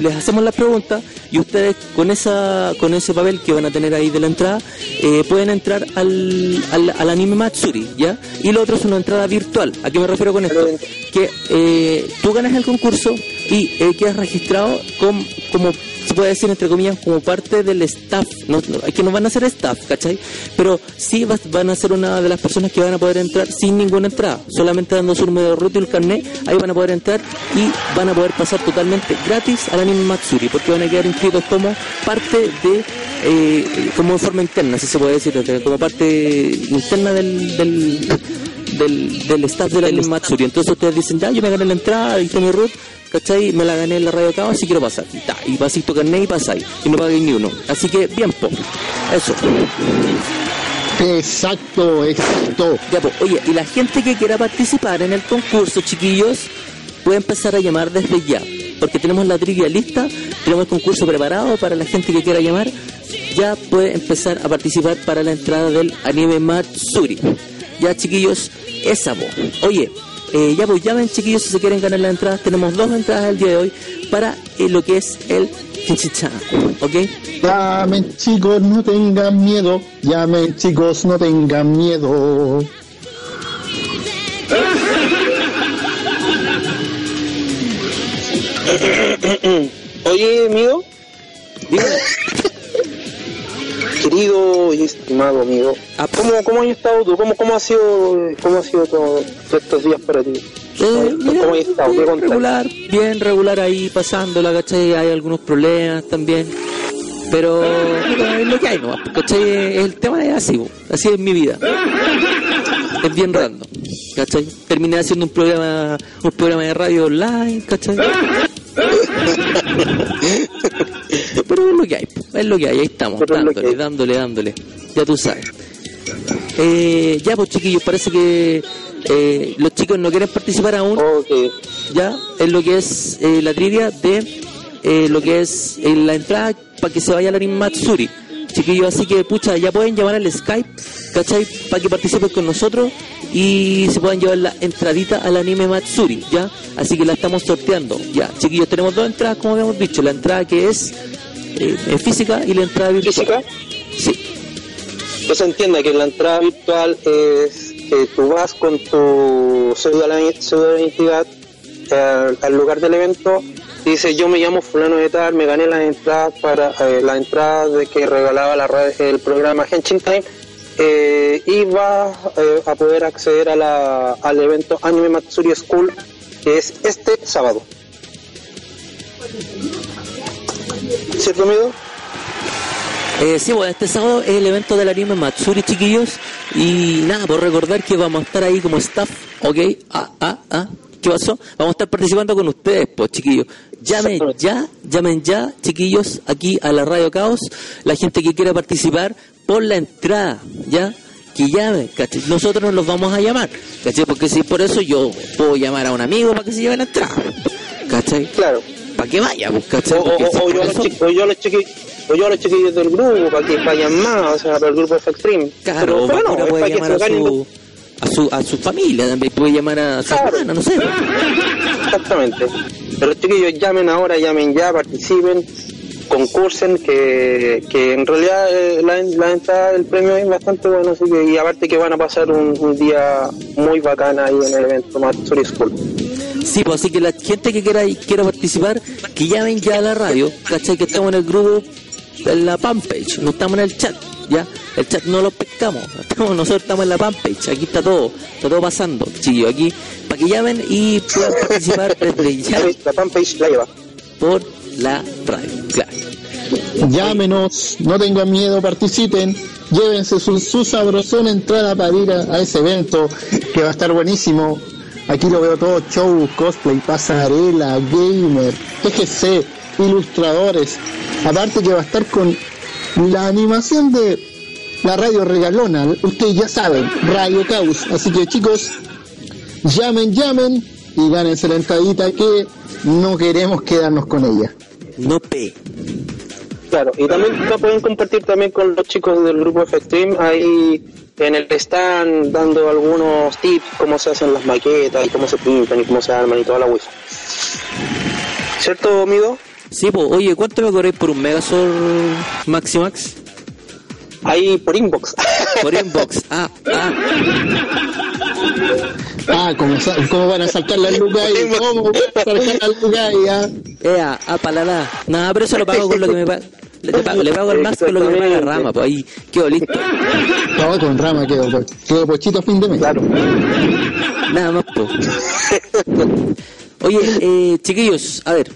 les hacemos la pregunta y ustedes con esa con ese papel que van a tener ahí de la entrada eh, pueden entrar al, al, al anime Matsuri, ¿ya? Y lo otro es una entrada virtual. ¿A qué me refiero con esto? Que eh, tú ganas el concurso y eh, quedas registrado com- como se puede decir entre comillas como parte del staff no, no, es que no van a ser staff ¿cachai? pero sí vas- van a ser una de las personas que van a poder entrar sin ninguna entrada solamente dando su número de ruta y el carnet ahí van a poder entrar y van a poder pasar totalmente gratis al anime Matsuri porque van a quedar inscritos como parte de eh, como de forma interna si se puede decir de- como parte interna del, del del, del staff del anime Matsuri. Entonces ustedes dicen, ya, yo me gané la entrada, hice mi root, ¿cachai? Me la gané en la radio acá, así quiero pasar. Y, ta, y pasís tu carnet y pasáis. Y no pagáis ni uno. Así que, bien, po. Eso. Exacto, exacto. Ya, po. Oye, y la gente que quiera participar en el concurso, chiquillos, puede empezar a llamar desde ya. Porque tenemos la trivia lista, tenemos el concurso preparado para la gente que quiera llamar. Ya puede empezar a participar para la entrada del anime Matsuri. Ya, chiquillos, esa voz. Oye, eh, ya pues llamen, chiquillos, si se quieren ganar la entrada. Tenemos dos entradas el día de hoy para eh, lo que es el Chinchicha. ¿Ok? Llamen chicos, no tengan miedo. Llamen chicos, no tengan miedo. Oye, amigo. Querido y estimado amigo, Ah, ¿cómo, cómo has estado tú? ¿Cómo, cómo ha sido, cómo ha sido todo, todos estos días para ti? Eh, mira, ¿Cómo has estado? ¿Qué bien regular, bien regular ahí pasándola, ¿cachai? Hay algunos problemas también. Pero es lo que hay, ¿no? ¿Cachai? El tema es así, así es mi vida. Es bien random, ¿cachai? Terminé haciendo un programa, un programa de radio online, ¿cachai? Pero es lo que hay, es lo que hay, ahí estamos, Pero es dándole, dándole, dándole. Ya tú sabes. Eh, ya, pues chiquillos, parece que eh, los chicos no quieren participar aún ya en lo que es eh, la trivia de eh, lo que es eh, la entrada para que se vaya al anime Matsuri. Chiquillos, así que pucha, ya pueden llamar al Skype, ¿cachai? Para que participen con nosotros y se puedan llevar la entradita al anime Matsuri, ¿ya? Así que la estamos sorteando, ya. Chiquillos, tenemos dos entradas, como habíamos dicho, la entrada que es eh, física y la entrada virtual. ¿Física? Sí, Que se entienda que la entrada virtual es que tú vas con tu cédula cédula de identidad eh, al lugar del evento y dices yo me llamo fulano de tal, me gané las entradas para eh, la entrada de que regalaba la radio, el programa Henshin Time eh, y vas eh, a poder acceder a la, al evento Anime Matsuri School que es este sábado. ¿Cierto amigo? Eh, sí, bueno, este sábado es el evento del anime Matsuri, chiquillos. Y nada, por recordar que vamos a estar ahí como staff, ¿ok? Ah, ah, ah. ¿Qué pasó? Vamos a estar participando con ustedes, pues, chiquillos. Llamen ya, llamen ya, chiquillos, aquí a la Radio Caos. La gente que quiera participar por la entrada, ¿ya? Que llame, ¿cachai? Nosotros nos los vamos a llamar, ¿cachai? Porque si por eso yo puedo llamar a un amigo para que se lleve la entrada, ¿cachai? Claro. Para que vaya, pues, O, ¿cachai? o- o- o yo o yo los chiqui- o yo a los chiquillos del grupo para que vayan más, o sea, para el grupo FX Stream. Claro, pero, pero no, puede llamar a su, a su a su familia también, puede llamar a su Claro. hermana, no sé. Exactamente. Pero los chiquillos llamen ahora, llamen ya, participen, concursen, que, que en realidad eh, la, la entrada del premio es bastante buena, así que, y aparte que van a pasar un, un día muy bacana ahí en el evento Matsuri School. Sí, pues así que la gente que quiera quiera participar, que llamen ya a la radio, ¿cachai? Que estamos en el grupo, en la fanpage, no estamos en el chat, ¿ya? El chat no lo pescamos, estamos, nosotros estamos en la fanpage, aquí está todo, está todo pasando, chillo, aquí, para que llamen y puedan participar desde ya La fanpage la lleva. Por la radio, claro. Llámenos, no tengan miedo, participen, llévense su, su sabrosona entrada para ir a, a ese evento que va a estar buenísimo. Aquí lo veo todo, show, cosplay, pasarela, gamer, TGC, ilustradores. Aparte que va a estar con la animación de la radio regalona, ustedes ya saben, Radio Caos. Así que chicos, llamen, llamen y gánense la entradita que no queremos quedarnos con ella. No pe. Claro, y también lo pueden compartir también con los chicos del grupo F-Stream ahí en el que están dando algunos tips, cómo se hacen las maquetas y cómo se pintan y cómo se arman y toda la wifi. ¿Cierto, Mido? Sí, pues, oye, ¿cuánto me cobréis por un Megazord Maximax? Ahí por inbox. Por inbox. Ah, ah. Ah, ¿cómo, cómo van a saltar las lucas ahí? ¿Cómo van a saltar las lucas ahí? ah? Ea, ah, palala. Nada, pero eso lo pago con lo que me paga. Le, pago, le pago al Max con lo que me paga Rama, pues ahí quedo listo. No, con rama quedó, pues, quedó pochito a fin de mes. Claro. Nada más, pues. Oye, eh, chiquillos, a ver.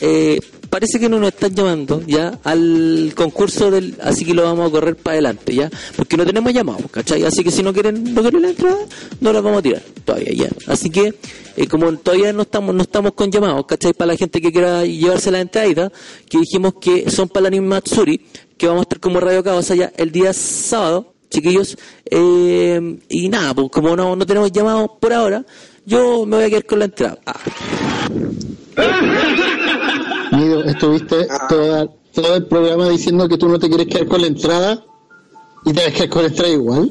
Eh, parece que no nos están llamando ya al concurso del. Así que lo vamos a correr para adelante, ya. Porque no tenemos llamados, ¿cachai? Así que si no quieren, no quieren la entrada, no las vamos a tirar todavía, ya. Así que, eh, como todavía no estamos no estamos con llamados, ¿cachai? Para la gente que quiera llevarse la entrada, que dijimos que son para la Anime Matsuri, que vamos a estar como Radio Cabos allá el día sábado, chiquillos. Eh, y nada, pues como no, no tenemos llamados por ahora, yo me voy a quedar con la entrada. Ah. Estuviste toda- todo el programa diciendo que tú no te quieres quedar con la entrada y te vas a quedar con la entrada igual.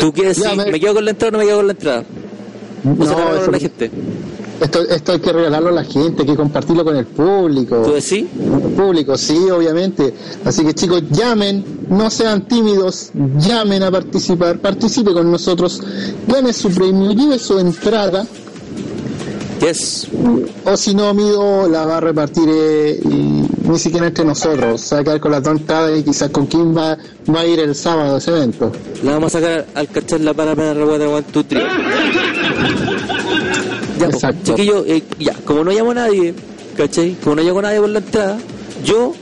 ¿Tú quieres Ya, decir, me- me... quedo con la entrada o no me quedo con la entrada? No, se No, eso- la gente. Esto, esto hay que regalarlo a la gente, hay que compartirlo con el público. ¿Tú decís? El público, sí, obviamente. Así que chicos, llamen, no sean tímidos, llamen a participar, participe con nosotros, gane su premio, lleve su entrada, Yes. o si no, Mido la va a repartir eh, y ni siquiera entre nosotros, se va a quedar con las dos entradas y quizás con quién va, va a ir el sábado a ese evento. La vamos a sacar al cachar la para para reguata one, two, three. Ya, pues, Exacto. chiquillo, eh, ya, como no llamo a nadie, ¿cachai? Como no a nadie por la entrada, yo.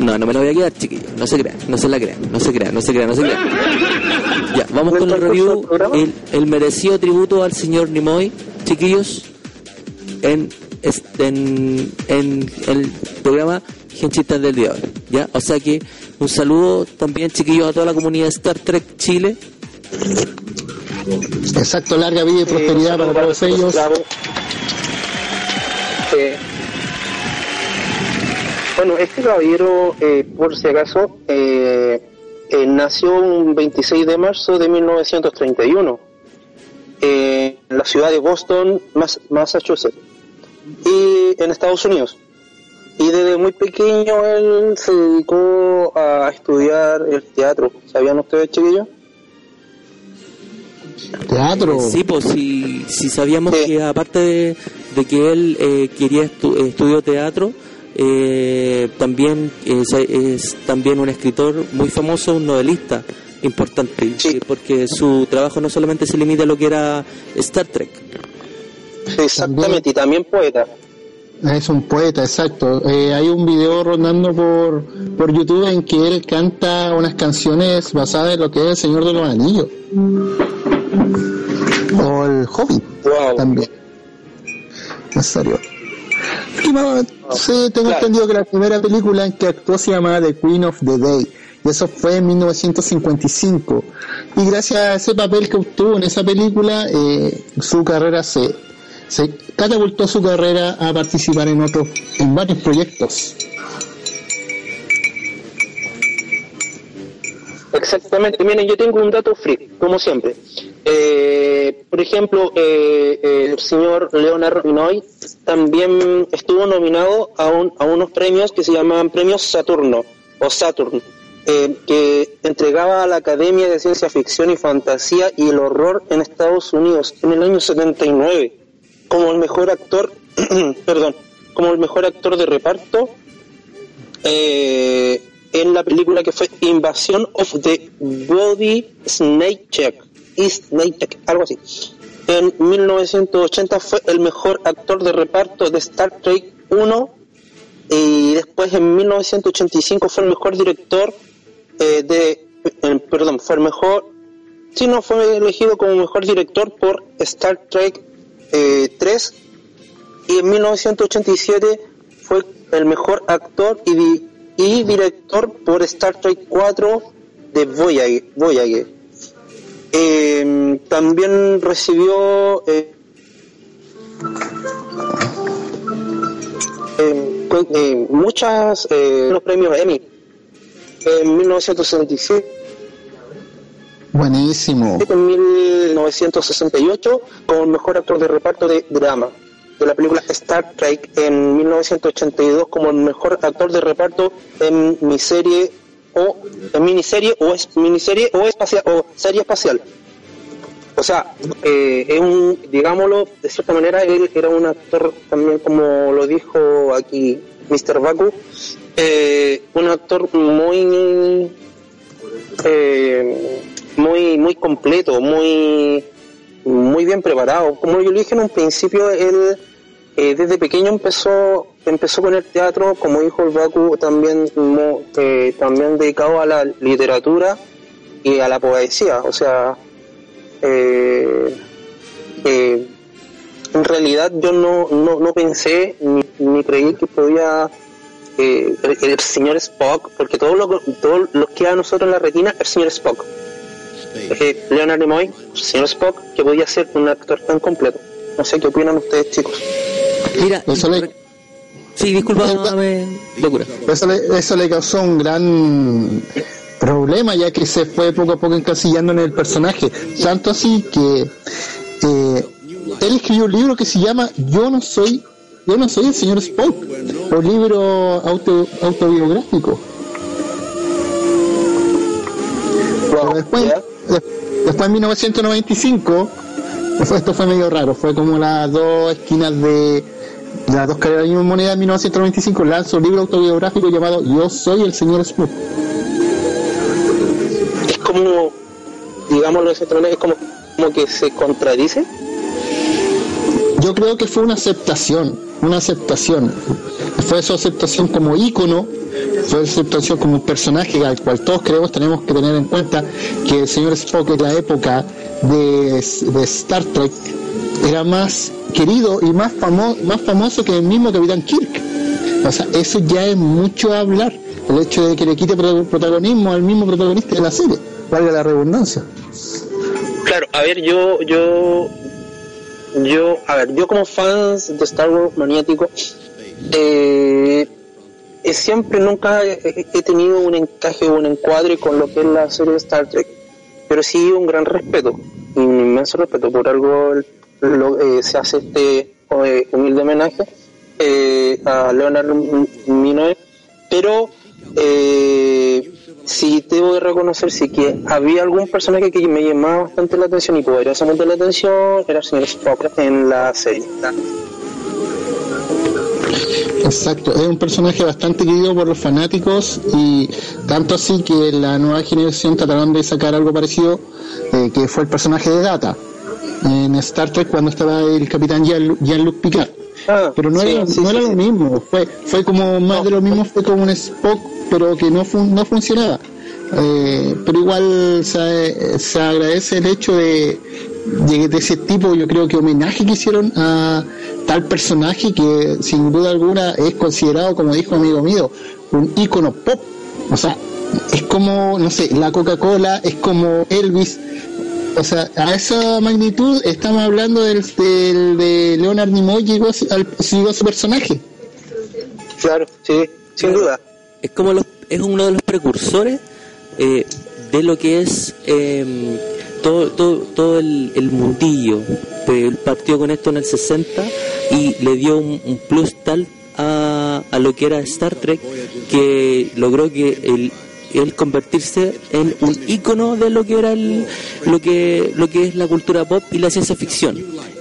No, no me la voy a quedar, chiquillo. No se crean, no se la crean, no se crean, no se crean, no se crean. Ya, vamos con el ¿Cuál review, el, el merecido tributo al señor Nimoy, chiquillos, en, este, en, en el programa Genchistas del hoy, ¿ya? O sea que un saludo también, chiquillos, a toda la comunidad Star Trek Chile. Exacto, larga vida y prosperidad para todos ellos. Bueno, este caballero, eh, por si acaso, eh, eh, nació un 26 de marzo de 1931 eh, en la ciudad de Boston, Mas- Massachusetts, y en Estados Unidos. Y desde muy pequeño él se dedicó a estudiar el teatro. ¿Sabían ustedes, chiquillos? Teatro. Sí, pues si, si sabíamos Sí. que aparte de, de que él eh, quería estu estudió teatro, eh, también es, es también un escritor muy famoso, un novelista importante, Sí. eh, porque su trabajo no solamente se limita a lo que era Star Trek. Exactamente, y también poeta. Es un poeta, exacto. Eh, hay un video rondando por, por YouTube en que él canta unas canciones basadas en lo que es El Señor de los Anillos. O el Hobbit Wow. también. En serio. Y bueno, sí, tengo Claro. entendido que la primera película en que actuó se llamaba The Queen of the Day. Y eso fue en 1955. Y gracias a ese papel que obtuvo en esa película, eh, su carrera se, se catapultó su carrera a participar en otros, en varios proyectos. Exactamente, miren, yo tengo un dato freak, como siempre. Eh, por ejemplo, eh, eh, el señor Leonard Nimoy también estuvo nominado a, un- a unos premios que se llaman premios Saturno o Saturn, eh, que entregaba a la Academia de Ciencia Ficción y Fantasía y el Horror en Estados Unidos en el año 79 como el mejor actor, perdón, como el mejor actor de reparto eh, en la película que fue Invasion of the Body Snake algo así. En 1980 fue el mejor actor de reparto de Star Trek 1 y después en 1985 fue el mejor director eh, de, eh, perdón, fue el mejor, sí, no, fue elegido como mejor director por Star Trek eh, 3 y en 1987 fue el mejor actor y, y director por Star Trek 4 de Voyager. Voyager. Eh, también recibió eh, eh, cu- eh, muchas eh, los premios Emmy en 1967 Buenísimo. En 1968 como mejor actor de reparto de drama de la película Star Trek en 1982 como el mejor actor de reparto en miniserie o en miniserie o es miniserie o espacial o serie espacial. O sea, eh, es un, digámoslo, de cierta manera él era un actor también como lo dijo aquí Mr. Baku, eh, un actor muy eh, muy muy completo, muy muy bien preparado. Como yo le dije en un principio, él eh, desde pequeño empezó empezó con el teatro, como dijo el Baku, también, eh, también dedicado a la literatura y a la poesía. O sea, eh, en realidad yo no, no, no pensé ni, ni, creí que podía el, señor Spock, porque todo lo, todo lo que a nosotros en la retina, el señor Spock. Leonard Nimoy, señor Spock, que podía ser un actor tan completo. No sé qué opinan ustedes, chicos. Mira, eso le... sí, disculpa, locura. Eso le, eso le causó un gran problema ya que se fue poco a poco encasillando en el personaje. Tanto así que eh, él escribió un libro que se llama Yo no soy yo no soy el señor Spock, un libro auto, autobiográfico. después, después en 1995 esto fue medio raro, fue como las dos esquinas de las dos caras de la misma moneda en 1995 lanzó un libro autobiográfico llamado Yo soy el señor Spock. Es como, digámoslo de esa manera, es como, como que se contradice. Yo creo que fue una aceptación, una aceptación. Fue su aceptación como ícono, fue su aceptación como un personaje al cual todos creemos tenemos que tener en cuenta que el señor Spock es la época de, de Star Trek era más querido y más, famo más famoso que el mismo Capitán Kirk. O sea, eso ya es mucho hablar, el hecho de que le quite protagonismo al mismo protagonista de la serie, valga la redundancia. Claro, a ver, yo, yo, yo, a ver, yo como fans de Star Wars maniático, eh, siempre nunca he, tenido un encaje o un encuadre con lo que es la serie de Star Trek pero sí un gran respeto, un inmenso respeto, por algo eh, se hace este eh, humilde homenaje eh, a Leonardo Minoe, pero sí debo de reconocer sí que había algún personaje que me llamaba bastante la atención y poderosamente la atención, era el señor Spock en la serie. Exacto, es un personaje bastante querido por los fanáticos y tanto así que la nueva generación trataron de sacar algo parecido, eh, que fue el personaje de Data en Star Trek cuando estaba el capitán Jean-Luc Picard. Ah, pero no, era, no era lo mismo, fue, fue como más de lo mismo, fue como un Spock, pero que no, no funcionaba. Eh, pero igual se, se, agradece el hecho de, de, ese tipo, yo creo que homenaje que hicieron a tal personaje que sin duda alguna es considerado, como dijo amigo mío, un ícono pop. O sea, es como, no sé, la Coca-Cola, es como Elvis. O sea, a esa magnitud estamos hablando del, de Leonard Nimoy llegó, al, llegó a su personaje. Claro, sí, sin duda. Es como es uno de los precursores eh, de lo que es eh, todo, todo, todo el, el mundillo. Él partió con esto en el 60 y le dio un, plus tal a, a, lo que era Star Trek que logró que el, el convertirse en un icono de lo que era el, lo que lo que es la cultura pop y la ciencia ficción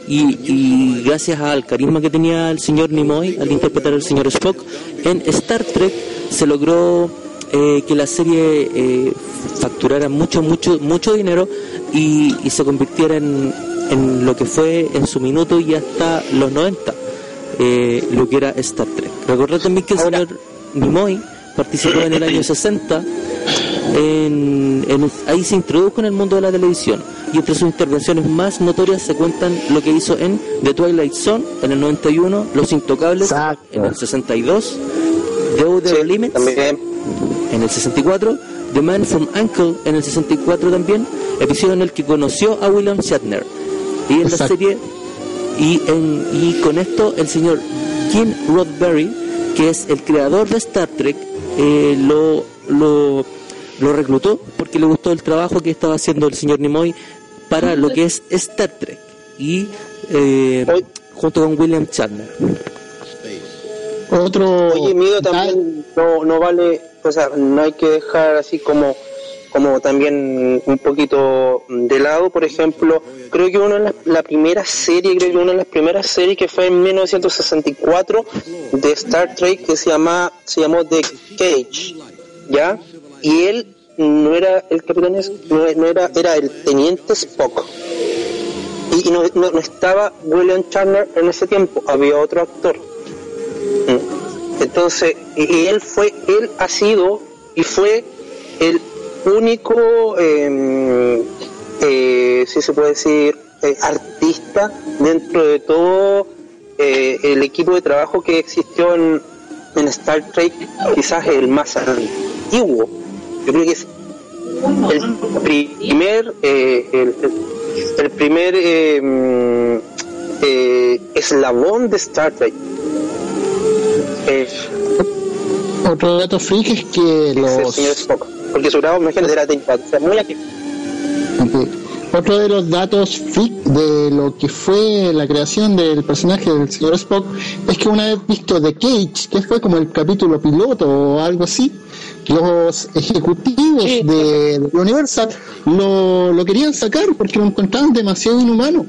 y, y gracias al carisma que tenía el señor Nimoy al interpretar al señor Spock en Star Trek se logró eh, que la serie eh, facturara mucho, mucho, mucho dinero y, se convirtiera en, en, lo que fue en su minuto y hasta los 90, eh, lo que era Star Trek. Recordad también que el señor Nimoy participó en el año 60, en, ahí se introdujo en el mundo de la televisión y entre sus intervenciones más notorias se cuentan lo que hizo en The Twilight Zone en el 91, Los Intocables en el 62, The Outer Limits en el 64, The Man from Uncle en el 64 también, episodio en el que conoció a William Shatner. Y en la serie, y, en, y con esto el señor Jim Roddenberry, que es el creador de Star Trek, eh, lo, lo, lo reclutó porque le gustó el trabajo que estaba haciendo el señor Nimoy para lo que es Star Trek y eh, junto con William Chandler. Otro. Oye, Mido también no, no vale, o sea, no hay que dejar así como como también un poquito de lado, por ejemplo, creo que una de las, la primera serie, creo que una de las primeras series que fue en 1964 de Star Trek que se llama se llamó The Cage, ¿ya? Y él no era el capitán, no, era era el teniente Spock. Y, no, no, estaba William Chandler en ese tiempo, había otro actor. Mm. Entonces, y él fue, él ha sido y fue el único, em, eh, si se puede decir, eh, artista dentro de todo eh, el equipo de trabajo que existió en, en Star Trek, quizás el más antiguo. Yo creo que es el primer, el, el, primer em, eslabón de Star Trek. Otro dato freak es que los porque su grado imagínate era de muy aquí. Otro de los datos de lo que fue la creación del personaje del señor Spock es que una vez visto The Cage, que fue como el capítulo piloto o algo así, los ejecutivos de, Universal lo, lo querían sacar porque lo encontraban demasiado inhumano.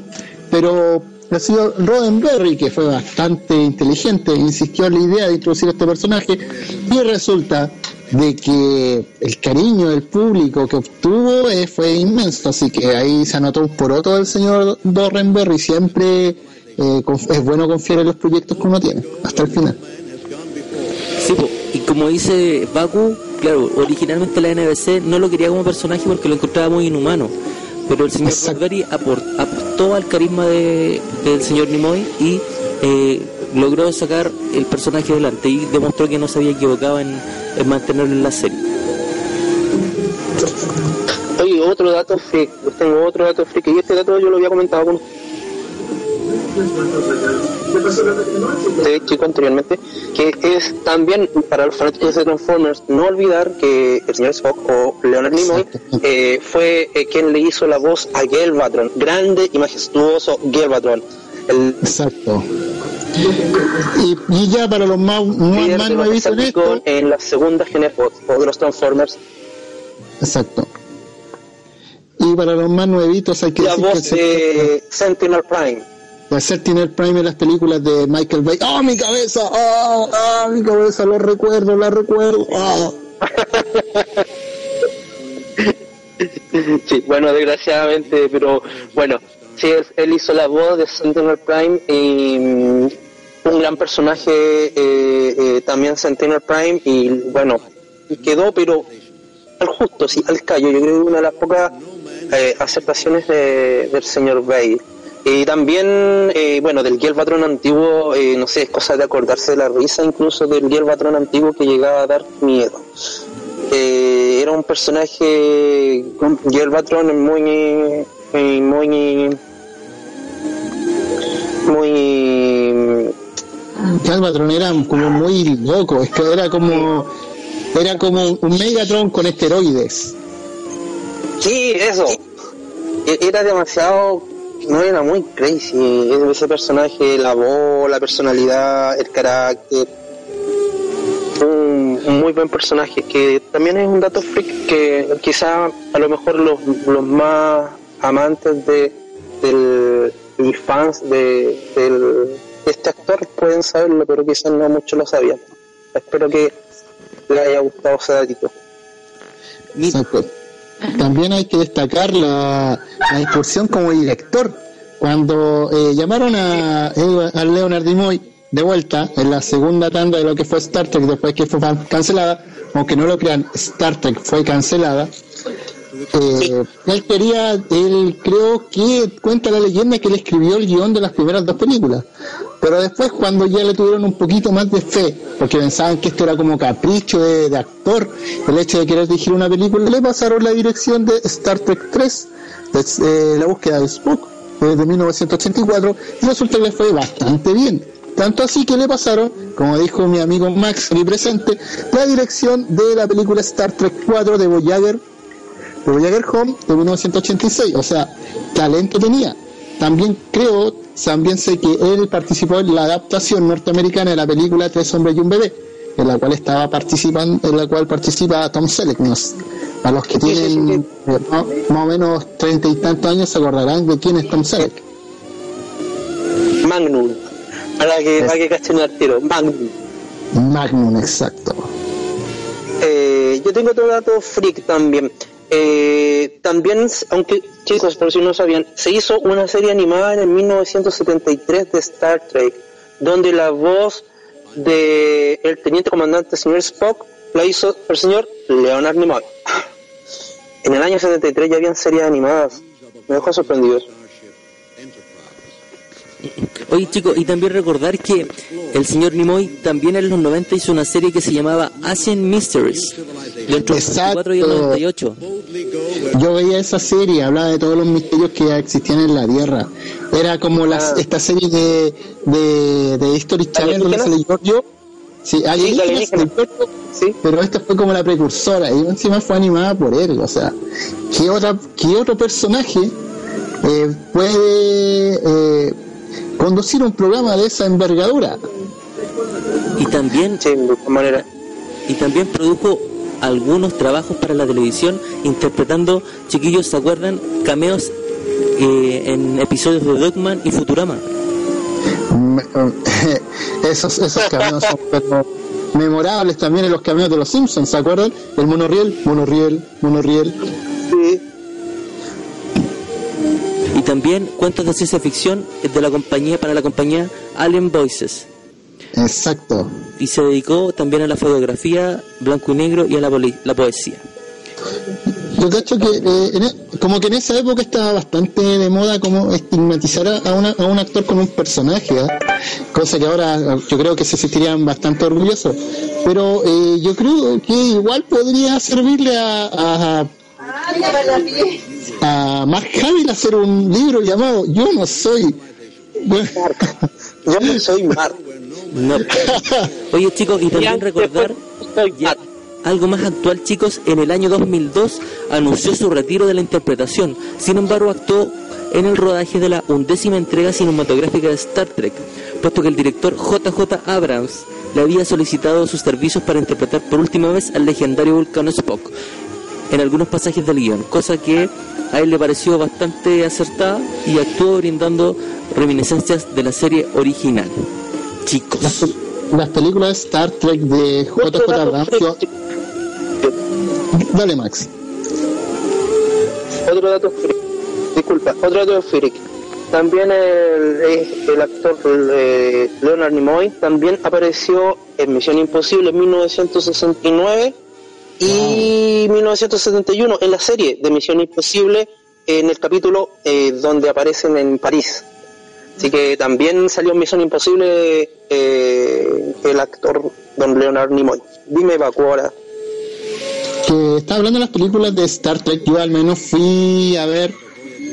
Pero el señor Roddenberry, que fue bastante inteligente, insistió en la idea de introducir a este personaje y resulta de que el cariño del público que obtuvo eh, fue inmenso, así que ahí se anotó un poroto del señor Roddenberry, siempre eh, es bueno confiar en los proyectos que uno tiene, hasta el final. Sí, y como dice Baku, claro, originalmente la NBC no lo quería como personaje porque lo encontraba muy inhumano pero el señor Roddenberry apostó al carisma de, del señor Nimoy y eh, logró sacar el personaje adelante y demostró que no se había equivocado en, mantenerlo en la serie. Oye, otro dato freak, tengo otro dato freak y este dato yo lo había comentado de chico anteriormente, que es también para los fanáticos de Transformers no olvidar que el señor Spock o Leonard Nimoy eh, fue eh, quien le hizo la voz a Gelbatron, grande y majestuoso Gelbatron. El Exacto. Y, ya para los más, más, nuevitos en esto. En la segunda generación de los Transformers. Exacto. Y para los más nuevitos hay que la voz de Sentinel Prime A ser el Prime en las películas de Michael Bay. ¡Oh, mi cabeza! ¡Oh, oh mi cabeza! Lo recuerdo, la recuerdo. Oh. sí, bueno, desgraciadamente, pero bueno, sí, él hizo la voz de Sentinel Prime y mm, un gran personaje eh, eh, también Sentinel Prime y bueno, quedó, pero al justo, sí, al callo. Yo creo que una de las pocas eh, aceptaciones de, del señor Bay. Y también, eh, bueno, del Patrón antiguo, eh, no sé, es cosa de acordarse de la risa incluso del Patrón antiguo que llegaba a dar miedo. Eh, era un personaje, Patrón muy, muy, muy, muy... Patrón era como muy loco, es que era como, era como un Megatron con esteroides. Sí, eso. E-, era demasiado no era muy crazy ese personaje, la voz, la personalidad, el carácter. Un, muy buen personaje que también es un dato freak que quizá a lo mejor los, los más amantes de del, y fans de, este actor pueden saberlo, pero quizás no muchos lo sabían. Espero que les haya gustado ese datito. También hay que destacar la, la como director. Cuando eh, llamaron a, a Leonard Nimoy de vuelta en la segunda tanda de lo que fue Star Trek después que fue cancelada, aunque no lo crean, Star Trek fue cancelada. Eh, él quería, él creo que cuenta la leyenda que él escribió el guion de las primeras dos películas. Pero después cuando ya le tuvieron un poquito más de fe, porque pensaban que esto era como capricho de, actor, el hecho de querer dirigir una película, le pasaron la dirección de Star Trek 3, eh, la búsqueda de Spock, de 1984, y resulta que le fue bastante bien. Tanto así que le pasaron, como dijo mi amigo Max aquí presente, la dirección de la película Star Trek 4 de Voyager, Voyager Home de 1986. O sea, talento tenía. También creo, también sé que él participó en la adaptación norteamericana de la película Tres hombres y un bebé, en la cual estaba participando, en la cual participa Tom Selleck. A los que tienen eh, más, más o menos treinta y tantos años se acordarán de quién es Tom Selleck. Magnum. Para que, para que cachen al tiro. Magnum. Magnum, exacto. Eh, yo tengo otro dato freak también. Eh, también, aunque chicos, por si no sabían, se hizo una serie animada en el 1973 de Star Trek, donde la voz de el teniente comandante señor Spock la hizo el señor Leonard Nimoy. En el año 73 ya habían series animadas. Me dejó sorprendido. Oye chicos, y también recordar que el señor Nimoy también en los 90 hizo una serie que se llamaba Asian Mysteries, dentro del Exacto. 94 y el 98. Yo veía esa serie, hablaba de todos los misterios que existían en la Tierra. Era como las, Ah. esta serie de, de, de History Channel donde sale Giorgio. Sí, alienígenas alienígenas. de Giorgio, Sí. pero esta fue como la precursora y encima fue animada por él. O sea, ¿qué, otra, qué otro personaje eh, puede eh, conducir un programa de esa envergadura? Y también, Sí, de todas maneras. y también produjo algunos trabajos para la televisión interpretando, chiquillos, ¿se acuerdan? Cameos eh, en episodios de Dogman y Futurama. Esos, esos cameos son pero memorables también en los cameos de los Simpsons, ¿se acuerdan? El monorriel, monorriel, monorriel. Sí. Y también cuentos de ciencia ficción de la compañía para la compañía Alien Voices. Exacto. Y se dedicó también a la fotografía blanco y negro y a la, la poesía. Yo cacho que eh, en e- como que en esa época estaba bastante de moda como estigmatizar a, una- a un actor con un personaje, ¿ah? cosa que ahora eh, yo creo que se sentirían bastante orgullosos. Pero eh, yo creo que igual podría servirle a, a, a Mark Hamill hacer un libro llamado Yo no soy. Bueno, Yo no soy Mar. No. Oye chicos, y también recordar ya, Mar. algo más actual chicos, en el año 2002 anunció su retiro de la interpretación, sin embargo actuó en el rodaje de la undécima entrega cinematográfica de Star Trek, puesto que el director JJ Abrams le había solicitado sus servicios para interpretar por última vez al legendario vulcano Spock en algunos pasajes del guion, cosa que a él le pareció bastante acertada y actuó brindando reminiscencias de la serie original. Chicos. las, las películas de Star Trek de JJ Abrams. Dale, Max. Otro dato freak. Disculpa, otro dato freak. También el, el actor eh, Leonard Nimoy también apareció en Misión Imposible en 1969 y 1971 en la serie de Misión Imposible en el capítulo eh, donde aparecen en París. Así que también salió en Misión Imposible eh, el actor don Leonard Nimoy. Dime, Paco, ahora. hablando de las películas de Star Trek, yo al menos fui a ver,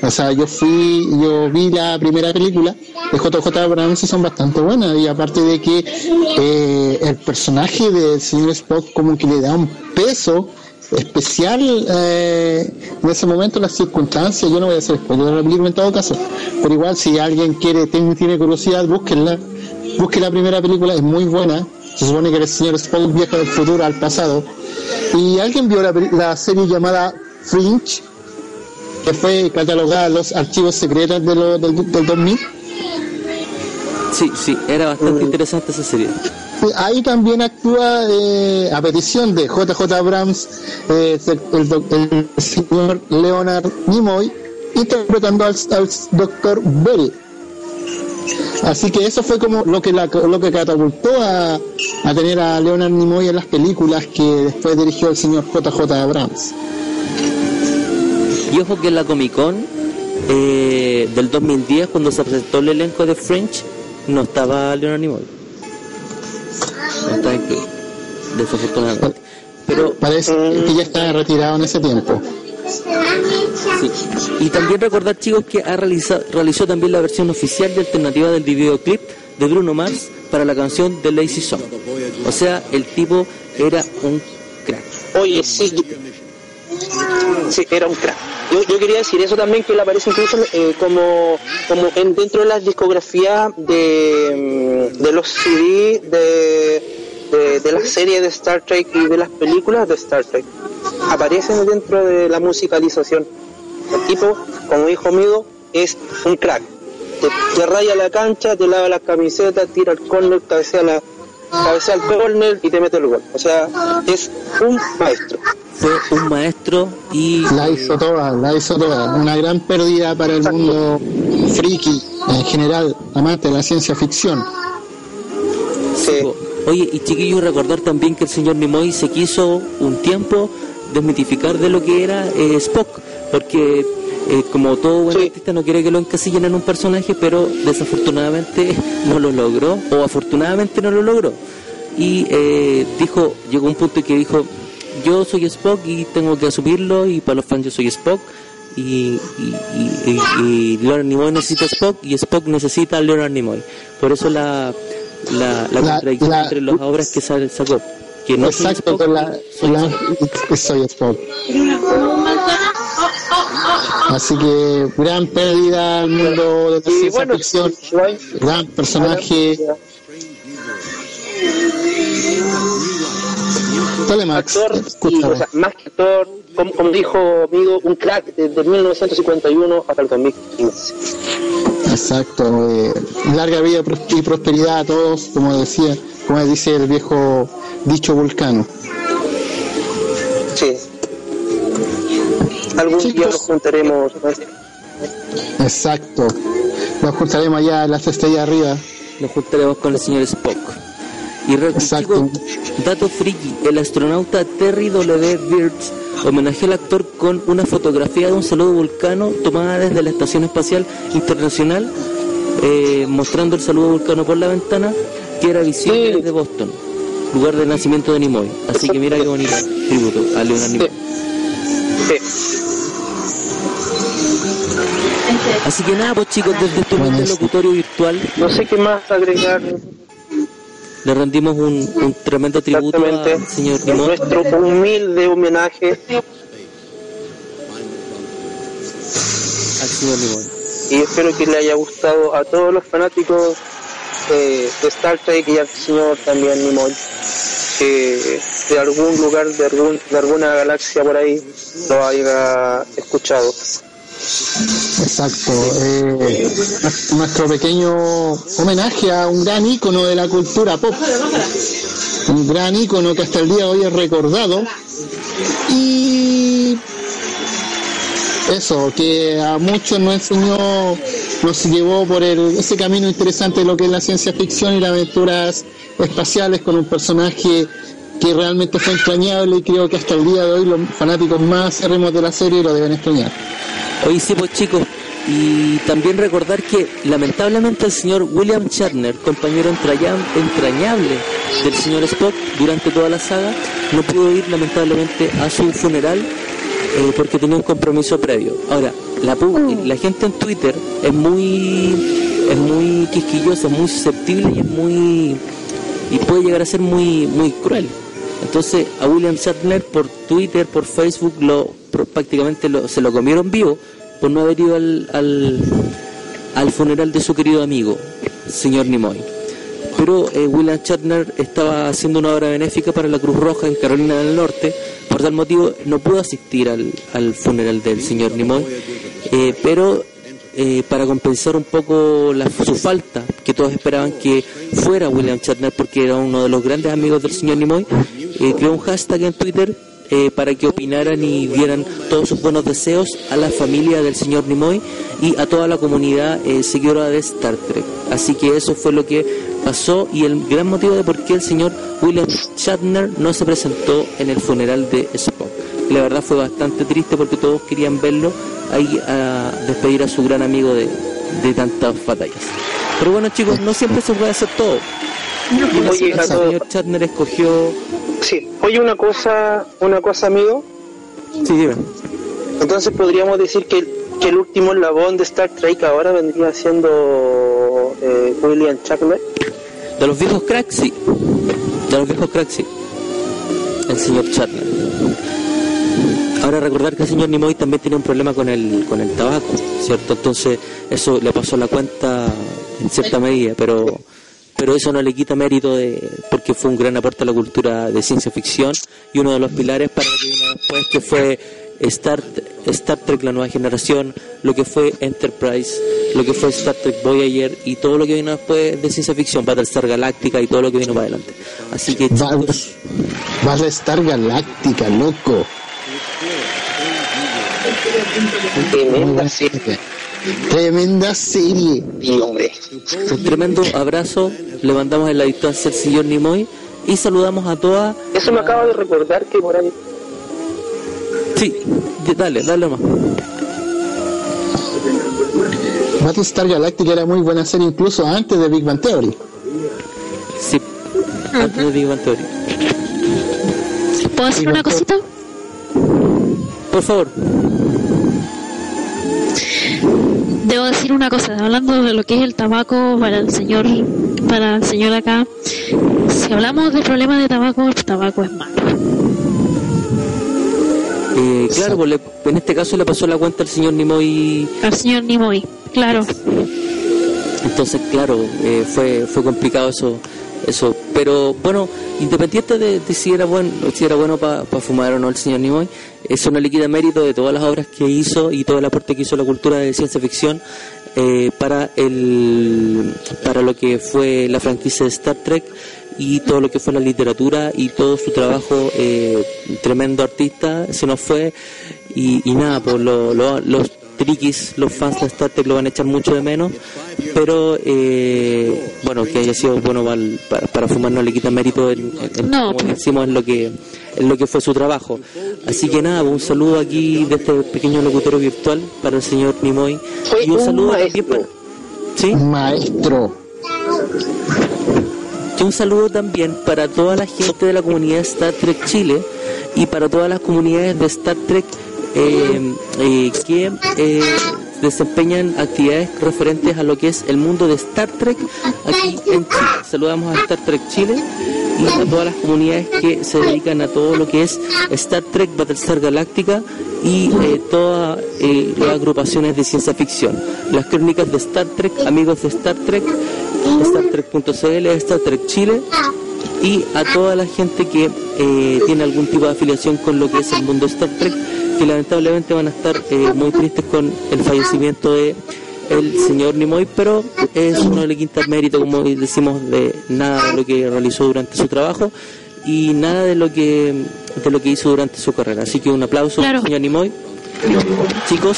o sea, yo fui, yo vi la primera película de JJ Abrams y son bastante buenas, y aparte de que eh, el personaje del señor Spock como que le da un peso especial eh, en ese momento las circunstancias, yo no voy a hacer spoiler de la película en todo caso, pero igual si alguien quiere, tiene, tiene curiosidad, búsquenla, busquen la primera película, es muy buena, se supone que el señor Spock viaja del futuro al pasado, y alguien vio la, serie llamada Fringe, que fue catalogada en los archivos secretos de lo- del, del 2000. Sí, sí, era bastante interesante esa serie. Ahí también actúa eh, a petición de JJ Abrams eh, el, doc- el señor Leonard Nimoy interpretando al, doctor Bell. Así que eso fue como lo que la- lo que catapultó a, a tener a Leonard Nimoy en las películas que después dirigió el señor JJ Abrams. Y ojo que en la Comic Con eh, del 2010, cuando se presentó el elenco de French, no estaba Leonard Nimoy. Incluido, desafortunadamente. Pero Parece que ya está retirado en ese tiempo. Sí. Y también recordar, chicos, que ha realizado, realizó también la versión oficial y alternativa del videoclip de Bruno Mars para la canción de Lazy Song. O sea, el tipo era un crack. Oye, sí, sí, era un crack. Yo, yo quería decir eso también, que él aparece incluso eh, como, como en, dentro de las discografías de, mm, de los CD de, de, de las series de Star Trek y de las películas de Star Trek. Aparecen dentro de la musicalización. El tipo, como hijo mío, es un crack. Te, te raya la cancha, te lava las camisetas, tira el córner, cabecea la cabecea el córner y te mete el gol. O sea, es un maestro. Fue un maestro y La hizo toda, la hizo toda. Una gran pérdida para el mundo friki, en general, amante de la ciencia ficción. Sí. Oye, y chiquillos, recordar también que el señor Nimoy se quiso un tiempo desmitificar de lo que era eh, Spock, porque eh, como todo buen Sí. artista no quiere que lo encasillen en un personaje, pero desafortunadamente no lo logró, o afortunadamente no lo logró. Y eh, dijo, llegó un punto en que dijo, yo soy Spock y tengo que asumirlo, y para los fans yo soy Spock, y, y, y, y- y Leonard Nimoy necesita Spock, y Spock necesita a Leonard Nimoy. Por eso la, la, la La- contradicción la- entre las obras que sa- sacó. Que no Exacto, Spock, con la, soy la- Spock. Así que gran pérdida al mundo de la Y ciencia bueno, ficción, igual- gran personaje. Dale Max, actor y, escúchame. o sea, más que actor, como, como dijo amigo, un crack desde 1951 hasta el 2015. Exacto, eh, larga vida y prosperidad a todos, como decía, como dice el viejo dicho vulcano. Sí. Algún día Chicos. nos juntaremos. ¿no? Exacto. Nos juntaremos allá en las estrellas arriba. nos juntaremos con el señor Spock. Y Exacto. chicos, dato friki, el astronauta Terry W. Birch homenajeó al actor con una fotografía de un saludo vulcano tomada desde la Estación Espacial Internacional, eh, mostrando el saludo vulcano por la ventana, que era visible Sí. desde Boston, lugar de nacimiento de Nimoy. Así que mira qué bonito tributo a Leonard Nimoy. Sí. Así que nada, pues chicos, desde este Buenísimo. locutorio virtual No sé qué más agregar le rendimos un, un tremendo tributo al señor nuestro humilde homenaje Al señor Nimoy. y espero que le haya gustado a todos los fanáticos eh, de Star Trek y al señor también Nimoy que de algún lugar de, algún, de alguna galaxia por ahí lo haya escuchado Exacto. eh, nuestro pequeño homenaje a un gran ícono de la cultura pop. Un gran ícono que hasta el día de hoy es recordado. Y eso, que a muchos nos enseñó, nos llevó por el, ese camino interesante de lo que es la ciencia ficción y las aventuras espaciales con un personaje que realmente fue entrañable y creo que hasta el día de hoy los fanáticos más acérrimos de la serie lo deben extrañar. Hoy sí, pues chicos, y también recordar que lamentablemente el señor William Shatner, compañero entraña- entrañable del señor Spock durante toda la saga, no pudo ir lamentablemente a su funeral eh, porque tenía un compromiso previo. Ahora, la, pu- la gente en Twitter es muy es muy quisquillosa, es muy susceptible y es muy y puede llegar a ser muy muy cruel. Entonces a William Shatner por Twitter, por Facebook, lo prácticamente lo- se lo comieron vivo por no haber ido al, al, al funeral de su querido amigo, señor Nimoy. Pero eh, William Shatner estaba haciendo una obra benéfica para la Cruz Roja en Carolina del Norte, por tal motivo no pudo asistir al, al funeral del señor Nimoy, eh, pero eh, para compensar un poco la- su falta, que todos esperaban que fuera William Shatner porque era uno de los grandes amigos del señor Nimoy, eh, creó un hashtag en Twitter eh, para que opinaran y dieran todos sus buenos deseos a la familia del señor Nimoy y a toda la comunidad eh, seguidora de Star Trek. Así que eso fue lo que pasó y el gran motivo de por qué el señor William Shatner no se presentó en el funeral de Spock. La verdad fue bastante triste porque todos querían verlo ahí a despedir a su gran amigo de, de tantas batallas. Pero bueno chicos, no siempre se puede hacer todo. Y Oye, el señor Shatner escogió... sí oye una cosa una cosa amigo Sí, dime. entonces podríamos decir que, que el último eslabón de Star Trek ahora vendría siendo eh, William Chuckler. De los viejos cracks, sí. De los viejos cracks, sí. El señor Charner. Ahora recordar que el señor Nimoy también tiene un problema con el, con el tabaco, ¿cierto? Entonces eso le pasó la cuenta en cierta medida, pero pero eso no le quita mérito de porque fue un gran aporte a la cultura de ciencia ficción y uno de los pilares para lo que vino después que fue Star, Star Trek La Nueva Generación, lo que fue Enterprise, lo que fue Star Trek Voyager y todo lo que vino después de ciencia ficción, Battlestar Galáctica y todo lo que vino para adelante. Así que chicos, Battlestar Galáctica, loco. Tremenda serie. Tremenda serie. Y hombre. un tremendo abrazo le mandamos en la distancia al señor Nimoy y saludamos a todas. Eso me acaba de recordar que por ahí. Sí, dale, dale más. Battlestar Galactica era muy buena serie incluso antes de Big Bang Theory. Sí, antes de Big Bang Theory. ¿Puedo decir una cosita? Por favor. Debo decir una cosa, hablando de lo que es el tabaco para el señor, para el señor acá, si hablamos del problema de tabaco, el tabaco es malo. Eh, claro, pues le- en este caso le pasó la cuenta al señor Nimoy. Al señor Nimoy, claro. Entonces, claro, eh, fue fue complicado eso. Eso Pero bueno, independiente de, si era bueno si era bueno para fumar o no el señor Nimoy, eso no le mérito de todas las obras que hizo y todo el aporte que hizo la cultura de ciencia ficción eh, para el para lo que fue la franquicia de Star Trek y todo lo que fue la literatura y todo su trabajo eh, tremendo artista se nos fue y, y nada pues lo- lo- los triquis los fans de Star Trek lo van a echar mucho de menos pero eh, bueno que haya sido bueno para, para fumar no le quita mérito en, en- No. como decimos en lo que en lo que fue su trabajo así que nada un saludo aquí de este pequeño locutorio virtual para el señor Nimoy y un un saludo también maestro. para ¿sí? Maestro. Y un saludo también para toda la gente de la comunidad de Star Trek Chile y para todas las comunidades de Star Trek que eh, desempeñan actividades referentes a lo que es el mundo de Star Trek aquí en Chile. Saludamos a Star Trek Chile y a todas las comunidades que se dedican a todo lo que es Star Trek, Battlestar Galactica y eh, todas eh, las agrupaciones de ciencia ficción. Las crónicas de Star Trek, amigos de Star Trek, Star Trek.cl, Star Trek Chile y a toda la gente que eh, tiene algún tipo de afiliación con lo que es el mundo Star Trek, que lamentablemente van a estar eh, muy tristes con el fallecimiento de el señor Nimoy, pero eso no le quita mérito, como decimos, de nada de lo que realizó durante su trabajo y nada de lo que de lo que hizo durante su carrera. Así que un aplauso Claro. señor Nimoy. Chicos,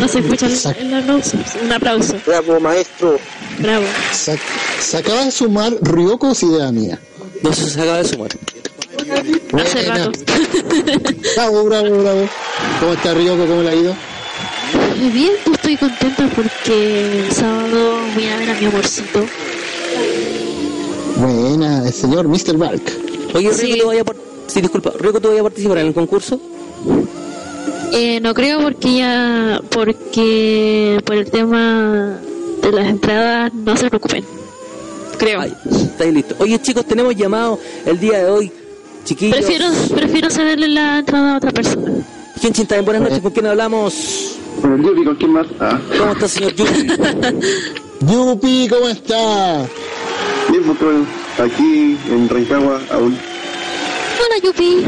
No se escucha el, el aplauso. Un aplauso. Bravo, maestro. Bravo. Se, se acaba de sumar Ryoko es idea mía. no se acaba de sumar. Hace Buena. rato. Bravo, bravo, bravo. ¿Cómo está Ryoko? ¿Cómo le ha ido? Bien, pues estoy contenta porque el sábado voy a ver a mi amorcito. Buena, el señor Mr. Bark. Oye, Rico, Sí. ¿tú vaya a par- sí, disculpa, Rico, ¿tú vaya a participar en el concurso? Eh, no creo porque ya, porque por el tema de las entradas no se preocupen. Creo. Ay, está ahí listo. Oye, chicos, tenemos llamado el día de hoy. Chiquillos. Prefiero, prefiero cederle la entrada a otra persona. ¿Quién chinta? Buenas noches, ¿con quién hablamos? Con el Yupi, ¿con quién más? Ah, ¿Cómo está, señor Yuki? Yupi, ¿cómo está? bien, pues bueno, aquí en Rancagua aún. Hola Yupi.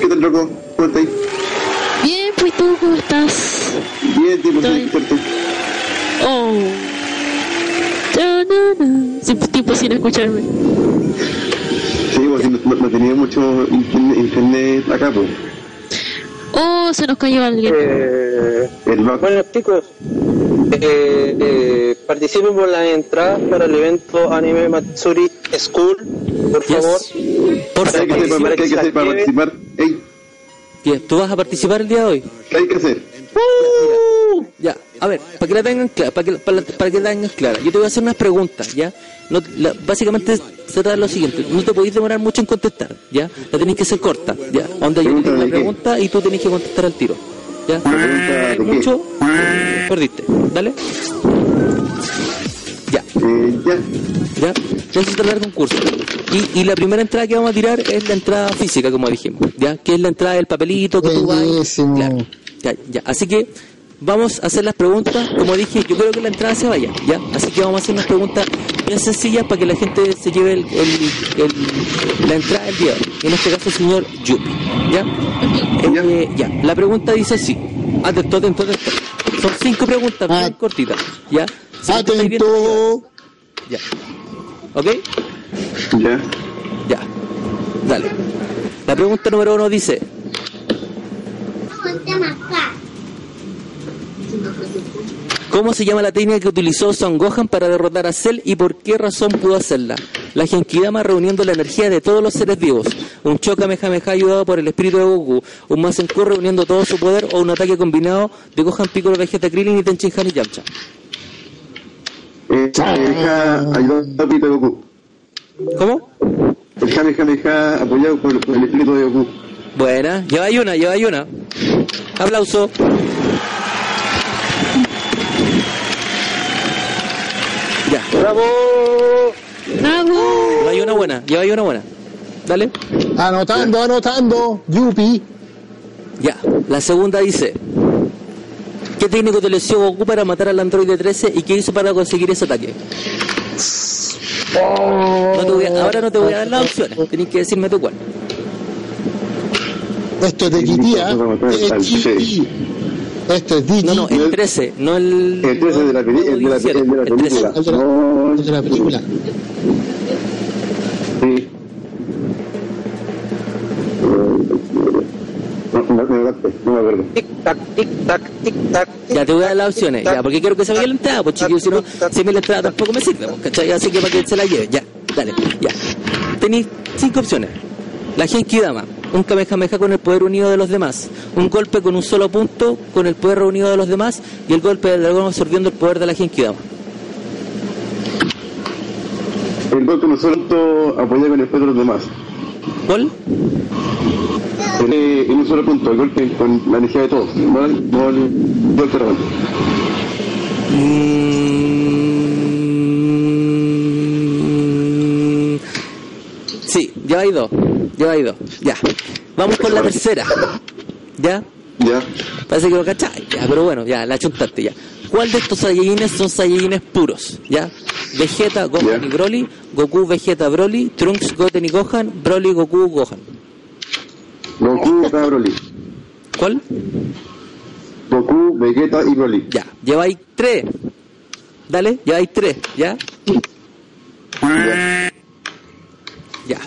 ¿Qué tal, loco? ¿Cómo estáis? Bien, pues tú, ¿cómo estás? Bien, tiempo sin Estoy- escucharte. Oh. Ta-na-na. Sí, tiempo sin escucharme. Pues no, no- no tenía mucho internet, acá, pues. Oh, se nos cayó alguien. Eh, bueno, chicos, eh, eh, participen por las entradas para el evento Anime Matsuri School, por Yes. favor. Por ¿Qué hay que favor. hacer para, para qué hay que que hacer para participar? Ey, Bien, ¿Tú vas a participar el día de hoy? ¿qué hay que hacer? Ya, a ver, para que la tengan clara, para que, para, para que la tengas clara, yo te voy a hacer unas preguntas, ¿ya? No, la- básicamente se trata de lo siguiente, no te podéis demorar mucho en contestar, ¿ya? La tenéis que ser corta, ¿ya? Onda yo una pregunta y tú tenés que contestar al tiro, ¿ya? Mucho, perdiste, ¿dale? Ya. ¿Ya? De eso se trata el concurso. Y, y la primera entrada que vamos a tirar es la entrada física, como dijimos, ¿ya? Que es la entrada del papelito que tú vas. Claro. Ya, ya. Así que vamos a hacer las preguntas. Como dije, yo creo que la entrada se vaya, ¿ya? Así que vamos a hacer unas preguntas bien sencillas para que la gente se lleve el, el- el- la entrada del día. En este caso, el señor Yupi, ¿ya? Eh, ya. La pregunta dice así. Atento, atento, atento. Son cinco preguntas bien Ah. cortitas, ¿ya? Si viendo- Atento. Ya. ¿Ok? Ya. Ya. Dale. La pregunta número uno dice, ¿cómo se llama la técnica que utilizó Son Gohan para derrotar a Cell y por qué razón pudo hacerla? La Genkidama reuniendo la energía de todos los seres vivos. Un Choka Mehameha ayudado por el espíritu de Goku. Un Masenku reuniendo todo su poder o un ataque combinado de Gohan, Piccolo, Vegeta, Krillin y Tenchin Han y Yamcha. Kamehameha ayudado de Goku. ¿Cómo? El Kamehameha apoyado por, el espíritu de Goku. Buena, lleva ahí una, lleva ahí una. Aplauso. Ya, ¡Bravo! ¡Bravo! lleva ahí una buena, lleva ahí una buena. Dale. Anotando, anotando. Yupi. Ya, la segunda dice: ¿Qué técnico utilizó Goku para matar al androide 13 y qué hizo para conseguir ese ataque? No te voy a- ahora no te voy a dar las opciones, tenés que decirme tú cuál. Esto es de GT, ¿ah? Es GT. Esto es DG. No, no, el 13, no el. El 13 de la, peli- el de la, el de la El 13. película. El de la- No, el de la película. sí. No, no, me me acuerdo. Tic tac, tic tac, tic tac. Ya te voy a dar las opciones, ya, porque quiero que se vaya la entrada, pues chiquillos, si no, si mí la entrada tampoco me sirve, pues, ¿cachai? Así que para que se la lleve, ya, dale, ya. Tenéis cinco opciones. La Genkidama, un Kamehameha con el poder unido de los demás, un golpe con un solo punto con el poder reunido de los demás y el golpe del dragón absorbiendo el poder de la Genkidama. El golpe no solo apoya con el peso de los demás. ¿Cuál? Eh, en un solo punto, el golpe con la energía de todos. El, no el golpe. Mm, Sí, lleva ahí dos, lleva ahí dos, ya. Vamos con la tercera, ¿ya? Ya. Parece que lo cachai, ya, pero bueno, ya, la chuntaste ya. ¿Cuál de estos Saiyajines son Saiyajines puros? ¿Ya? Vegeta, Gohan Ya. y Broly, Goku, Vegeta, Broly, Trunks, Goten y Gohan, Broly, Goku, Gohan. Goku, Broly. ¿Cuál? Goku, Vegeta y Broly. Ya, lleváis tres. Dale, lleváis tres, ¿ya? Ya.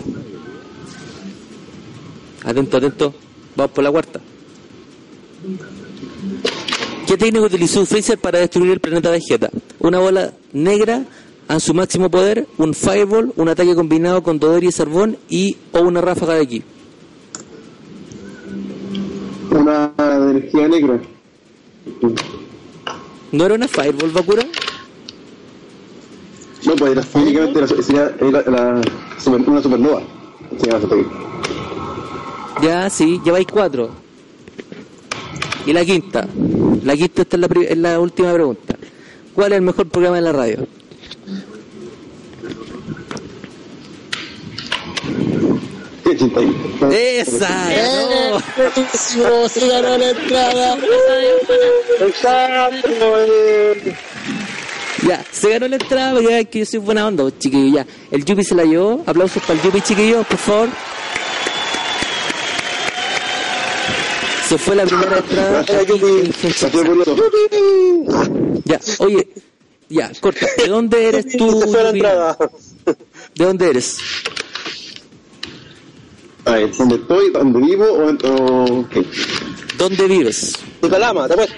Atento, atento. Vamos por la cuarta. ¿Qué técnico utilizó Freezer para destruir el planeta Vegeta? Una bola negra a su máximo poder, un fireball, un ataque combinado con Dodori y Sarbón y o una ráfaga de ki. Una energía negra. ¿No era una fireball, Bakura? No, pues sería era la, super- una supernova. Ya, sí, lleváis cuatro. Y la quinta. La quinta esta es la, es la última pregunta. ¿Cuál es el mejor programa de la radio? ¡Esa! ¡No! Buenísimo, se ganó la entrada. Ya, se ganó la entrada ya que yo soy buena onda, chiquillos. Ya, el Yupi se la llevó. Aplausos para el Yupi, chiquillos, por favor. Se fue la primera entrada. Ya, oye, ya, corta. ¿De dónde eres tú? Se fue la Yupi? entrada. ¿De dónde eres? A ver, ¿dónde estoy? ¿Dónde vivo? ¿O, o qué? ¿Dónde vives? De Calama, te puesto.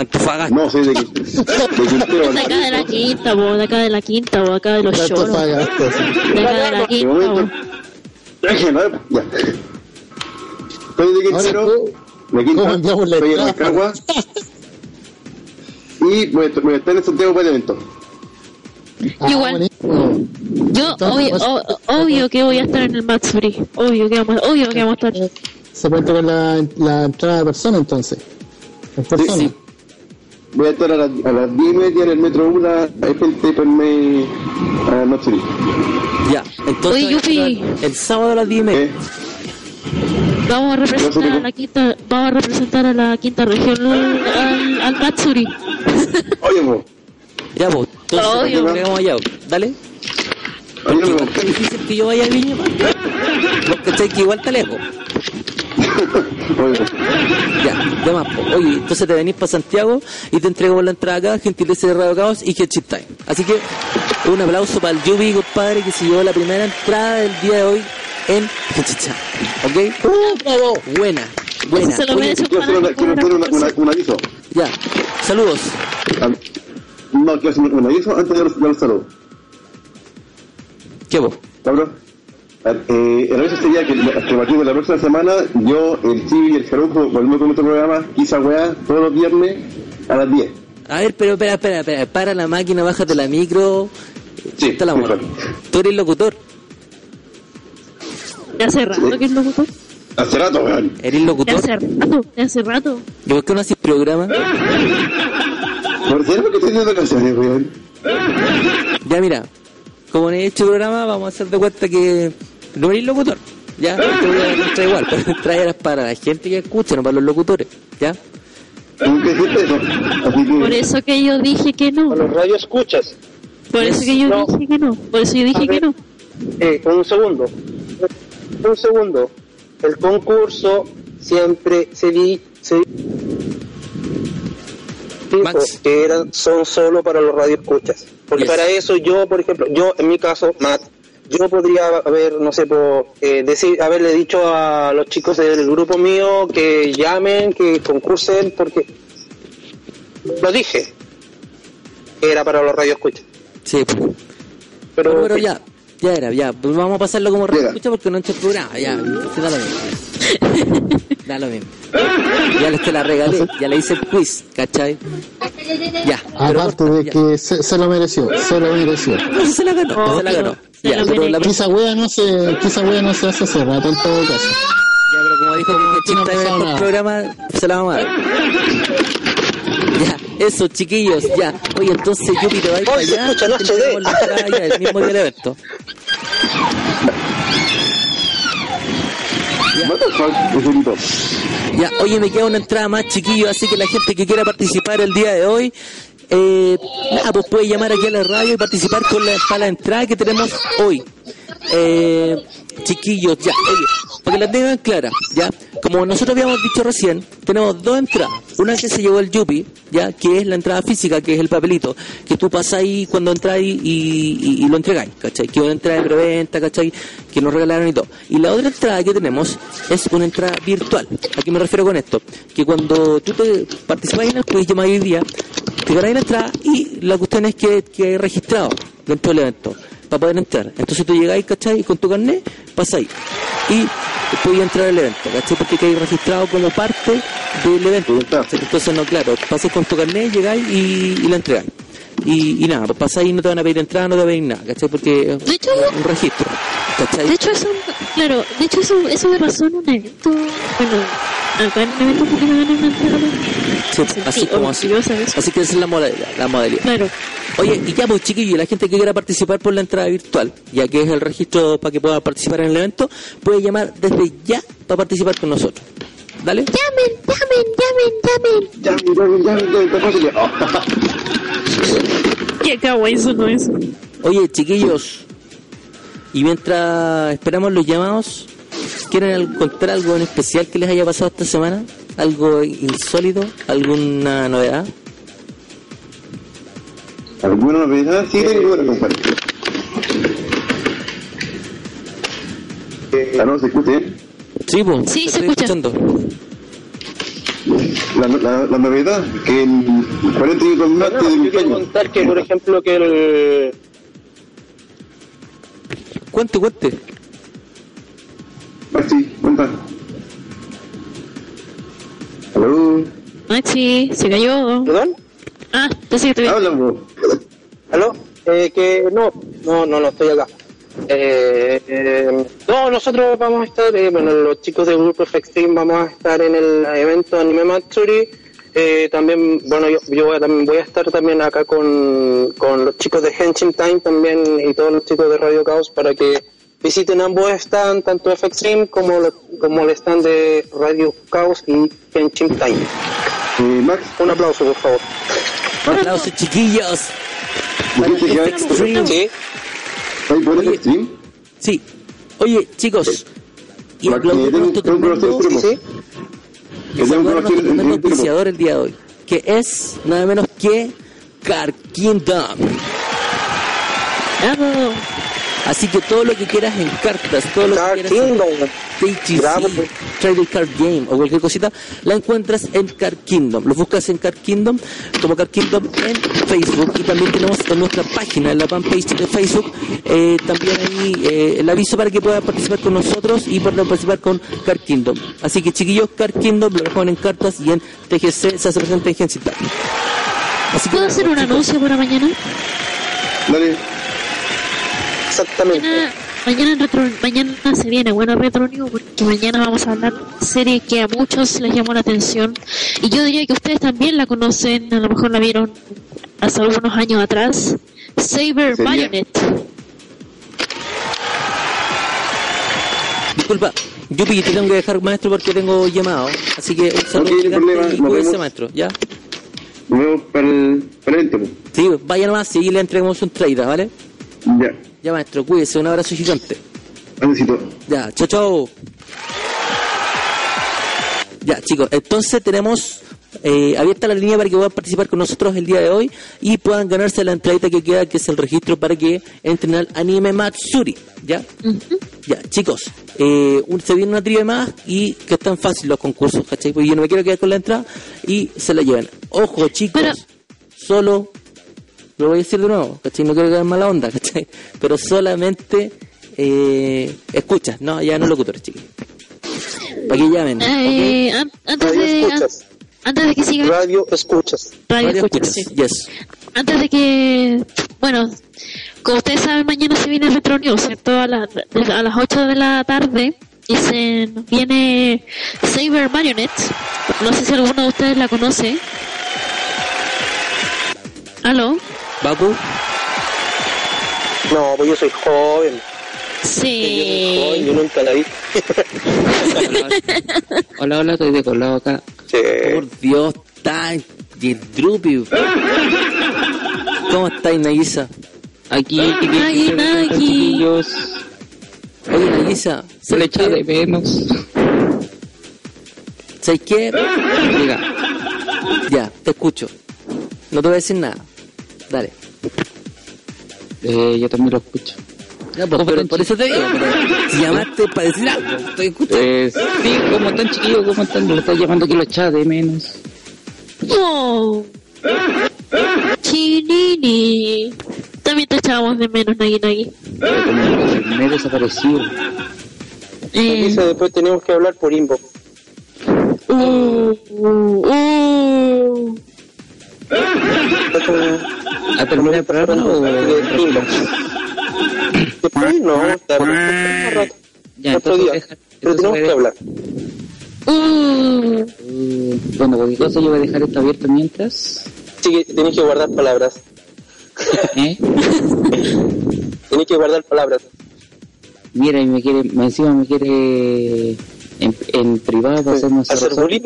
Antofagasta. No, soy de, de Quintero. De acá de la quinta, bo, de acá de la quinta, bo, acá de los choros. paga, esto. De acá de la De quinta, momento. bo. Ya. Ya. Estoy de Quintero. De Quinta. ¿cómo enviamos la Estoy en entrada? Rancagua. Y voy a, est- voy a estar en Santiago para el evento. Ah, Igual. buenísimo. Yo, obvio, que voy a estar en el Max Free. Obvio que vamos, obvio que vamos a estar. Se cuenta con la, la entrada de persona entonces. En persona. sí. Voy a estar a, las- a las 10 y media en el metro UNA, hay gente por mí a Matsuri. Ya, entonces Oye, Yupi. el sábado a las 10 y media. ¿Eh? Vamos a representar a la quinta, vamos a representar a la quinta región al, al, Matsuri. Oye, po, Ya, pues, entonces Obvio. llegamos allá, ¿dale? oye, po. está difícil que yo vaya a Viña. Porque que igual está lejos. Ya, de más, po. Oye, entonces te venís para Santiago y te entrego la entrada acá, gentileza de Radio Caos y Headship Time. Así que un aplauso para el Yubi, compadre, que se llevó la primera entrada del día de hoy en Time. ¿Ok? ¡Uh, bravo! Buena, buena. Se lo Oye. Quiero hacer, una- quiero hacer una- una- un aviso. ya, saludos. Ah, No, quiero hacer un aviso antes de los, de los saludos. ¿Qué vos? Cabrón. Eh, el aviso sería que, que a partir de la próxima semana, yo, el Chibi y el Jarujo volvemos con nuestro programa, quizá weá, todos los viernes a las 10. A ver, pero espera, espera, espera. Para la máquina, bájate la micro. Sí, Está la mano. Tú eres locutor. De hace rato que es locutor. Hace rato, weón. Eres De locutor. hace rato, de hace rato. ¿Y por qué no haces programa? ¿Por qué que estoy haciendo canciones, weón? Ya mira, como no he hecho programa, vamos a hacer de cuenta que no eres locutor. Ya, te voy a entrar igual, pero traerás para la gente que escucha, no para los locutores. ¿Ya? Nunca hiciste eso. Así que... Por eso que yo dije que no. A los radio escuchas. Por eso que yo No. dije que no. Por eso yo dije que no. Eh, un segundo. Un segundo. El concurso siempre se di, se dijo Max. que eran, son solo para los radioescuchas. Porque Yes. para eso yo, por ejemplo, yo en mi caso, Matt, yo podría haber, no sé, por, eh, decir, haberle dicho a los chicos del grupo mío que llamen, que concursen, porque lo dije. Era para los radioescuchas. Sí. Pero, Pero, pero ya, ya era, ya. Pues vamos a pasarlo como Llega. escucha porque no he hecho programa. Ya, se da lo mismo. Da lo mismo. Ya les te la regalé, ya le hice el quiz, ¿cachai? Ya. Aparte de ya. que se, se lo mereció, se lo mereció. No, se la ganó, Oh, se la ganó. Ya, pero la Quizá wea no se, quizá wea no se hace hace rato en todo caso. Ya, pero como dijo que no chiste en el programa, se la vamos a dar. Ya, eso, chiquillos, ya. Oye, entonces Yupi te va a ir para allá. escucha entregamos la ya, el mismo día del evento. Joselito? Ya, oye, me queda una entrada más, chiquillos, así que la gente que quiera participar el día de hoy, eh, nada, pues puede llamar aquí a la radio y participar con la, para la entrada que tenemos hoy. Eh, chiquillos, ya, oye, para que la tengan clara, ya, como nosotros habíamos dicho recién, tenemos dos entradas. Una que se llevó el Yupi, ya, que es la entrada física, que es el papelito, que tú pasas ahí cuando entras y, y, lo entregáis, ¿cachai? Que una entrada de preventa, ¿cachai? Que nos regalaron y todo. Y la otra entrada que tenemos es una entrada virtual. ¿A qué me refiero con esto? Que cuando tú te participas en el quiz, llamas hoy día, te ganáis la entrada y la cuestión es que, que hay registrado dentro del evento para poder entrar. Entonces tú llegáis, ¿cachai? Y con tu carnet pasáis. Y podéis entrar al evento, ¿cachai? Porque quedáis registrado como parte del evento. Entonces, no, claro, pasáis con tu carnet, llegáis y, y la entregáis. Y, y nada, pues pasáis y no te van a pedir entrada, no te van a pedir nada, ¿cachai? Porque es De hecho, un registro, ¿cachai? De hecho, eso, claro, de hecho eso, eso me pasó en un evento, bueno, acá en un evento porque me gané una entrada. Sí, así como así. Así que esa es la modalidad. La modalidad. Claro, Oye, y ya pues chiquillos, la gente que quiera participar por la entrada virtual, ya que es el registro para que pueda participar en el evento, puede llamar desde ya para participar con nosotros. Dale. llamen, llamen, llamen, llamen. Ya, ya, ya. Oh. Qué kawaii sonó eso. Oye, chiquillos, y mientras esperamos los llamados, ¿quieren contar algo en especial que les haya pasado esta semana? ¿Algo insólito? ¿Alguna novedad? ¿Alguna novedad? Sí, tengo una, compadre. Ah, no, se escucha, ¿eh? Sí, pues. Sí, se escucha. escuchando. La, la, la novedad, que en 40 y con más No, de yo quiero contar que, por ejemplo, que el, Cuente, cuente. Maxi, cuenta. Aló, Maxi, se cayó. ¿Perdón? Ah, pensé que te habla, bro. ¿Aló? Eh, que no, no, no, no estoy acá. Eh, eh, no, nosotros vamos a estar, eh, bueno, los chicos del grupo FX Team vamos a estar en el evento Anime Matsuri eh, también, bueno, yo, yo voy, a, también voy a estar también acá con, con los chicos de Henshin Time también y todos los chicos de Radio Caos para que visiten ambos stands, tanto FXtream como, lo- como el stand de Radio Caos y Henshin Time. Eh, Max, Un aplauso, por favor. Aplausos, chiquillos. dijiste que hay Extreme. Sí, hay por stream. Sí. Oye, chicos. Y sí. y tremendo auspiciador el día de hoy. Que es nada menos que Car Kingdom. Así que todo lo que quieras en cartas, todo lo que quieras en Kingdom. TGC, Bravo. Trading Card Game o cualquier cosita, la encuentras en Card Kingdom. Los buscas en Card Kingdom como Card Kingdom en Facebook y también tenemos en nuestra página, en la fanpage de Facebook, eh, también ahí eh, el aviso para que puedan participar con nosotros y puedan participar con Card Kingdom. Así que chiquillos, Card Kingdom lo ponen en cartas y en TGC se hace presente en. Así que ¿Puedo hacer un chicos, anuncio para mañana? Dale. Exactamente. Mañana, mañana, en retro, mañana se viene buena Retro News porque mañana vamos a hablar de una serie que a muchos les llamó la atención y yo diría que ustedes también la conocen, a lo mejor la vieron hace algunos años atrás. Saber ¿Sería? Bayonet. Disculpa, Yupi, te tengo que dejar maestro porque tengo llamado. Así que un saludo no problema, y vemos. maestro, ¿ya? Nos vemos para el, para el. Sí, vaya nomás y le entregamos un trade, ¿vale? Ya. Ya maestro, cuídese, un abrazo gigante. Necesito. Ya, chao, chao. Ya, chicos, entonces tenemos eh, abierta la línea para que puedan participar con nosotros el día de hoy y puedan ganarse la entradita que queda, que es el registro para que entren al anime Matsuri, ¿ya? Ya, chicos, eh, un- se viene una trivia más y que están fáciles los concursos, ¿cachai? Porque yo no me quiero quedar con la entrada y se la llevan. Ojo, chicos, Pero- solo, lo voy a decir de nuevo, ¿cachai? No quiero quedar en mala onda, ¿cachai? Pero solamente eh, escuchas, no, ya no locutores, chicos. Para que llamen. Eh, an- antes, Radio de, an- escuchas. antes de que sigan, Radio escuchas. radio Radio escuchas, escuchas, sí. yes. Antes de que, bueno, como ustedes saben, mañana se viene Retro News, ¿cierto? A, la- a las 8 de la tarde y se nos viene Saber Marionette. No sé si alguno de ustedes la conoce. ¿Aló? Baku, No, pues yo soy joven. Yo soy joven, yo Sí. nunca la vi. Hola, hola, estoy de colado acá. Sí. por Dios, tan drupi. ¿Cómo estáis, Nagisa? Aquí, chiquillos, Nagi. chiquillos. Oye, Nagisa, Se le ¿sabes echa de menos. ¿Sabes qué? Diga, Ya, te escucho. No te voy a decir nada. Dale. eh, yo también lo escucho. Ya, pues, pero por eso te digo, pero llamaste para decir algo, estoy escuchando. Eh, sí, ¿cómo están chiquillos? ¿Cómo están? Lo estoy llamando que lo echa de menos. Oh. Chinini. También te echábamos de menos, Nagi Nagi. Como me he desaparecido. Eh, Dice, después tenemos que hablar por inbox. uh, uh, uh. ¿Ha terminado el programa o...? Después no. Un rato. Ya, Otro entonces día. Pero entonces tenemos a que hablar. Uh. Bueno, cualquier cosa yo voy a dejar esto abierto mientras. Sí, tienes que guardar palabras. ¿Eh? Tienes que guardar palabras. Mira, y me quiere, me encima me quiere en, en privado para hacernos Hacer arrozar. bullying.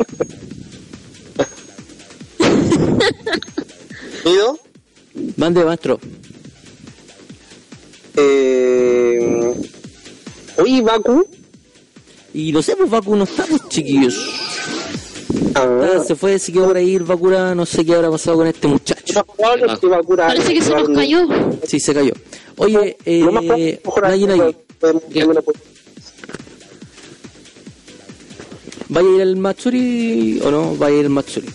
¿Ido? Mande, maestro. Eh... Oye, Baku. Y no sé, pues Baku no está, pues, chiquillos. Ah, Ah, se fue, se quedó por ahí el Bakura, no sé qué habrá pasado con este muchacho. Parece que se nos cayó. Sí, se cayó. Oye, Lo eh, lo puede- ¿vaya a ir al Matsuri o no? ¿Vaya a ir al Matsuri?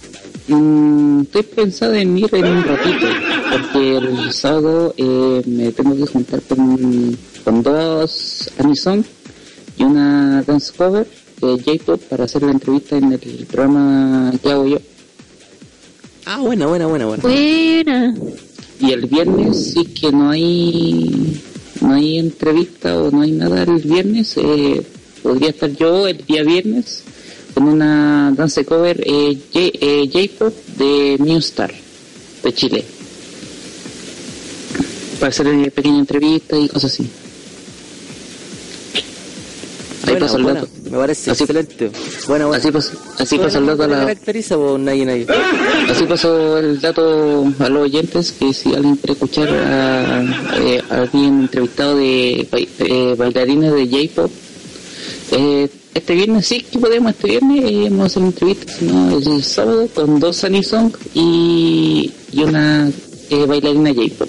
Mm, estoy pensando en ir en un ratito, porque el sábado eh, me tengo que juntar con, con dos Anison y una dance cover de J-Pop para hacer la entrevista en el programa que hago yo. Ah, buena, buena, buena, buena. Buena. Y el viernes, sí que no hay no hay entrevista o no hay nada el viernes, eh, podría estar yo el día viernes con una dance cover eh, eh, J-pop de New Star de Chile. Para hacer una pequeña entrevista y cosas así. Ahí Buena, pasa el dato. me parece Así- excelente. Buena, buena. Así pasa, así pasa el dato a ¿Qué la, caracteriza vos, nadie, nadie? Así pasó el dato a los oyentes que si alguien quiere escuchar a, eh, a alguien entrevistado de eh, bailarines de J-pop, eh, este viernes sí que podemos, este viernes eh, vamos a hacer una entrevista, ¿no? el sábado con dos Anisong y, y una eh, bailarina J-pop.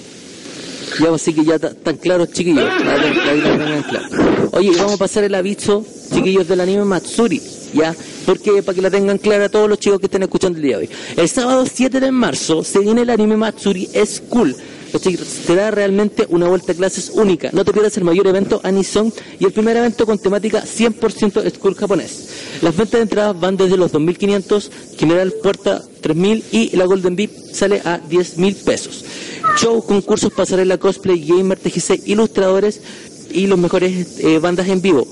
Ya, pues, así que ya están claros, chiquillos. Oye, y vamos a pasar el aviso, chiquillos del anime Matsuri, ¿ya? Porque para que la tengan clara todos los chicos que estén escuchando el día de hoy. El sábado 7 de marzo se viene el anime Matsuri School. ¿Cachai? Será realmente una vuelta a clases única. No te pierdas el mayor evento Anison y el primer evento con temática 100% school japonés. Las ventas de entradas van desde los 2.500, General Puerta 3.000 y la Golden VIP sale a 10.000 pesos. Show, concursos, pasarela, cosplay, gamer, TGC, ilustradores y los mejores eh, bandas en vivo.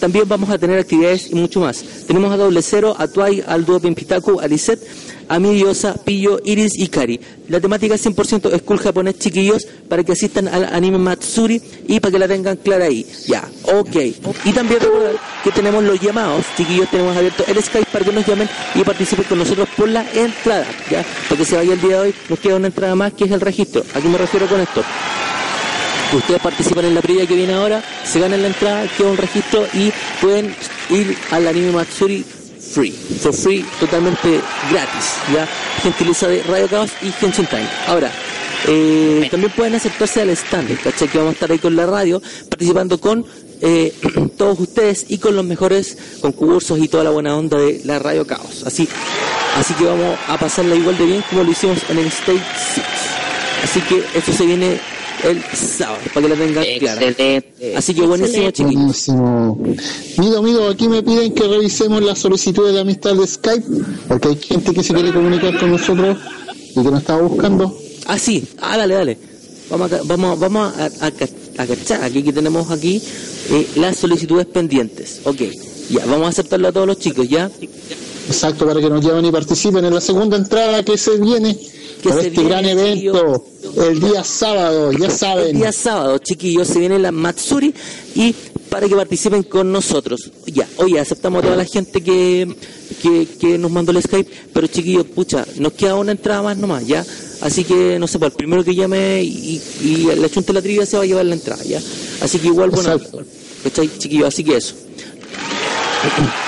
También vamos a tener actividades y mucho más. Tenemos a Doble Cero, a Tuay, al dúo Pimpitaku, a Lisette, a mi diosa, Pillo, Iris y Kari. La temática es 100% school japonés, chiquillos, para que asistan al anime Matsuri y para que la tengan clara ahí. Ya, ok. Y también recordar que tenemos los llamados, chiquillos, tenemos abierto el Skype para que nos llamen y participen con nosotros por la entrada. Ya, porque se vaya el día de hoy, nos queda una entrada más que es el registro. ¿A qué me refiero con esto? Ustedes participan en la previa que viene ahora, se ganan la entrada, queda un registro y pueden ir al anime Matsuri free, for free, totalmente gratis, ya, gentileza de Radio Caos y Genshin Time. Ahora, eh, también pueden acercarse al stand, ¿cachai? Que vamos a estar ahí con la radio, participando con eh, todos ustedes y con los mejores concursos y toda la buena onda de la Radio Caos. Así, así que vamos a pasarla igual de bien como lo hicimos en el Stage 6. Así que eso se viene el sábado, para que la tengan clara. Excelente. Así que buenísimo, chiquillos. Buenísimo. Mido, Mido, aquí me piden que revisemos las solicitudes de amistad de Skype, porque hay gente que se quiere comunicar con nosotros y que nos estaba buscando. Ah, sí, ah, dale, dale. Vamos a, vamos, vamos a, a, a cachar. Aquí que tenemos aquí eh, las solicitudes pendientes. Ok, ya, vamos a aceptarlo a todos los chicos, ¿ya? Exacto, para que nos llamen y participen en la segunda entrada que se viene Que se este viene, gran evento el día sábado, ya El saben. día sábado, chiquillos, se viene la Matsuri y para que participen con nosotros. Ya, oye, aceptamos a toda la gente que, que, que nos mandó el Skype, pero chiquillos, pucha, nos queda una entrada más nomás, ¿ya? Así que, no sé, pues el primero que llame y, y le chunte la trivia se va a llevar la entrada, ¿ya? Así que igual, bueno. ¿cachai, chiquillos? Así que eso.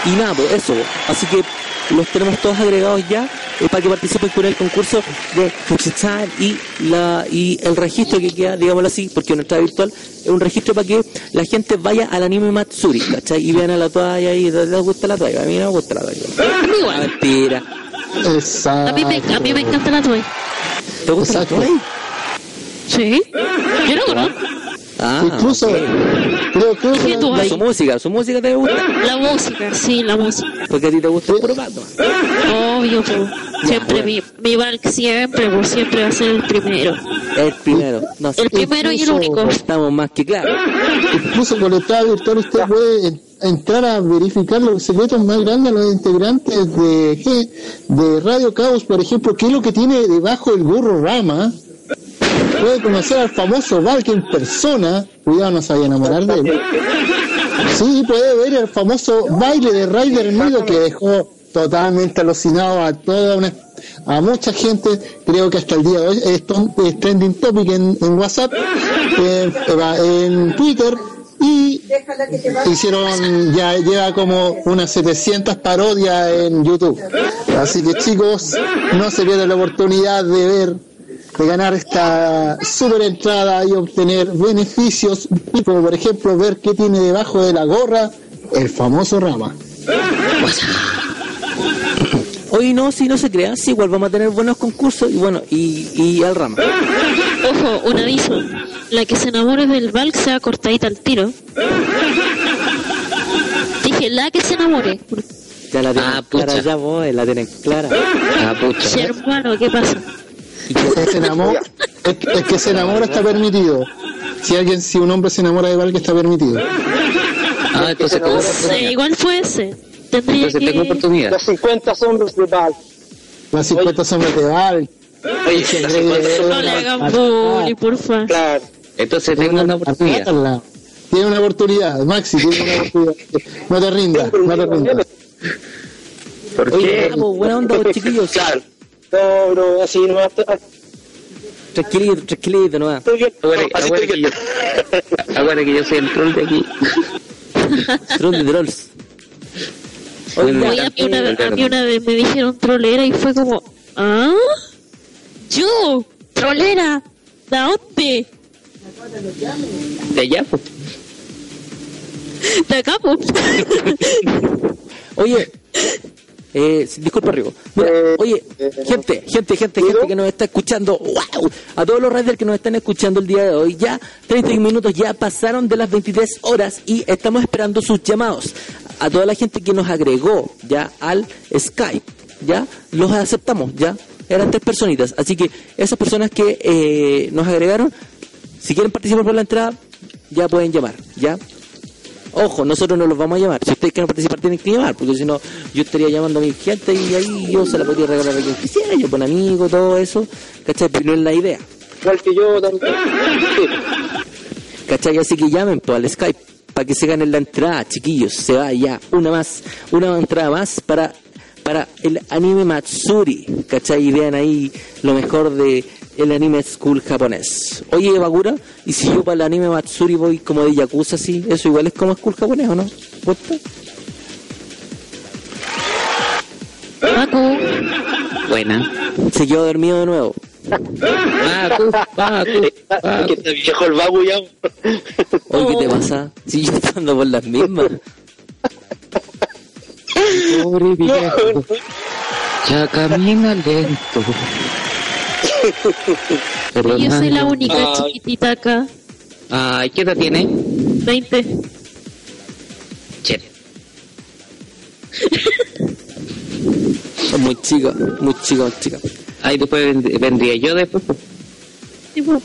Y nada, pues eso. Así que los tenemos todos agregados ya eh, para que participen con el concurso de Fuchisan y la y el registro que queda, digámoslo así, porque no está virtual, es un registro para que la gente vaya al anime Matsuri, ¿cachai? Y vean a la toalla y les gusta la toalla. A mí no me gusta la toalla. A mí Ah, mentira. Exacto. A mí me, a mí me encanta la toalla. ¿Te gusta la toalla? Sí. Yo no conozco. Ah, Incluso, ok. creo, creo que ¿Qué tú La- hay? su música, su música te gusta, La música, sí, la música. porque a ti te gusta el puro pato. Obvio, pues. Siempre, mi, mi Valk siempre, pues siempre va a ser el primero. El primero. No sé. El primero y el único. Estamos más que claros. incluso con la entrada virtual usted puede en- entrar a verificar los secretos más grandes de los integrantes de, de Radio Caos, por ejemplo, qué es lo que tiene debajo el gorro Rama. Puede conocer al famoso Valk en persona. Cuidado, no se vaya a enamorar de él. Sí, puede ver el famoso baile de Ryder Mido que dejó totalmente alucinado a toda una a mucha gente, creo que hasta el día de hoy es, trending topic en, WhatsApp, en Twitter y hicieron ya lleva como unas 700 parodias en YouTube. Así que chicos, no se pierdan la oportunidad de ver de ganar esta super entrada y obtener beneficios, como por ejemplo ver qué tiene debajo de la gorra el famoso rama. Hoy no, si no se crean, sí, igual vamos a tener buenos concursos y bueno, y, y al rama. Ojo, un aviso. La que se enamore del Valk sea cortadita al tiro. Dije, la que se enamore. Ya la tienen Ah, clara, pucha. ya vos, eh, la tienen clara. Ah, pucha. Sí, hermano, ¿qué pasa? Y que- El que se enamora, el, que- el que se enamora está permitido. Si alguien, si un hombre se enamora de Val, que está permitido. Ah, entonces, ¿cómo? Sí, igual fue ese. tendría Entonces que... tengo oportunidad. Las 50 sombras de Val. Las 50 sombras de Val. Oye, Ese las rey 50 de- sombras No le de Val. hagan bullying, porfa. Claro. Entonces tengo una oportunidad. Tiene una oportunidad, Maxi, tiene una oportunidad. No te rindas, no te rindas. ¿Por Oye, qué? vamos, buena onda, chiquillos. Claro. No, no, así no estoy Tranquilito, tranquilito, no estoy bien. Estoy que yo, que yo soy el troll de aquí. Troll de trolls. Oye, Oye, a mí, una, a mí una vez me dijeron trolera y fue como, ¿ah? ¿Yo? ¿Trolera? ¿De dónde? De allá, pues. De acá, pues. Oye, eh, disculpa, Rigo. Mira, Eh, oye, eh, gente, gente, gente, gente que nos está escuchando, wow, a todos los riders que nos están escuchando el día de hoy, ya 30 minutos ya pasaron de las 23 horas y estamos esperando sus llamados. A toda la gente que nos agregó ya al Skype, ya los aceptamos, ya eran tres personitas, así que esas personas que eh, nos agregaron, si quieren participar por la entrada, ya pueden llamar, ya. Ojo, nosotros no los vamos a llamar. Si ustedes quieren participar, tienen que llamar, porque si no, yo estaría llamando a mi gente y ahí yo se la podría regalar a quien quisiera, yo con amigos, todo eso, ¿cachai? Pero no es la idea, Igual que yo también. ¿cachai? Así que llamen pues, al Skype para que se ganen la entrada, chiquillos. Se va ya, una más, una entrada más para, para el anime Matsuri, ¿cachai? Y vean ahí lo mejor de el anime school japonés. Oye, Bakura, ¿y si yo para el anime Matsuri voy como de Yakuza así? ¿Eso igual es como school japonés o no? ¿Puesto? Paco, Buena. Se quedó dormido de nuevo. Paco, Paco, Que Paco. está viejo el babu ya. Oye, ¿qué te pasa? Si yo ando por las mismas. Pobre viejo. Ya camina lento. Pero yo soy la única Ay. chiquitita acá. Ay, ¿qué edad tiene? 20. Che. Es muy chica, muy chica, muy chica. Ahí después vend- vendría yo después. pues. Tipo,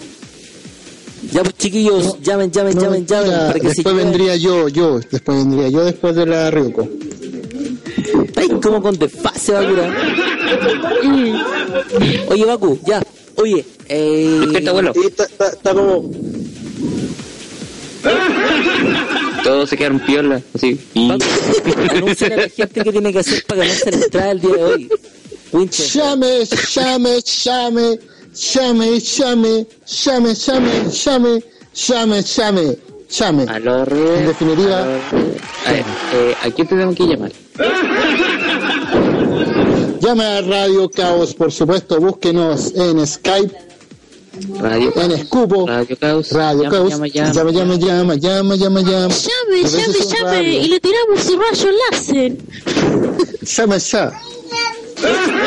Ya pues chiquillos, llamen, llamen, No, llamen, llamen. para que después vendría yo, yo, después vendría yo después de la Ryuko. Estáis como con desfase, Bakura. mm, Oye, Baku, ya. Oye, eh... Despierta, abuelo. Sí, está, está, está como. Todos se quedaron piola. Así. Anúnciale a la gente que tiene que hacer para ganarse la entrada el día de hoy. Winter. Llame, llame, llame, llame, llame, llame, llame, llame, llame, llame, llame. En definitiva, A ver, eh, ¿a quién tenemos que llamar? Llame a Radio Caos, por supuesto, búsquenos en Skype, Radio en Escupo, Radio Caos. Radio llama, Caos, llama, llama, llama. llama, llama, llama, llama, llama. llame, llame, llame. Y le tiramos su rayo láser. Llama ya.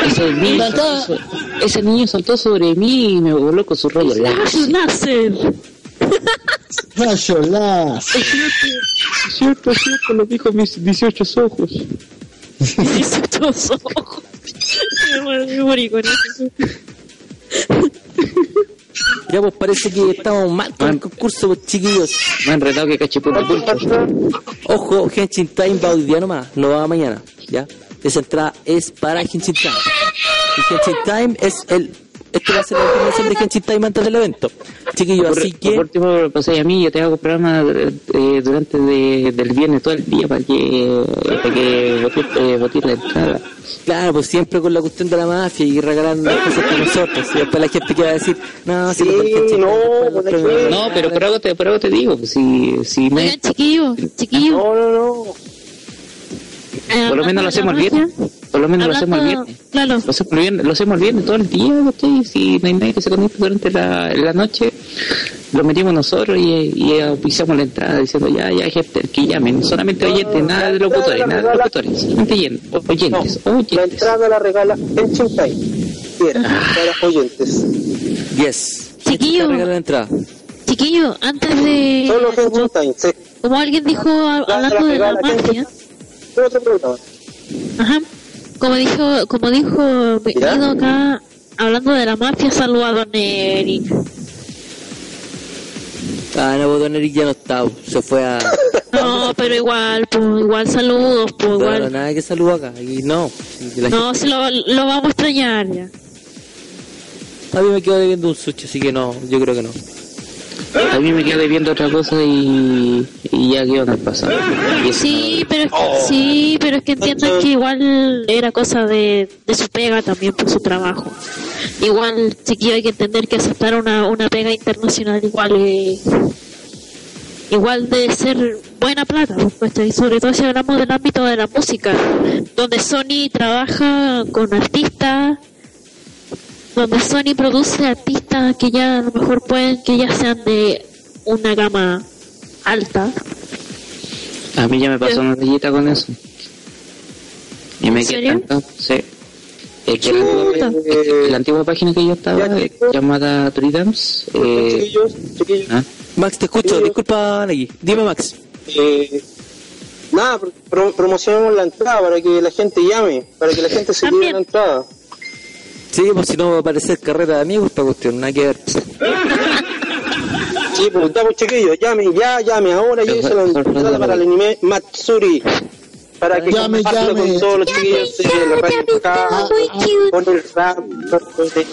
Ese niño, Acá. saltó so- ese niño saltó sobre mí y me voló con su rollo Rayo láser. Láser. Rayo láser. Cierto, cierto, lo dijo mis 18 ojos. 18 ojos. Me muero- me morí con eso. Ya pues parece que estamos mal con el concurso, pues, chiquillos. Me han retado que cachiputo pulpo. Ojo, Henshin Time va hoy día nomás, no va mañana, ¿ya? Esa entrada es para Henshin Time. Y Henshin Time es el... Esto va a ser la información de Henshin Time antes del evento. Chiquillos, Por, así por que... último, pasé a mí, yo te hago programa eh, durante de- del viernes todo el día para que, para que botes, eh, la entrada. Claro, pues siempre con la cuestión de la mafia y regalando las cosas para nosotros. Y después la gente que va a decir, no, si Sí, lo Henshin no, pues, los ¿de premios". qué? No, pero por algo te, por algo te digo, pues, si, si no Oigan, chiquillos, chiquillos. No, no, no. Eh, por lo menos lo hacemos el viernes. Por lo menos lo hacemos el viernes. Claro. Lo hacemos el viernes, lo hacemos el viernes todo el día, ¿cachai? Si no hay nadie que se conecte durante la, la noche, lo metimos nosotros y, y auspiciamos la entrada diciendo ya, ya, gente, que llamen, solamente oyentes, nada de locutores, nada de locutores, solamente oyen- No, oyentes, la oyentes. entrada la regala en Chintay. Bien, para oyentes. Yes. Chiquillo. La entrada. Chiquillo, antes de. Solo Como, alguien dijo hablando de la mafia. ¿Qué otro programa? Ajá. Como dijo, como dijo mi acá, hablando de la mafia, saluda a Don Eric. Ah, no, Don Eric ya no está, se fue a... No, pero igual, pues, igual saludos, pues, No, igual. nada que saludo acá. Y no. la No, si lo, lo vamos a extrañar ya. A mí me quedo debiendo un sushi, así que no, yo creo que no. A mí me quedé viendo otra cosa y, y ya quedó en el pasado. Sí, pero es que, sí, pero es que entiendan que igual era cosa de, de su pega también por su trabajo. Igual, chiquillo, hay que entender que aceptar una, una pega internacional igual eh, igual de ser buena plata, y sobre todo si hablamos del ámbito de la música, donde Sony trabaja con artistas, donde Sony produce artistas que ya a lo mejor pueden que ya sean de una gama alta. A mí ya me pasó una rayita con eso. Y me ¿En quedé sí. Es que la que la antigua página que yo estaba, eh, llamada Tridams, eh, chiquillos, chiquillos, ¿ah? Max, te escucho, disculpa, Nagui. Dime, Max. eh, nada, pro- pro- promocionemos la entrada para que la gente llame, para que la gente se lleve También. la entrada. Sí, pues si no va a parecer carrera de amigos esta cuestión, nada que ver. Sí, pues ya, pues chiquillos, llamen, ya, llame, ahora yo hice la entrada para el anime Matsuri. Para que Llame, llame. con todos los chiquillos de la radio acá, con el rap, con el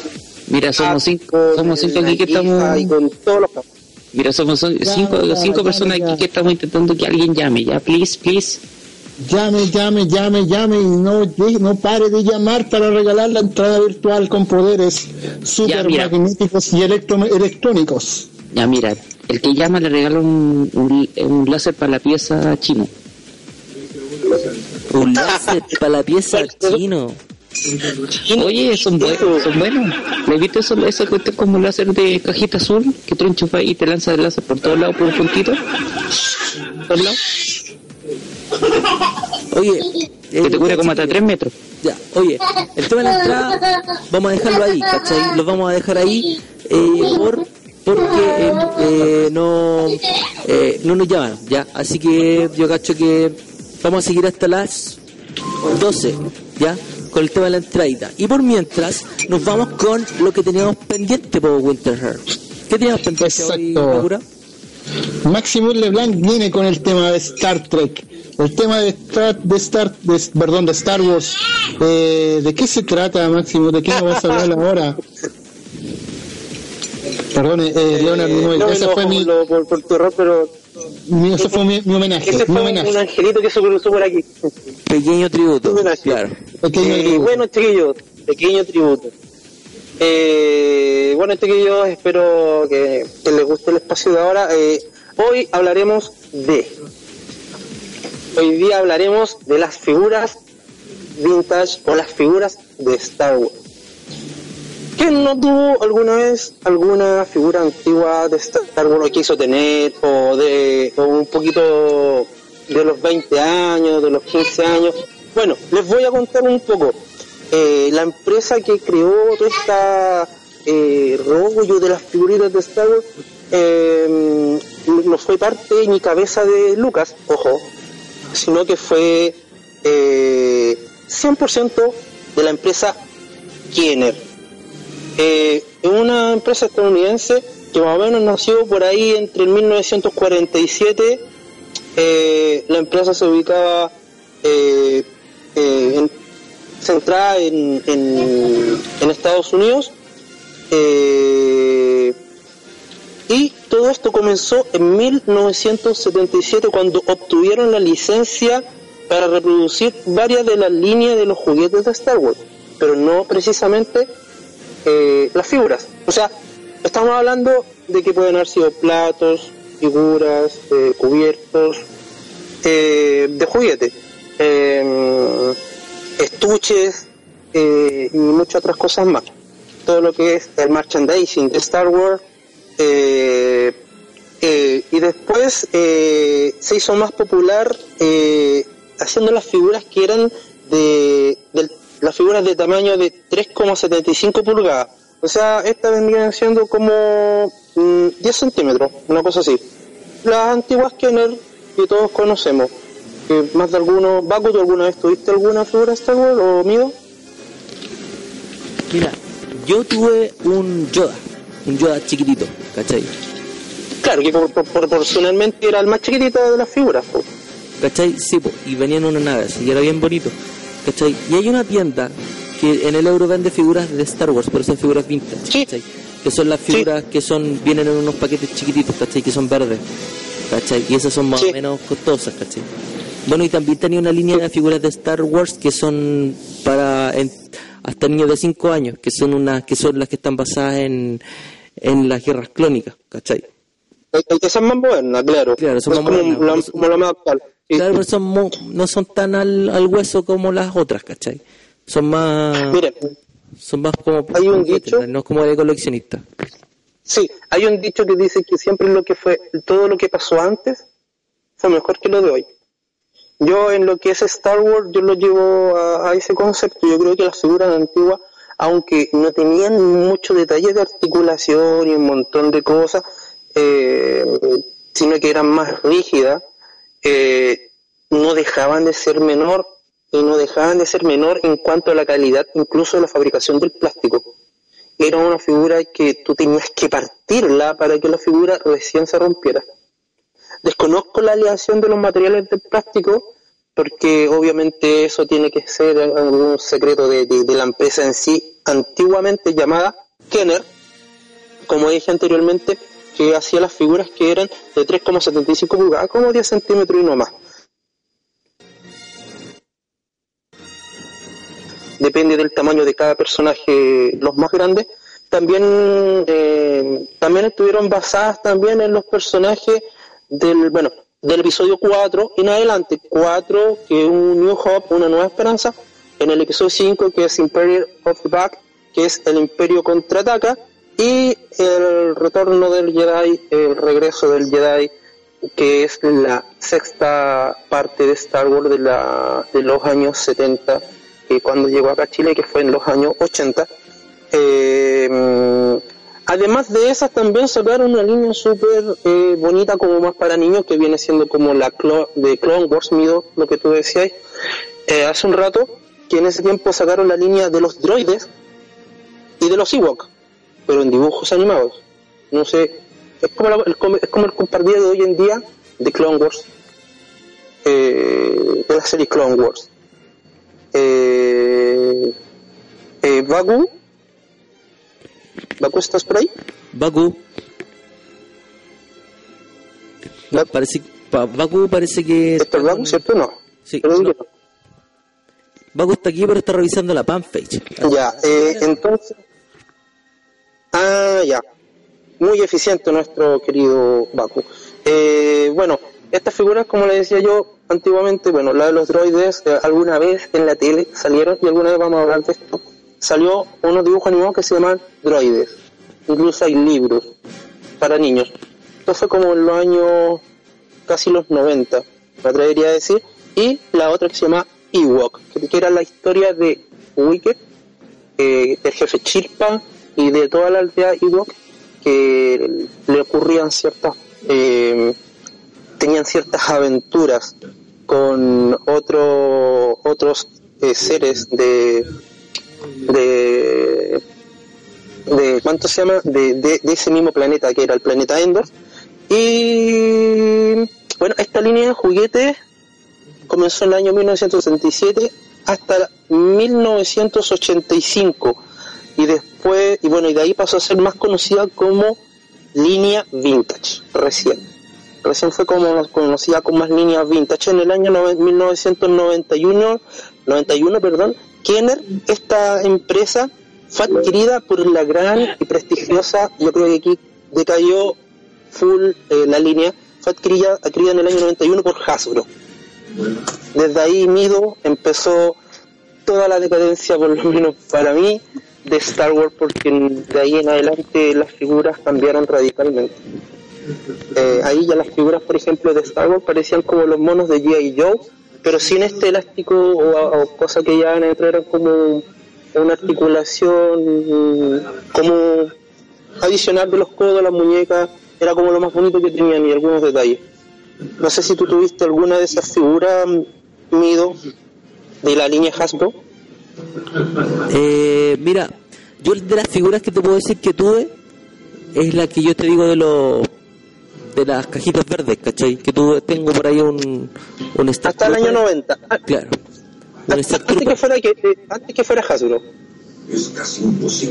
Mira, somos cinco, somos cinco aquí que estamos, Y con todos los mira, somos cinco, ya, cinco ya, personas ya. aquí que estamos intentando que alguien llame, ya, please, please. Llame, llame, llame, llame y no, no pare de llamar para regalar la entrada virtual con poderes super magnéticos y electrónicos. Ya, mira, el que llama le regala un, un, láser para la pieza chino. Un láser para la pieza chino. Oye, son buenos, son buenos. ¿Le viste eso, eso que es como láser de cajita azul que tú enchufas y te lanza el láser por todos lados por un puntito? ¿Por lados? Oye, Que te eh, cubre como hasta 3 metros. Ya, oye, el tema de la entrada, vamos a dejarlo ahí, ¿cachai? Lo vamos a dejar ahí eh, por porque eh, no eh, no nos llaman, ya. Así que yo cacho que vamos a seguir hasta las 12, ya, con el tema de la entradita. Y por mientras, nos vamos con lo que teníamos pendiente por Winterhair. ¿Qué teníamos pendiente hoy, Exacto. Maximus Leblanc viene con el tema de Star Trek. El tema de Star, de Star, de- perdón, de Star Wars. Eh, ¿De qué se trata, Maximus? ¿De qué nos vas a hablar ahora? Perdón, eh, Leonard Eh, Nimoy, no ese enojo fue mi, por, lo- por, por tu error, pero mi- ese fue mi, mi homenaje, ese mi fue un, homenaje. un angelito que se cruzó por aquí. Pequeño tributo, Homenaje. claro. Pequeño Eh, tributo. bueno, chiquillos, pequeño tributo. Eh, bueno, chiquillos, espero que, que les guste el espacio de ahora. Eh, hoy hablaremos de. Hoy día hablaremos de las figuras vintage o las figuras de Star Wars. ¿Quién no tuvo alguna vez alguna figura antigua de Star Wars o quiso tener o de un poquito de los 20 años, de los 15 años? Bueno, les voy a contar un poco. Eh, la empresa que creó todo esta eh, rollo de las figuritas de Star Wars eh, no fue parte ni cabeza de Lucas, ojo, sino que fue eh, 100% de la empresa Kenner. Eh, una empresa estadounidense que más o menos nació por ahí entre el 1947. eh, la empresa se ubicaba eh, eh, en- centrada en, Estados Unidos. Y todo esto comenzó en 1977 cuando obtuvieron la licencia para reproducir varias de las líneas de los juguetes de Star Wars, pero no precisamente eh, las figuras. O sea, estamos hablando de que pueden haber sido platos, figuras, eh, cubiertos, eh, de juguete, eh, estuches eh, y muchas otras cosas más. Todo lo que es el merchandising de Star Wars. Eh, eh, y después eh, se hizo más popular eh, haciendo las figuras que eran de, las figuras de tamaño de 3,75 pulgadas. O sea, estas vendrían siendo como mm, 10 centímetros, una cosa así. Las antiguas Kenner que todos conocemos. Que más de alguno, Baku, ¿tú alguna vez tuviste alguna figura Star Wars o Mido? Mira, yo tuve un Yoda, un Yoda chiquitito, ¿cachai? Claro, que por- por- proporcionalmente era el más chiquitito de las figuras. po. ¿Cachai? Sí, po, y venían en una nave así, y era bien bonito. ¿Cachai? Y hay una tienda que en el euro vende figuras de Star Wars, pero son figuras vintage, Sí. ¿cachai? Que son las figuras que son vienen en unos paquetes chiquititos, ¿cachai? Que son verdes, ¿cachai? Y esas son más Sí. o menos costosas, ¿cachai? Bueno, y también tenía una línea de figuras de Star Wars que son para en- hasta niños de 5 años, que son unas que son las que están basadas en, en las guerras clónicas, ¿cachai? Esa es más moderna, claro. Claro, son más como, modernas. la, como la más actual. Sí. Claro, pero son no son tan al, al hueso como las otras, ¿cachai? Son más... Son más como... Hay un como dicho- No es como de coleccionista. sí, hay un dicho que dice que siempre lo que fue, todo lo que pasó antes fue mejor que lo de hoy. Yo en lo que es Star Wars, yo lo llevo a, a ese concepto. Yo creo que las figuras antiguas, aunque no tenían mucho detalle de articulación y un montón de cosas, eh, sino que eran más rígidas, eh, no dejaban de ser menor y no dejaban de ser menor en cuanto a la calidad, incluso de la fabricación del plástico. Era una figura que tú tenías que partirla para que la figura recién se rompiera. Desconozco la aleación de los materiales del plástico porque obviamente eso tiene que ser un secreto de, la empresa en sí, antiguamente llamada Kenner, como dije anteriormente, que hacía las figuras que eran de 3,75 pulgadas, como 10 centímetros y no más. Depende del tamaño de cada personaje, los más grandes. También, eh, también estuvieron basadas también en los personajes del, bueno, del episodio 4 en adelante. 4, que es un New Hope, una nueva esperanza. En el episodio 5, que es Imperial of the Back, que es el Imperio contraataca. Y el retorno del Jedi, el regreso del Jedi, que es la sexta parte de Star Wars de, la, de los años 70, que cuando llegó acá a Chile, que fue en los años 80. Eh, mm, además de esas, también sacaron una línea súper eh, bonita, como más para niños, que viene siendo como la clo- de Clone Wars, Mido, lo que tú decías eh, hace un rato, que en ese tiempo sacaron la línea de los droides y de los Ewok, pero en dibujos animados. No sé, es como, la- el, es como el compartido de hoy en día de Clone Wars, eh, de la serie Clone Wars. Eh, eh, Bagu, ¿estás por ahí? Baku. Ba- Parece, pa- Baku parece que... ¿Esto es con- cierto no? Sí, Pero no. Baku está aquí, pero está revisando la fanpage. Ya, eh, entonces. Ah, ya. Muy eficiente nuestro querido Baku. Eh, bueno, estas figuras, como le decía yo antiguamente, bueno, la de los droides, eh, alguna vez en la tele salieron, y alguna vez vamos a hablar de esto, salió unos dibujos animados que se llaman droides. Incluso hay libros para niños. Esto fue como en los años casi los 90, me atrevería a decir. Y la otra que se llama Ewok, que, era la historia de Wicked, eh, del jefe Chirpa y de toda la aldea Ewok, que le ocurrían ciertas, eh, tenían ciertas aventuras con otro, otros eh, seres de, de, de, ¿cuánto se llama? De, de, ese mismo planeta que era el planeta Endor. Y bueno, esta línea de juguetes comenzó en el año 1967 hasta 1985 y después y bueno y de ahí pasó a ser más conocida como línea vintage recién recién fue como conocida con más líneas vintage en el año nove- 1991 91 perdón Kenner esta empresa fue adquirida por la gran y prestigiosa yo creo que aquí decayó full eh, la línea fue adquirida, adquirida en el año 91 por Hasbro desde ahí Mido empezó toda la decadencia, por lo menos para mí, de Star Wars, porque de ahí en adelante las figuras cambiaron radicalmente. Eh, ahí ya las figuras, por ejemplo, de Star Wars parecían como los monos de G.I. Joe, pero sin este elástico o, o cosa que ya adentro eran como una articulación como adicional de los codos, las muñecas, era como lo más bonito que tenían y algunos detalles. No sé si tú tuviste alguna de esas figuras, Mido, de la línea Hasbro. Eh, mira, yo de las figuras que te puedo decir que tuve es la que yo te digo de los de las cajitas verdes, ¿cachai? Que tú tengo por ahí un, un Star Hasta el año Trooper. 90. Ah, Claro. Un Star Antes que Trooper. fuera, que, eh, antes que fuera Hasbro.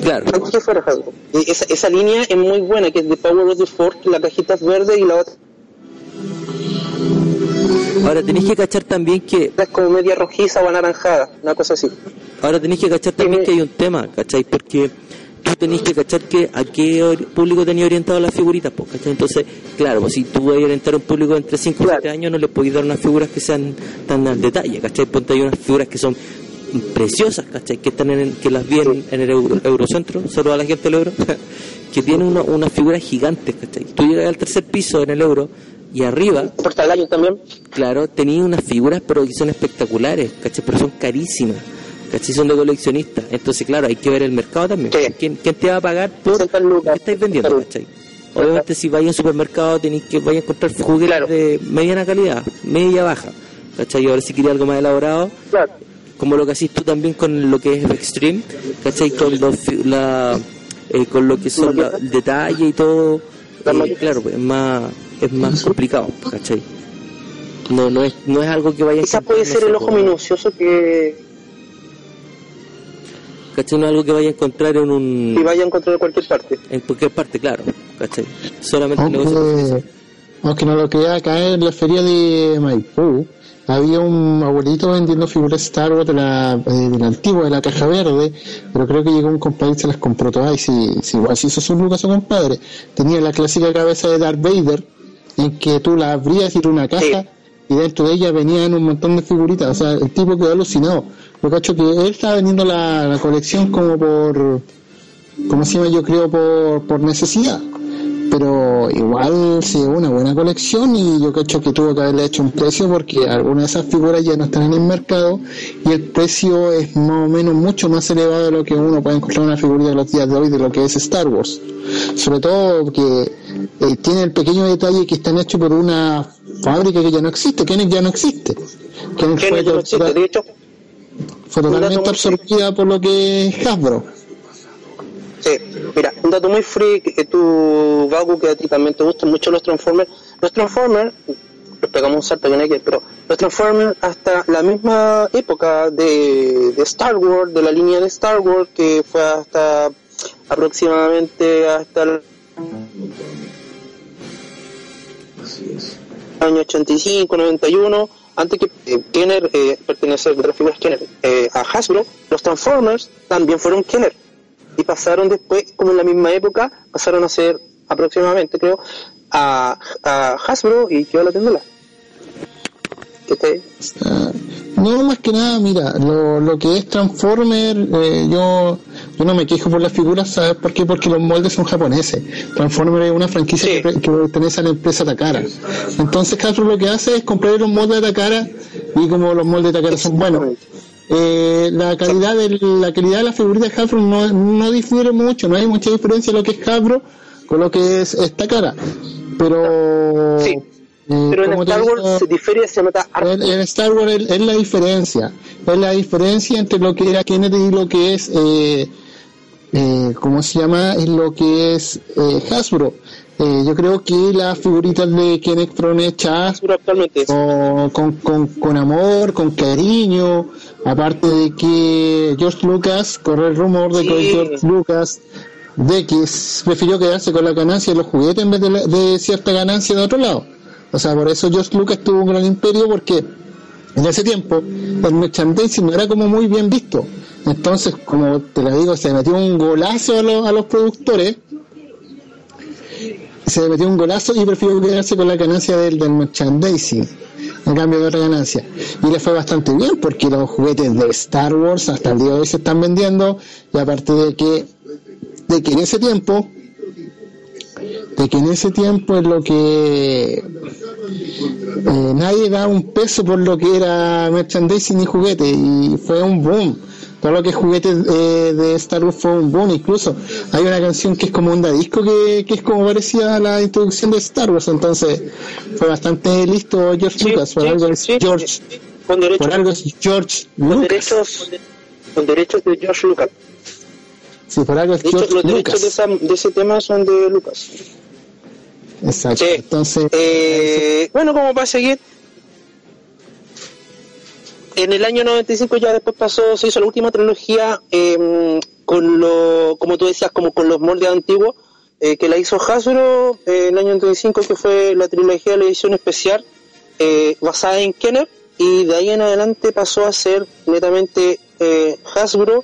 Claro. Antes que fuera Hasbro. Esa, esa línea es muy buena, que es de Power of the Force, la cajita es verde y la otra Ahora tenéis que cachar también que es como media rojiza o anaranjada, una cosa así. Ahora tenéis que cachar también que hay un tema, ¿cachai? Porque tú tenéis que cachar que a qué público tenía orientado las figuritas, pues, ¿cachai? Entonces, claro, pues si tú vas a orientar a un público entre 5 y Claro. 7 años, no le podéis dar unas figuras que sean tan al detalle, ¿cachai? Ponte hay unas figuras que son preciosas, ¿cachai? Que están en, que las vi en, en el Euro- Eurocentro, solo a la gente del Euro, que tienen una- unas figuras gigantes, ¿cachai? Tú llegas al tercer piso en el Euro y arriba Portalayo también. Claro, tenía unas figuras, pero que son espectaculares, ¿cachai? Pero son carísimas, ¿cachai? Son de coleccionistas. Entonces, claro, hay que ver el mercado también. Sí. ¿Quién, quién te va a pagar por 60 lo que estáis vendiendo, ¿cachai? Obviamente, si vais al supermercado, tenéis que vais a encontrar juguetes Claro. de mediana calidad, media baja, ¿cachai? Y ahora, si quería algo más elaborado, Claro. como lo que hacís tú también con lo que es Extreme, ¿cachai? Con, los, la, eh, con lo que son la- el detalle y todo, eh, claro, pues, es más, es más complicado, ¿cachai? No, no es, no es algo que vaya a Quizás puede ser el ojo minucioso que, ¿cachai? No es algo que vaya a encontrar en un, que vaya a encontrar en cualquier parte. en cualquier parte, claro, ¿cachai? Solamente el negocio. Aunque, aunque no lo creía acá en la feria de Maipú, había un abuelito vendiendo figuras Star Wars de la, eh, de la antigua, de la caja verde, pero creo que llegó un compadre y se las compró todas y si, si igual si hizo sus lucas su compadre. Tenía la clásica cabeza de Darth Vader, en que tú la abrías y era una caja y dentro de ella venían un montón de figuritas, o sea, el tipo quedó alucinado. Lo cacho que él estaba vendiendo la, la colección como por, como se llama yo creo por, por necesidad. Pero igual se llevó una buena colección y yo cacho que tuvo que haberle hecho un precio porque algunas de esas figuras ya no están en el mercado y el precio es más o menos mucho más elevado de lo que uno puede encontrar en una figurita de los días de hoy de lo que es Star Wars. Sobre todo que eh, tiene el pequeño detalle que están hechos por una fábrica que ya no existe Kenneth ya no existe. Kenneth Que fue, no existe. De hecho, fue totalmente absorbida por lo que es Hasbro Sí, mira, un dato muy freak, que tú, Gaku, que a ti también te gustan mucho los Transformers. Los Transformers, les pegamos un salto que no hay que, pero los Transformers hasta la misma época de, de Star Wars, de la línea de Star Wars, que fue hasta aproximadamente hasta el año 85, 91, antes que eh, Kenner eh, pertenecer de las figuras Kenner eh, a Hasbro, los Transformers también fueron Kenner y pasaron después, como en la misma época, pasaron a ser aproximadamente, creo, a, a Hasbro y quedó la tienda. Que te- Ah, No, más que nada, mira, lo, lo que es Transformer, eh, yo, yo no me quejo por las figuras, ¿sabes por qué? Porque los moldes son japoneses. Transformer es una franquicia Sí. que, que pertenece a la empresa Takara. Entonces Hasbro lo que hace es comprar los moldes de Takara y como los moldes de Takara son buenos. Eh, la calidad de la calidad de la figurita de Hasbro no, no difiere mucho, no hay mucha diferencia en lo que es Hasbro con lo que es esta cara. Pero Sí, eh, pero en Star Wars digo, se difiere, se nota harto. en, en Star Wars es, es la diferencia, es la diferencia entre lo que era Kennedy y lo que es, eh, eh, ¿cómo se llama? Es lo que es eh, Hasbro. Eh, yo creo que las figuritas de Kenneth fueron hechas actualmente. con, con, con, con amor, con cariño, aparte de que George Lucas, corre el rumor de que Sí. George Lucas de que prefirió quedarse con la ganancia de los juguetes en vez de, la- de cierta ganancia de otro lado. O sea, por eso George Lucas tuvo un gran imperio porque en ese tiempo el merchandising no era como muy bien visto. Entonces, como te lo digo, se metió un golazo a los, a los productores. Se metió un golazo y prefirió quedarse con la ganancia del, del merchandising en cambio de otra ganancia. Y le fue bastante bien porque los juguetes de Star Wars hasta el día de hoy se están vendiendo. Y aparte de que de que en ese tiempo de que en ese tiempo es lo que eh, nadie da un peso por lo que era merchandising y juguete y fue un boom todo lo que es juguetes eh, de Star Wars fue un boom incluso hay una canción que es como un disco que, que es como parecida a la introducción de Star Wars entonces fue bastante listo George Sí, Lucas por sí, algo es sí, George. Con derechos, por algo es George con Lucas derechos, con derechos de George Lucas. sí por algo es De hecho, George los derechos de, esa- de ese tema son de Lucas. Exacto. Sí. Entonces, Eh, bueno, como para seguir, en el año 95 ya después pasó, se hizo la última trilogía eh, con lo, como tú decías, como con los moldes antiguos, eh, que la hizo Hasbro eh, en el año 95, que fue la trilogía de la edición especial eh, basada en Kenner, y de ahí en adelante pasó a ser netamente Hasbro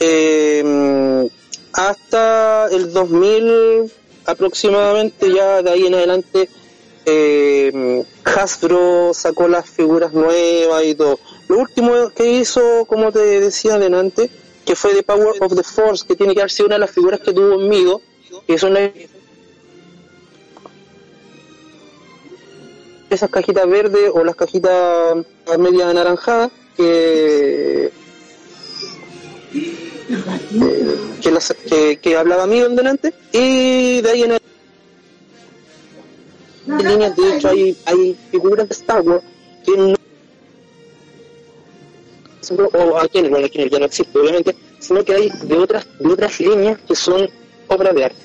eh, hasta el 2000 aproximadamente, ya de ahí en adelante eh, Hasbro sacó las figuras nuevas y todo. Lo último que hizo, como te decía adelante, que fue The Power of the Force, que tiene que haber sido una de las figuras que tuvo Mido, que son las- esas cajitas verdes o las cajitas media anaranjadas que eh, que, las- que, que hablaba Mido en delante y de ahí en adelante de líneas, de hecho hay, hay figuras de Star Wars que no o aquí en bueno, aquí en el ya no existe obviamente sino que hay de otras de otras líneas que son obras de arte.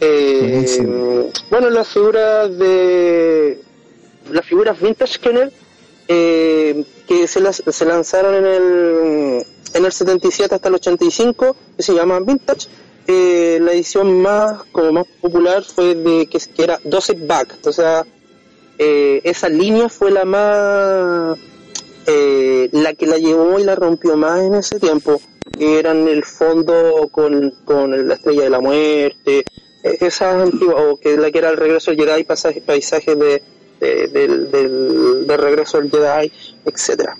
Eh, bueno las figuras de las figuras vintage Kenner eh, que se, las, se lanzaron en el en el 77 hasta el 85 que se llaman vintage eh, la edición más como más popular fue de que, era 12 back o sea eh, esa línea fue la más eh, la que la llevó y la rompió más en ese tiempo que eran el fondo con, con la estrella de la muerte eh, esas antiguas o que la que era el regreso al Jedi pasaje, paisajes de, de- del, del, del regreso al Jedi etcétera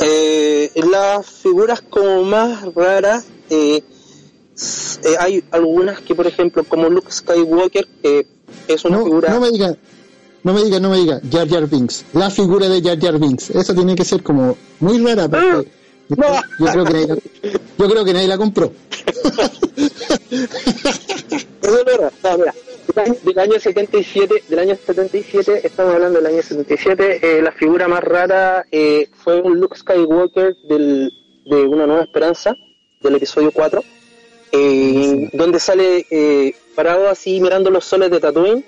eh, las figuras como más raras eh, eh, hay algunas que por ejemplo como Luke Skywalker que es una no, figura no me diga, no me diga, no me diga, Jar Jar Binks, la figura de Jar Jar Binks, eso tiene que ser como muy rara porque yo, No. yo creo que nadie la, yo creo que nadie la compró. Eso es verdad. No, mira, del año, del año 77, del año 77, estamos hablando del año 77, eh, la figura más rara eh, fue un Luke Skywalker del, de Una Nueva Esperanza, del episodio 4, eh, donde sale eh, parado así mirando los soles de Tatooine,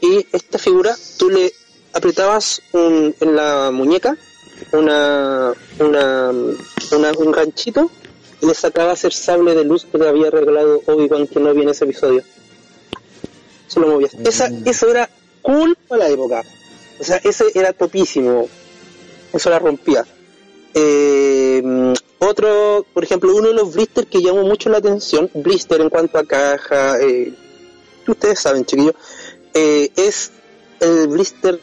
y esta figura tú le apretabas un- en la muñeca una, una, una- un ganchito y le sacabas el sable de luz que le había regalado Obi-Wan Kenobi en ese episodio. Se lo movías. Esa, eso era cool para la época. O sea, ese era topísimo. Eso la rompía. Eh, otro, por ejemplo, uno de los blisters que llamó mucho la atención, blister en cuanto a caja, eh, ustedes saben, chiquillos, eh, es el blister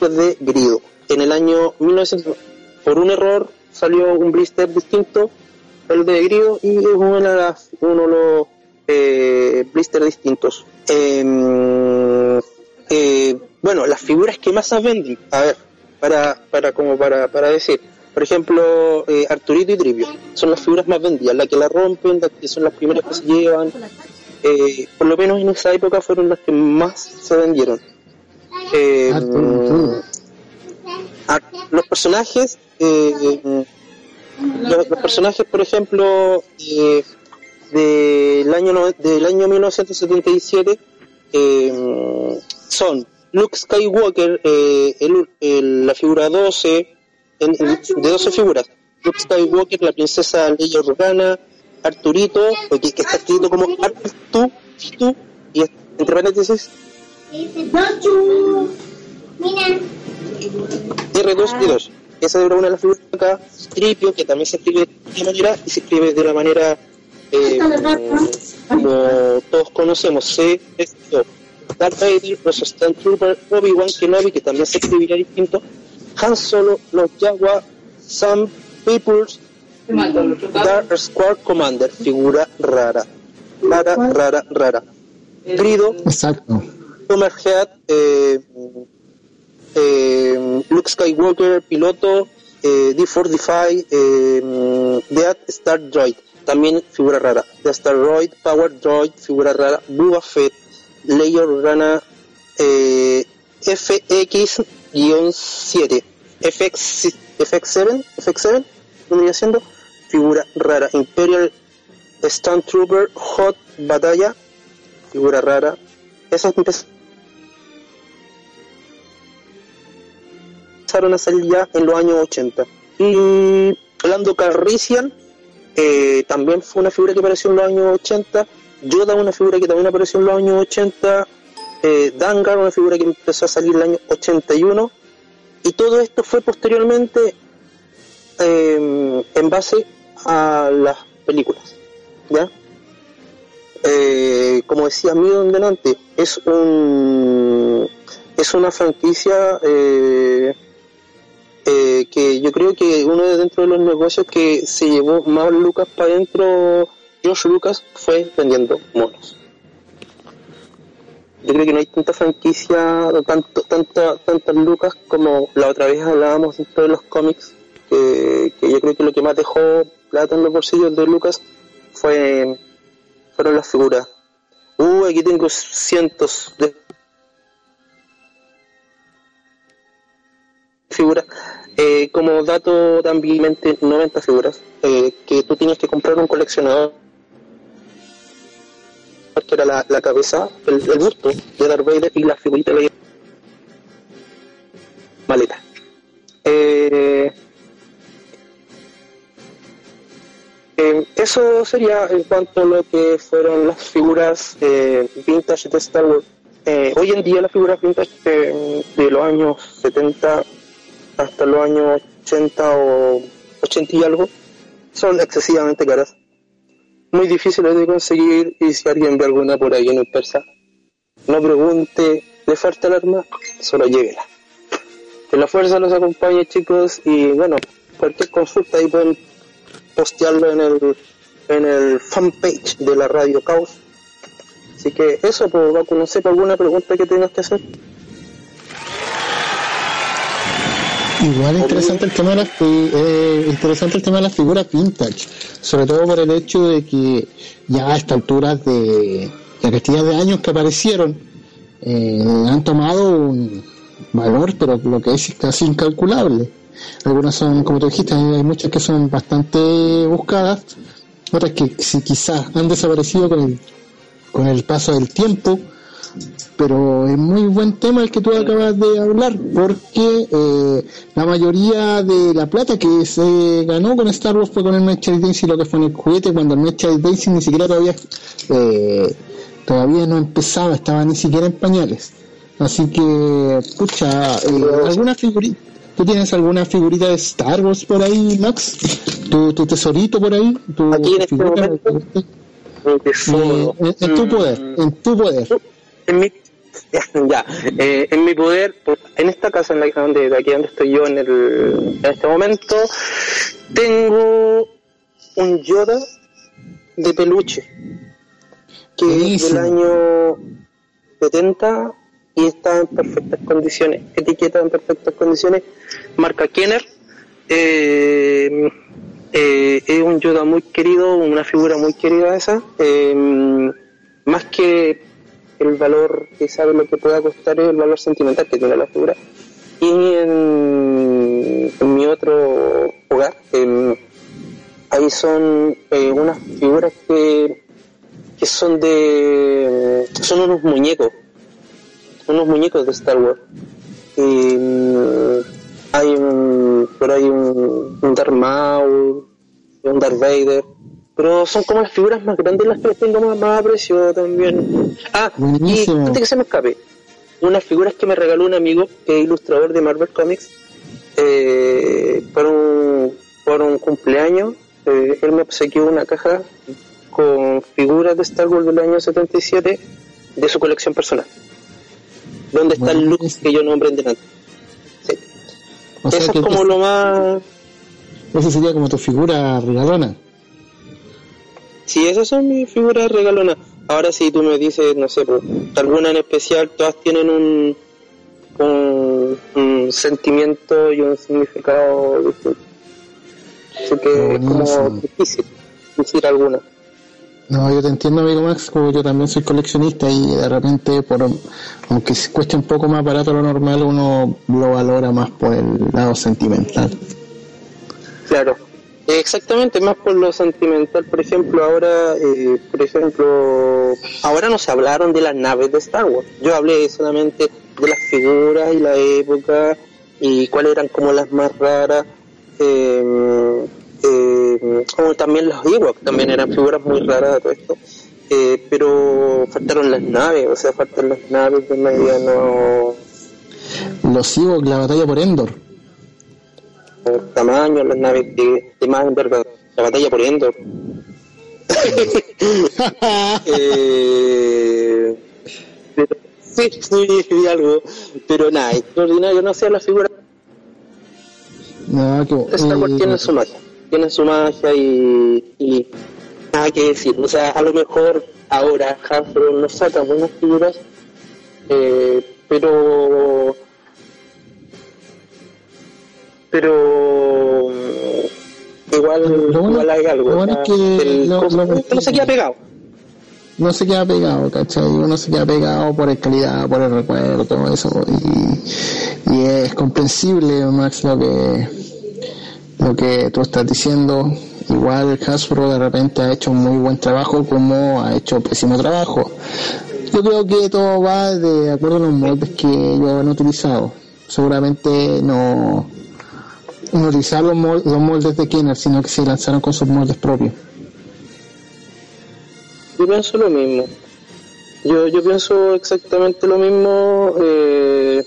de Grido. En el año 1900, por un error, salió un blister distinto, el de Grido, y es uno de, las, uno de los eh, blisters distintos. Em, eh, bueno, las figuras que más se venden, a ver, para, para como para, para decir, por ejemplo, eh, Arturito y Trivio, son las figuras más vendidas, las que la rompen, las que son las primeras que se llevan, eh, por lo menos en esa época fueron las que más se vendieron. A- los personajes, eh, los, los personajes, por ejemplo, eh, del año no- del año 1977 eh, son Luke Skywalker, eh, el- el- la figura 12, en- de 12 figuras. Luke Skywalker, la princesa Leia Organa, Arturito, que, que está escrito como Artu, Fitu, y entre paréntesis R2 y 2. Esa era una de las figuras acá. Tripio, que también se escribe de la manera y se escribe de la manera eh, como todos conocemos. C, S, O. Darth Vader, los Stormtrooper, Obi-Wan Kenobi, que también se escribiría distinto. Han Solo, los Jaguar, Sam Peoples, Dark Squad Commander, figura rara. Rara, rara, rara. Grido, Exacto. Hammerhead, eh, eh, Luke Skywalker, piloto, eh, D45, eh, Death Star Droid, también figura rara. Death Star Droid, Power Droid, figura rara. Boba Fett, Leia Organa, eh, FX-7, FX, FX7, FX7, vendría siendo figura rara. Imperial Stunt Trooper Hot Batalla, figura rara. Esas empezaron a salir ya en los años 80. Y Lando Calrissian eh, también fue una figura que apareció en los años 80. Yoda, una figura que también apareció en los años 80. Eh, Dangar, una figura que empezó a salir en el año 81. Y todo esto fue posteriormente eh, en base a las películas. ¿Ya? Eh, como decía Mido delante, es un es una franquicia eh, que yo creo que uno de dentro de los negocios que se llevó más Lucas para adentro, George Lucas, fue vendiendo monos. Yo creo que no hay tanta franquicia, tanto, tanta, tantas lucas como la otra vez hablábamos dentro de los cómics, que, que yo creo que lo que más dejó plata en los bolsillos de Lucas fue fueron las figuras. Uh, aquí tengo cientos de figuras. Eh, como dato también 90 figuras eh, que tú tienes que comprar un coleccionador que era la, la cabeza, el, busto de Darth Vader y la figurita de maleta. Eh, eh, eso sería en cuanto a lo que fueron las figuras eh, vintage de Star Wars. Hoy en día las figuras vintage de, de, los años 70 hasta los años 80 o 80 y algo son excesivamente caras. Muy difíciles de conseguir y si alguien ve alguna por ahí en el persa, no pregunte, ¿le falta el arma? Solo llévela. Que la fuerza los acompañe chicos y bueno, cualquier consulta ahí pueden postearlo en el en el fanpage de la Radio Caos. Así que eso, pues, va a conocer alguna pregunta que tengas que hacer. Igual interesante el tema de las eh, interesante el tema de las figuras vintage, sobre todo por el hecho de que ya a esta altura de la cantidad de años que aparecieron eh, han tomado un valor, pero lo que es casi incalculable. Algunas son, como tú dijiste, hay muchas que son bastante buscadas, otras que si quizás han desaparecido con el con el paso del tiempo pero es muy buen tema el que tú acabas de hablar, porque eh, la mayoría de la plata que se ganó con Star Wars fue con el Merchandising y lo que fue en el juguete, cuando el Merchandising ni siquiera todavía, eh, todavía no empezaba, estaba ni siquiera en pañales. Así que, pucha, eh, ¿alguna figurita? ¿Tú tienes alguna figurita de Star Wars por ahí, Max? ¿Tu, tu tesorito por ahí? ¿Tu Aquí en este momento, eh, en, en tu poder, en tu poder. En mi, ya, eh, en mi poder, pues, en esta casa, en la donde, de aquí donde estoy yo en, el, en este momento, tengo un Yoda de peluche, que es del año 70 y está en perfectas condiciones, etiqueta en perfectas condiciones, marca Kenner. Eh, eh, es un Yoda muy querido, una figura muy querida esa, eh, más que el valor que sabe lo que pueda costar es el valor sentimental que tiene la figura. Y en, mi otro hogar, eh, ahí son eh, unas figuras que, que son de. son unos muñecos, unos muñecos de Star Wars. Eh, hay un. por ahí un, un Darth Maul, un Darth Vader pero son como las figuras más grandes las que les tengo más, más aprecio también. Ah, Buenísimo. y antes que se me escape, unas figuras que me regaló un amigo que es ilustrador de Marvel Comics eh, por, un, por un cumpleaños. Eh, él me obsequió una caja con figuras de Star Wars del año 77 de su colección personal. Donde está el look que yo nombré en delante. Sí. Eso es como lo más... esa sería como tu figura regalona. Sí, esas son mis figuras regalonas. Ahora si tú me dices, no sé, pues, alguna en especial, todas tienen un, un, un sentimiento y un significado distinto. Así que es como difícil decir alguna. No, yo te entiendo, amigo Max, como yo también soy coleccionista y de repente, por aunque cueste un poco más barato lo normal, uno lo valora más por el lado sentimental. Claro. Exactamente, más por lo sentimental. Por ejemplo, ahora, eh, por ejemplo, ahora no se hablaron de las naves de Star Wars. Yo hablé solamente de las figuras y la época y cuáles eran como las más raras. Eh, eh, como también los Ewoks, también eran figuras muy raras de todo esto. Eh, pero faltaron las naves, o sea, faltan las naves de mediano Los Ewoks, la batalla por Endor. Tamaño, las naves de, de más. La batalla por Endor. eh, pero- sí, sí, algo, pero nada, extraordinario, no sé, la figura que, Star Wars eh, tiene su magia, tiene su magia y, y nada que decir. O sea, a lo mejor ahora Hasbro no saca buenas figuras, eh, pero pero igual Lo bueno- igual hay algo. lo bueno es que el lo- coso- lo- no se queda pegado. no se queda pegado, ¿cachai? Uno se queda pegado por el calidad, por el recuerdo, todo eso. Y, y es comprensible, Max, lo que, lo que tú estás diciendo. Igual Hasbro de repente ha hecho muy buen trabajo como ha hecho pésimo trabajo. Yo creo que todo va de acuerdo a los moldes que ellos han utilizado. Seguramente no, no utilizaron los, mol- los moldes de Kenner, sino que se lanzaron con sus moldes propios. Yo pienso lo mismo. Yo, yo pienso exactamente lo mismo. eh,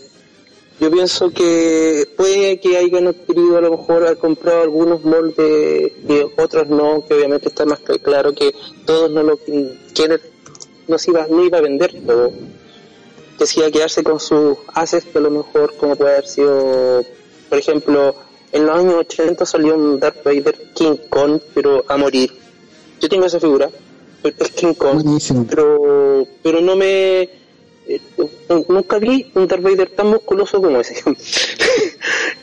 yo pienso que puede que hayan adquirido a lo mejor haber comprado algunos moldes y otros no, que obviamente está más que claro que todos no lo quieren, no se iba, no iba a vender todo. Que quedarse con sus assets, que a lo mejor como puede haber sido, por ejemplo, en los años 80 salió un Darth Vader King Kong, pero a morir. Yo tengo esa figura, es King Kong Buenísimo. pero pero no me eh, nunca vi un Darth Vader tan musculoso como ese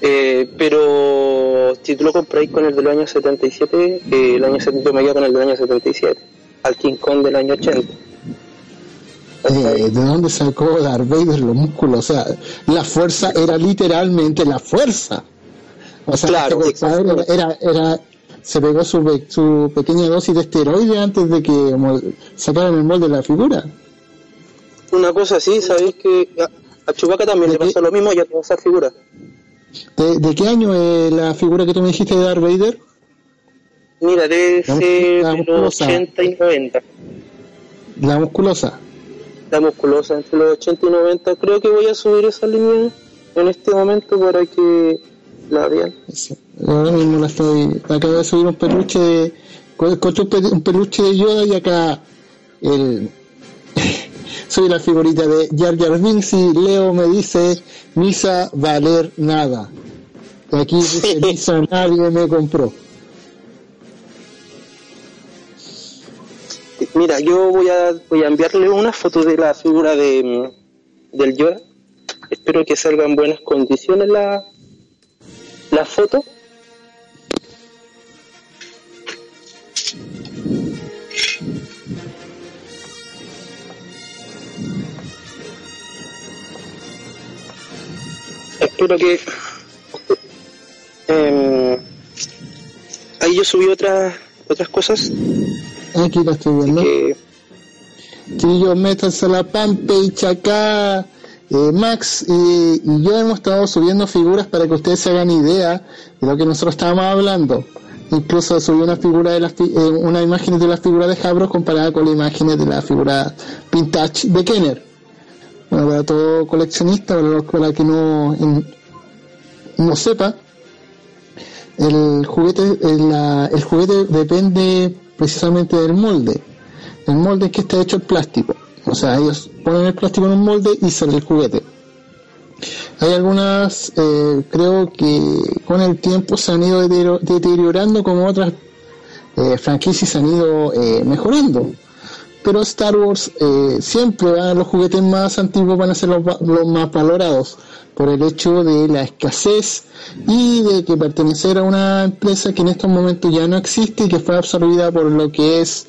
Eh, pero si tú lo compráis con el del año 77 eh, el año 70 me quedo con el del año 77 al King Kong del año 80 Eh, ¿De dónde sacó Darth Vader los músculos? O sea, la fuerza era literalmente la fuerza. O sea, Claro, este era, era, se pegó su, su pequeña dosis de esteroide antes de que sacaran el molde de la figura. una cosa así sabéis que a, a Chewbacca también le pasó lo mismo y a toda esa figura ¿De, de qué año es la figura que tú me dijiste de Darth Vader? mira debe ser de los musculosa. 80 y 90 La musculosa. la musculosa entre los 80 y 90 creo que voy a subir esa línea en este momento para que vean Sí. Ahora mismo la estoy. Acabo de subir un peluche de. Encontré un, pe- un peluche de Yoda y acá el. Soy la figurita de Jar Jar Binks y Leo me dice Misa valer nada. Aquí dice Misa nadie me compró. Mira, yo voy a, voy a enviarle una foto de la figura de del Yoda. Espero que salga en buenas condiciones la, la foto. Espero que... em, ahí yo subí otras otras cosas Aquí la estoy viendo. que Chiquillos, métanse a la fanpage acá. Eh, Max y, y yo hemos estado subiendo figuras para que ustedes se hagan idea de lo que nosotros estábamos hablando. Incluso subí una figura de eh, una imagen de la figura de Habro comparada con las imágenes de la figura vintage de Kenner. Bueno, para todo coleccionista, para, para que no, no sepa, el juguete, el, la- el juguete depende precisamente del molde. El molde es que está hecho el plástico. O sea, ellos ponen el plástico en un molde y sale el juguete. Hay algunas, eh, creo que con el tiempo se han ido deteriorando como otras eh, franquicias han ido eh, mejorando. Pero Star Wars siempre van los juguetes más antiguos van a ser los, los más valorados por el hecho de la escasez y de que pertenecer a una empresa que en estos momentos ya no existe y que fue absorbida por lo que es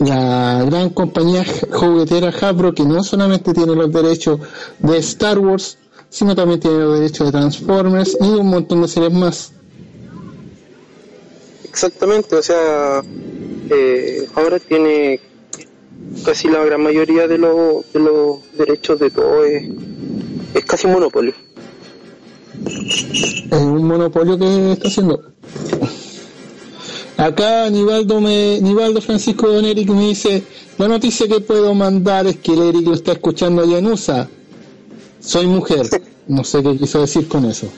la gran compañía juguetera Hasbro que no solamente tiene los derechos de Star Wars sino también tiene los derechos de Transformers y un montón de series más Exactamente, o sea, eh, ahora tiene casi la gran mayoría de, los de los derechos de todo, es, es casi un monopolio. Es un monopolio que está haciendo. Acá Nivaldo, me, Nivaldo Francisco Don Eric me dice, la noticia que puedo mandar es que el Eric lo está escuchando allá en USA. Soy mujer. No sé qué quiso decir con eso.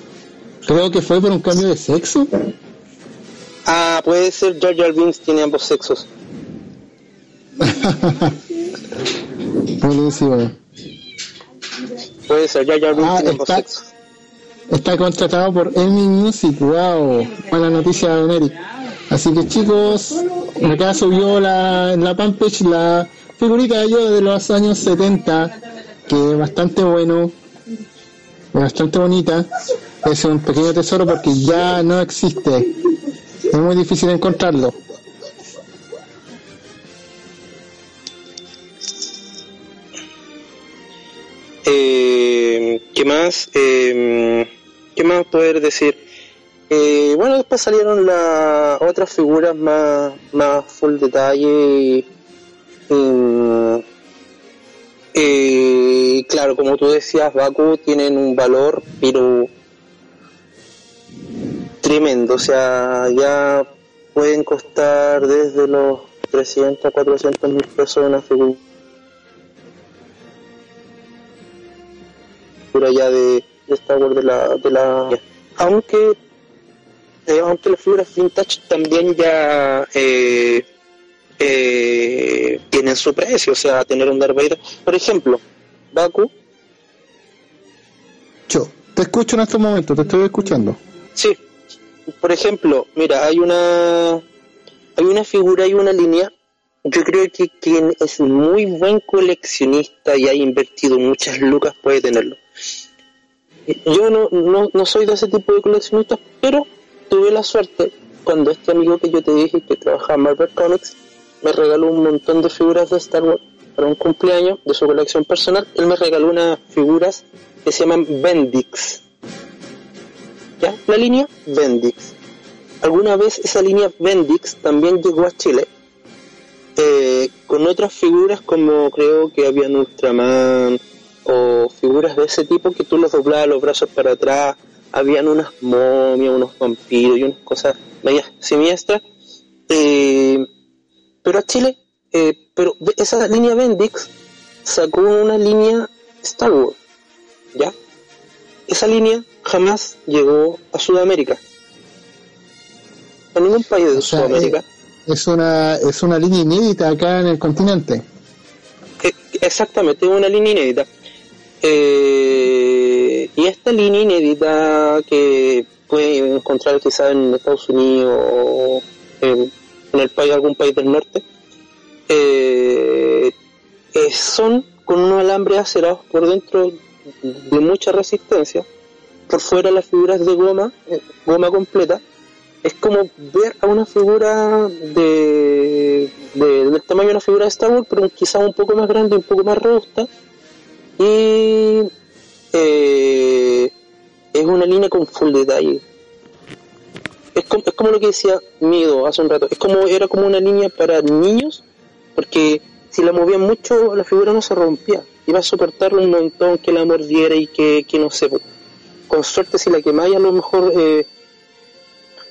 Creo que fue por un cambio de sexo. Ah, puede ser Jar Binks tiene ambos sexos. Buenísimo. Puede ser Jar Binks Ah, tiene ambos sexos. Está contratado por Emmy Music, wow, buena noticia Don Eric. Así que chicos, acá subió la, en la fanpage la figurita de yo de los años 70, que es bastante bueno, bastante bonita, es un pequeño tesoro porque ya no existe, es muy difícil encontrarlo. Eh, ¿Qué más? Eh, ¿Qué más poder decir? Eh, bueno, después salieron las otras figuras más, más full detalle. y, eh, claro, como tú decías, Baku tienen un valor, pero tremendo. O sea, ya pueden costar desde los 300 a 400 mil pesos una figura. figura ya de, de Star Wars de la, de la aunque eh, aunque las figuras vintage también ya eh, eh, tienen su precio, o sea, tener un Darth Vader, por ejemplo, Baku, Yo, te escucho en estos momentos, te estoy escuchando. sí, por ejemplo, mira, hay una hay una figura y una línea yo creo que quien es muy buen coleccionista y ha invertido muchas lucas puede tenerlo. Yo no, no, no soy de ese tipo de coleccionistas, pero tuve la suerte cuando este amigo que yo te dije que trabaja en Marvel Comics me regaló un montón de figuras de Star Wars para un cumpleaños de su colección personal. Él me regaló unas figuras que se llaman Bendix. ¿Ya? La línea Bendix. Alguna vez esa línea Bendix también llegó a Chile eh, con otras figuras como creo que habían Ultraman o figuras de ese tipo que tú los doblabas los brazos para atrás, habían unas momias, unos vampiros y unas cosas medias siniestras. Eh, pero a Chile, eh, pero esa línea Bendix sacó una línea Star Wars, ¿ya? Esa línea jamás llegó a Sudamérica. A ningún país de O sea, Sudamérica. eh, es una, es una línea inédita acá en el continente. Eh, Exactamente, es una línea inédita. Eh, y esta línea inédita que puede encontrar quizás en Estados Unidos o en, en el país, algún país del norte, eh, eh, son con unos alambres acerados por dentro de mucha resistencia, por fuera las figuras de goma, eh, goma completa, es como ver a una figura de, de- del tamaño de una figura de Star Wars, pero quizás un poco más grande, un poco más robusta. Y eh, es una línea con full detalle. Es como, es como lo que decía Mido hace un rato. Es como era como una línea para niños, porque si la movían mucho, la figura no se rompía. Iba a soportarlo un montón que la mordiera y que, que no sé. Con suerte, si la quemáis, a lo mejor. Eh,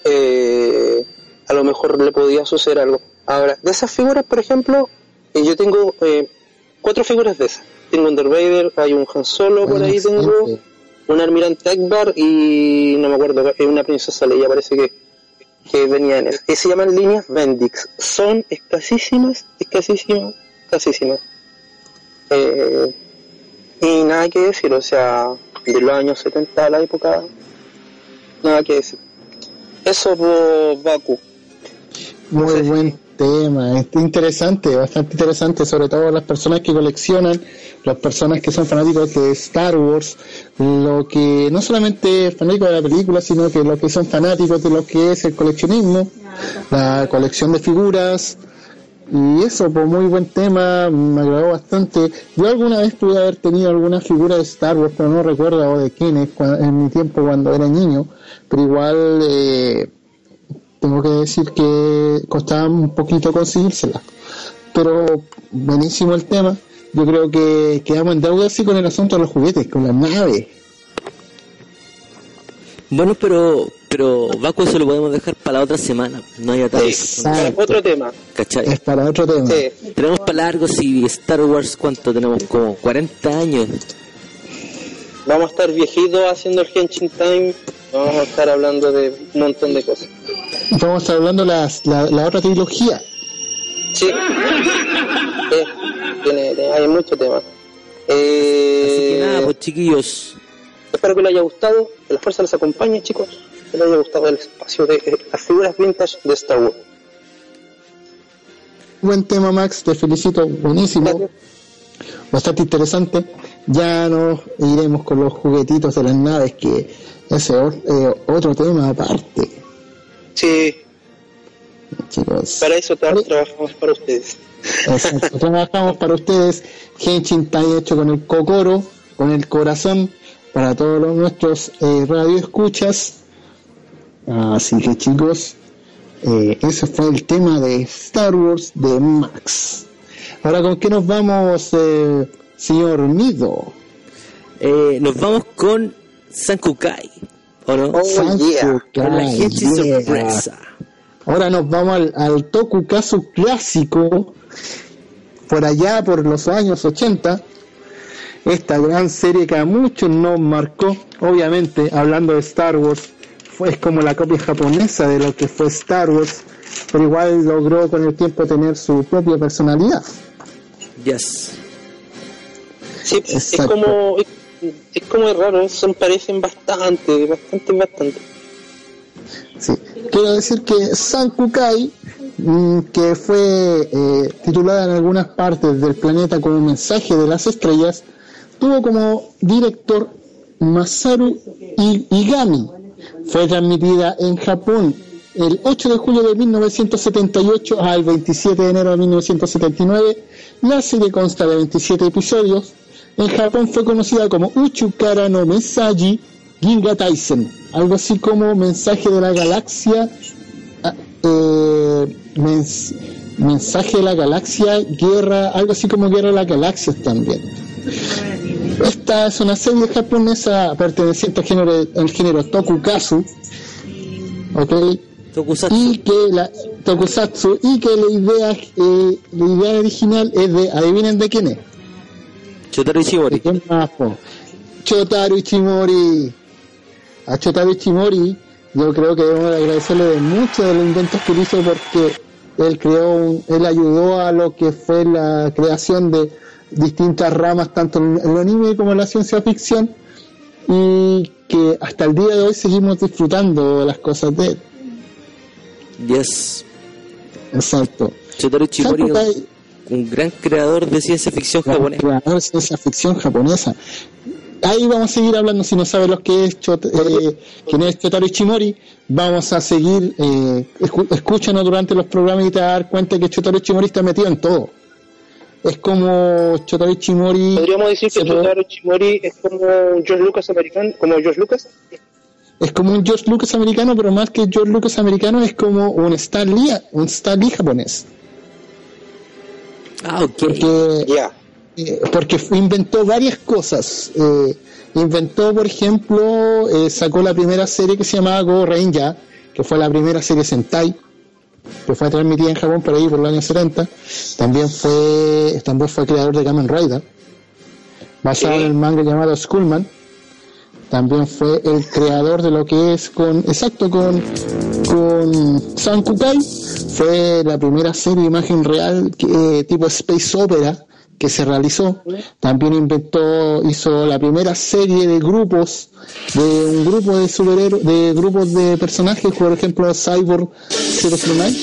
eh, a lo mejor le podía suceder algo. Ahora, de esas figuras, por ejemplo, eh, yo tengo cuatro figuras de esas. Tengo un Darth Vader, hay un Han Solo, por ahí tengo un Almirante Akbar y no me acuerdo, una princesa Leia parece que, que venía en él. Y se llaman líneas Bendix. Son escasísimas, escasísimas, escasísimas. Eh, y nada que decir, o sea, de los años 70 a la época, nada que decir. Eso por Baku. Muy sé buen tema, es interesante, bastante interesante, sobre todo las personas que coleccionan, las personas que son fanáticos de Star Wars, lo que no solamente fanáticos de la película, sino que los que son fanáticos de lo que es el coleccionismo, la colección de figuras, y eso, pues muy buen tema, me agradó bastante. Yo alguna vez pude haber tenido alguna figura de Star Wars, pero no recuerdo de quién es en mi tiempo cuando era niño, pero igual eh, tengo que decir que costaba un poquito conseguírsela. Pero buenísimo el tema. Yo creo que quedamos en deuda así con el asunto de los juguetes, con las naves. Bueno, pero pero Baku eso lo podemos dejar para la otra semana. No hay ataque. Exacto. Otro tema. ¿Cachai? Es para otro tema. Sí. Tenemos para largo si Star Wars, ¿cuánto tenemos? Como 40 años. Vamos a estar viejitos haciendo el Henshin Time. Vamos a estar hablando de un montón de cosas. Vamos a estar hablando las, la, la otra trilogía. Sí. Sí, tiene, hay mucho tema. Así Eh, que nada, pues chiquillos. Espero que les haya gustado, que la fuerza les acompañe, chicos. Que les haya gustado el espacio de eh, las figuras vintage de Star Wars. Buen tema, Max, te felicito, buenísimo, bastante interesante. Ya nos iremos con los juguetitos de las naves, que ese es eh, otro tema aparte, Sí, chicos. para eso tra- trabajamos para ustedes. Exacto. Trabajamos para ustedes Henshin está hecho con el cocoro, con el corazón, para todos los nuestros eh, radioescuchas. Así que chicos, eh, ese fue el tema de Star Wars de Max. Ahora, ¿con qué nos vamos, eh, señor Nido? Eh, nos vamos con Sankukai. ¿O no? Oh, yeah. con la Sankukai, gente yeah. sorpresa. Ahora nos vamos al, al Tokukazu clásico, por allá por los años 80. Esta gran serie que a muchos nos marcó, obviamente, hablando de Star Wars, fue es como la copia japonesa de lo que fue Star Wars, pero igual logró con el tiempo tener su propia personalidad. Yes. Sí, es Exacto. como es, como raro, se parecen bastante, bastante, bastante. Sí. Quiero decir que Sankukai, mm, que fue eh, titulada en algunas partes del planeta como Mensaje de las Estrellas, tuvo como director Masaru Igami. Fue transmitida en Japón el 8 de julio de 1978 al 27 de enero de 1979. La serie consta de 27 episodios. En Japón fue conocida como Uchukara no Mesaji Ginga Taisen, algo así como mensaje de la galaxia, ah, eh, mens- mensaje de la galaxia, guerra, algo así como guerra de las galaxias también. Esta es una serie japonesa perteneciente al género, al género Tokukazu, ¿ok? Tokusatsu. y que la Tokusatsu y que la idea eh, la idea original es de adivinen de quién es Chotaro Ishimori. ¿De quién más, po? Chotaro Ichimori a Chotaro Ichimori yo creo que debemos agradecerle de muchos de los inventos que hizo porque él creó un- él ayudó a lo que fue la creación de distintas ramas tanto en el anime como en la ciencia ficción y que hasta el día de hoy seguimos disfrutando de las cosas de él Yes. exacto Chotaro Sankukai- un, un gran creador de ciencia ficción japonés. creador de ciencia ficción japonesa. Ahí vamos a seguir hablando, si no sabes lo que es Chot- eh, quién es Chotaro Ichimori, vamos a seguir, eh, escúchanos durante los programas y te vas a dar cuenta que Chotaro Ichimori está metido en todo. Es como Chotaro Ichimori, Podríamos decir que puede- Chotaro Chimori es como George Lucas americano, como George Lucas. es como un George Lucas americano, pero más que George Lucas americano es como un Stan Lee, un Stan Lee japonés. Ah. Porque. Eh, porque inventó varias cosas. Eh, inventó, por ejemplo, eh, sacó la primera serie que se llamaba Go Ranger, que fue la primera serie Sentai, que fue transmitida en Japón por ahí por los años 70. También fue, también fue creador de Kamen Rider, basado Sí. en el manga llamado Skullman. También fue el creador de lo que es con, exacto, con, con Sankukai. Fue la primera serie de imagen real que, eh, tipo Space Opera que se realizó. También inventó, hizo la primera serie de grupos, de un grupo de superhéroes, de grupos de personajes, por ejemplo Cyborg 009.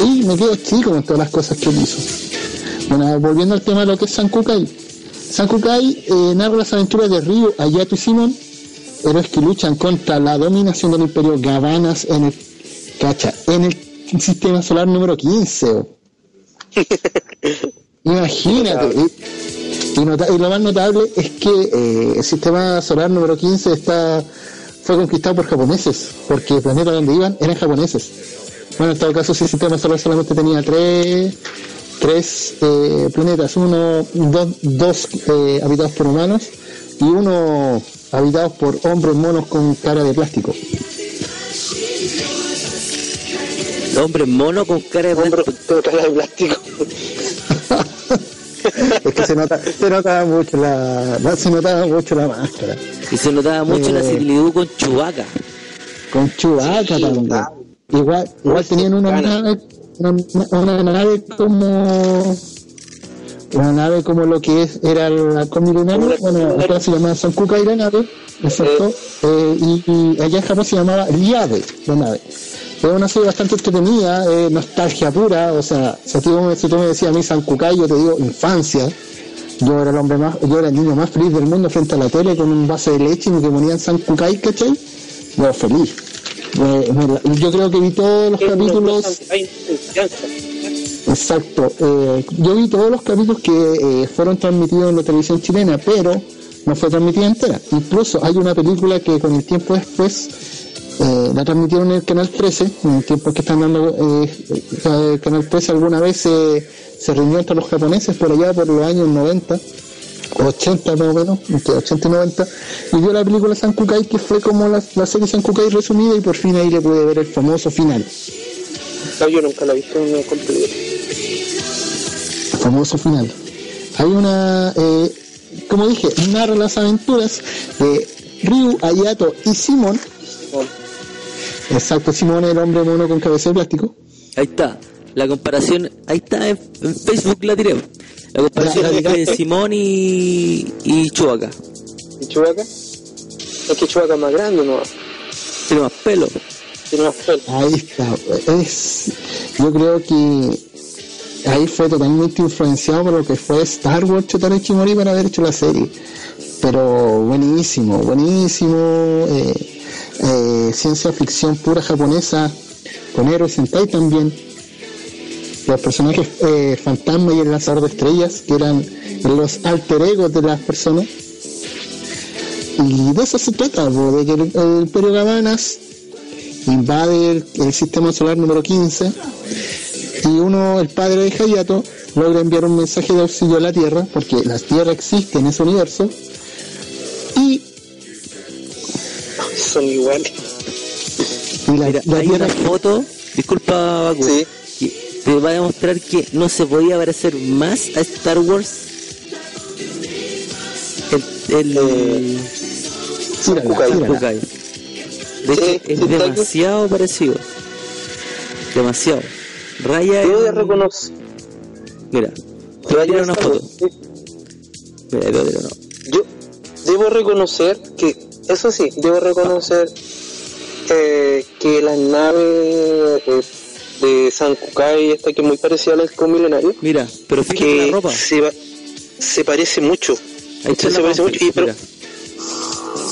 Y me quedo chico con todas las cosas que él hizo. Bueno, volviendo al tema de lo que es Sankukai. Sankukai eh, narra las aventuras de Ryu, Ayato y Simon, héroes que luchan contra la dominación del imperio Gabanas en el, cacha, en el sistema solar número 15. oh. Imagínate. Y, y nota- y lo más notable es que eh, el sistema solar número 15 está fue conquistado por japoneses, porque el planeta donde iban eran japoneses. Bueno, en todo caso, ese sistema solar solamente tenía tres, tres eh, planetas, uno, dos, dos eh, habitados por humanos y uno habitados por hombres monos con cara de plástico. Hombre mono con cara de plástico. con cara de plástico. es que se nota, se notaba mucho la, se notaba mucho la máscara. Y se notaba mucho la Eh. similitud con Chewbacca. Con Chewbacca también. Igual, igual tenían nave, una, una nave como una nave como lo que es era la milenario, bueno, acá se llamaba San Kukai la nave, exacto, eh, y, y allá en Japón se llamaba Liade la nave. Es una serie bastante entretenida, eh, nostalgia pura, o sea, si tú, me- si tú me decías a mí San Kukai, yo te digo infancia. Yo era el hombre más, yo era el niño más feliz del mundo frente a la tele con un vaso de leche y me que ponían San Kukai, ¿cachai? Yo feliz. Me- yo creo que vi todos los capítulos. Exacto. Eh, yo vi todos los capítulos que eh, fueron transmitidos en la televisión chilena, pero no fue transmitida entera. Incluso hay una película que con el tiempo después eh, la transmitieron en el canal 13, en el tiempo que están dando eh, eh, el canal 13 alguna vez se se reunió entre los japoneses por allá por los años 90. 80 más o menos, entre 80 y 90, y vio la película San Kukai, que fue como la, la serie San Kukai resumida, y por fin ahí le pude ver el famoso final. No, yo nunca la he visto en completo. famoso final. Hay una, eh, como dije, narra las aventuras de Ryu, Ayato y Simón. Exacto, Simón es el hombre mono con cabeza de plástico. Ahí está. La comparación, ahí está, en, en Facebook la tiré. La comparación entre Simón y, y Chewbacca. ¿Y Chubaca? Es que Chubaca es más grande, ¿no? Tiene más pelo. Tiene más pelo. Ahí está. Es, yo creo que ahí fue totalmente influenciado por lo que fue Star Wars Chotaro Ichimori para haber hecho la serie. Pero buenísimo, buenísimo. eh, eh, ciencia ficción pura japonesa, con héroes Sentai también. Los personajes eh, fantasma y el lanzador de estrellas, que eran los alter egos de las personas. Y de eso se trata, de que el, el Imperio Gabanas invade el, el sistema solar número 15 y uno, el padre de Hayato, logra enviar un mensaje de auxilio a la Tierra, porque la Tierra existe en ese universo, y, Son iguales. y la, Mira, la hay Tierra una foto, disculpa Baku, Sí. que va a demostrar que no se podía parecer más a Star Wars. El, el, Eh, Kukai. Kukai. De hecho, Sí, es demasiado parecido. Demasiado. Raya Debo de en- reconocer. Mira, te voy a tirar una foto. Mira, te voy a una- Yo debo reconocer que, eso sí, debo reconocer eh, que las naves eh, de San Kukai, esta que es muy parecida al halcón milenario, Mira, pero fíjate que la ropa. se, va- se parece mucho. Ahí está se parece mucho. Y, pero, mira.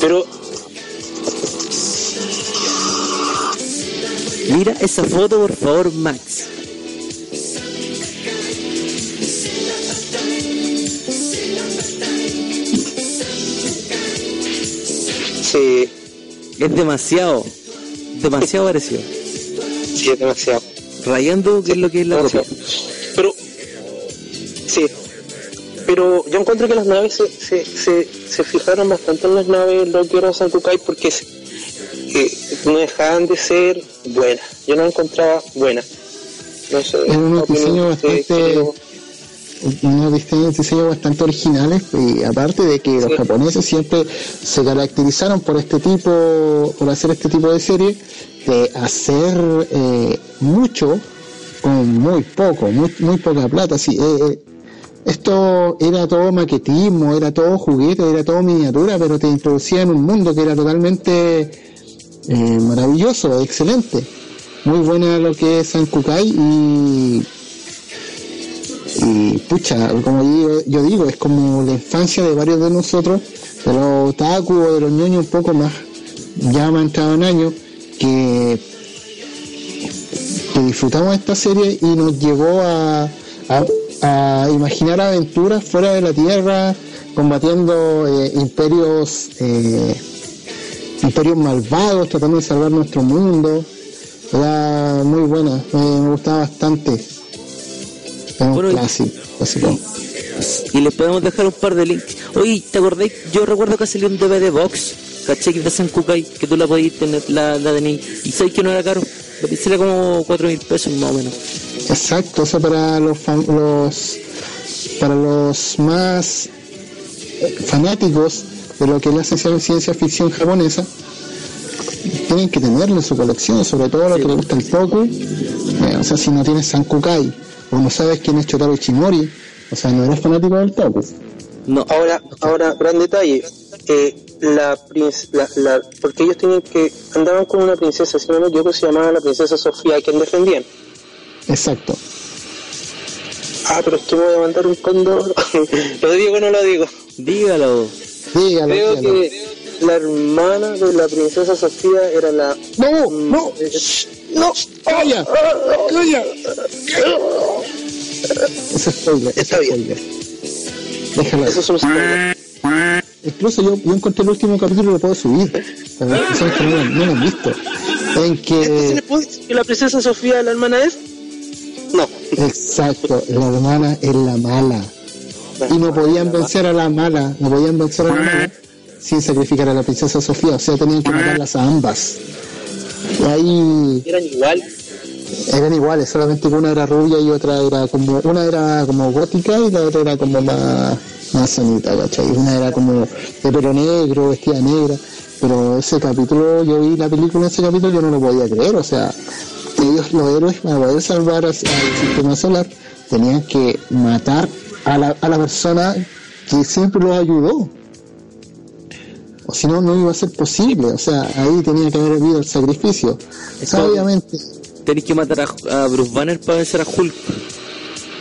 pero Mira esa foto, por favor, Max. sí, Es demasiado, demasiado parecido. sí, es demasiado. Rayando, que es lo que es la demasiado. Pero, sí, pero yo encuentro que las naves se, se, se, se fijaron bastante en las naves lo que era San Kukai porque se- eh, no dejaban de ser buenas. Yo no las encontraba buenas. No sé, Era un la opinión diseño de- bastante- creo- unos diseños, diseños bastante originales y aparte de que los Sí. japoneses siempre se caracterizaron por este tipo, por hacer este tipo de serie, de hacer eh, mucho con muy poco, muy, muy poca plata. Sí, eh, eh, esto era todo maquetismo, era todo juguete, era todo miniatura, pero te introducía en un mundo que era totalmente maravilloso, excelente. Muy buena lo que es San Kukai y pucha, como yo, digo, es como la infancia de varios de nosotros, de los otaku o de los ñoños un poco más, ya más entrado en años, que, que disfrutamos esta serie y nos llevó a, a, a imaginar aventuras fuera de la Tierra, combatiendo eh, imperios eh, imperios malvados tratando de salvar nuestro mundo. Era muy buena, me, me gustaba bastante. Era un Bueno, y- clásico. Y les podemos dejar un par de links. Oye, ¿te acordáis? Yo recuerdo que salió un DVD box, ¿cachai? Que de San Kukai, que tú la podías tener, la, la tenéis. Y sabéis que no era caro. Sería como 4 mil pesos más o menos. Exacto, eso para los, los para los más eh, fanáticos de lo que es la ciencia, ciencia ficción japonesa tienen que tenerlo en su colección, sobre todo lo que le gusta el Toku. Eh, o sea, si no tienes Sankukai o no sabes quién es Chotaro Ichimori, o sea, no eres fanático del Toku. No, Ahora, ahora, gran detalle. eh, la, la, la- porque ellos tenían que andaban con una princesa, si no me equivoco, se llamaba la princesa Sofía, a quien defendían. Exacto. Ah, pero es que voy a mandar un condor. ¿Lo digo o no lo digo? dígalo. Dígalo, Creo dígalo. que la hermana de la princesa Sofía era la... No, mm, no, eh, no, calla, calla. Ese es spoiler, Está es bien. ahí. Eso es un spoiler. Incluso yo, yo encontré el último capítulo y lo puedo subir. Para que no, lo- no lo han visto. En ¿Se le que, decir que la princesa Sofía la hermana es? No. exacto, la hermana es la mala. Y no podían vencer a la mala, no podían vencer a la mala sin sacrificar a la princesa Sofía. O sea, tenían que matarlas a ambas. Y ahí Eran igual. eran iguales, solamente que una era rubia y otra era como, una era como gótica y la otra era como más, más sanita, ¿cachai? Una era como de pelo negro, vestida negra, pero ese capítulo, yo vi la película en ese capítulo, yo no lo podía creer, o sea, ellos, los héroes, para poder salvar al, al sistema solar, tenían que matar a la, a la persona que siempre los ayudó. O si no, no iba a ser posible. O sea, ahí tenía que haber habido el sacrificio. Eso- obviamente, Tenéis que matar a, a Bruce Banner para vencer a Hulk.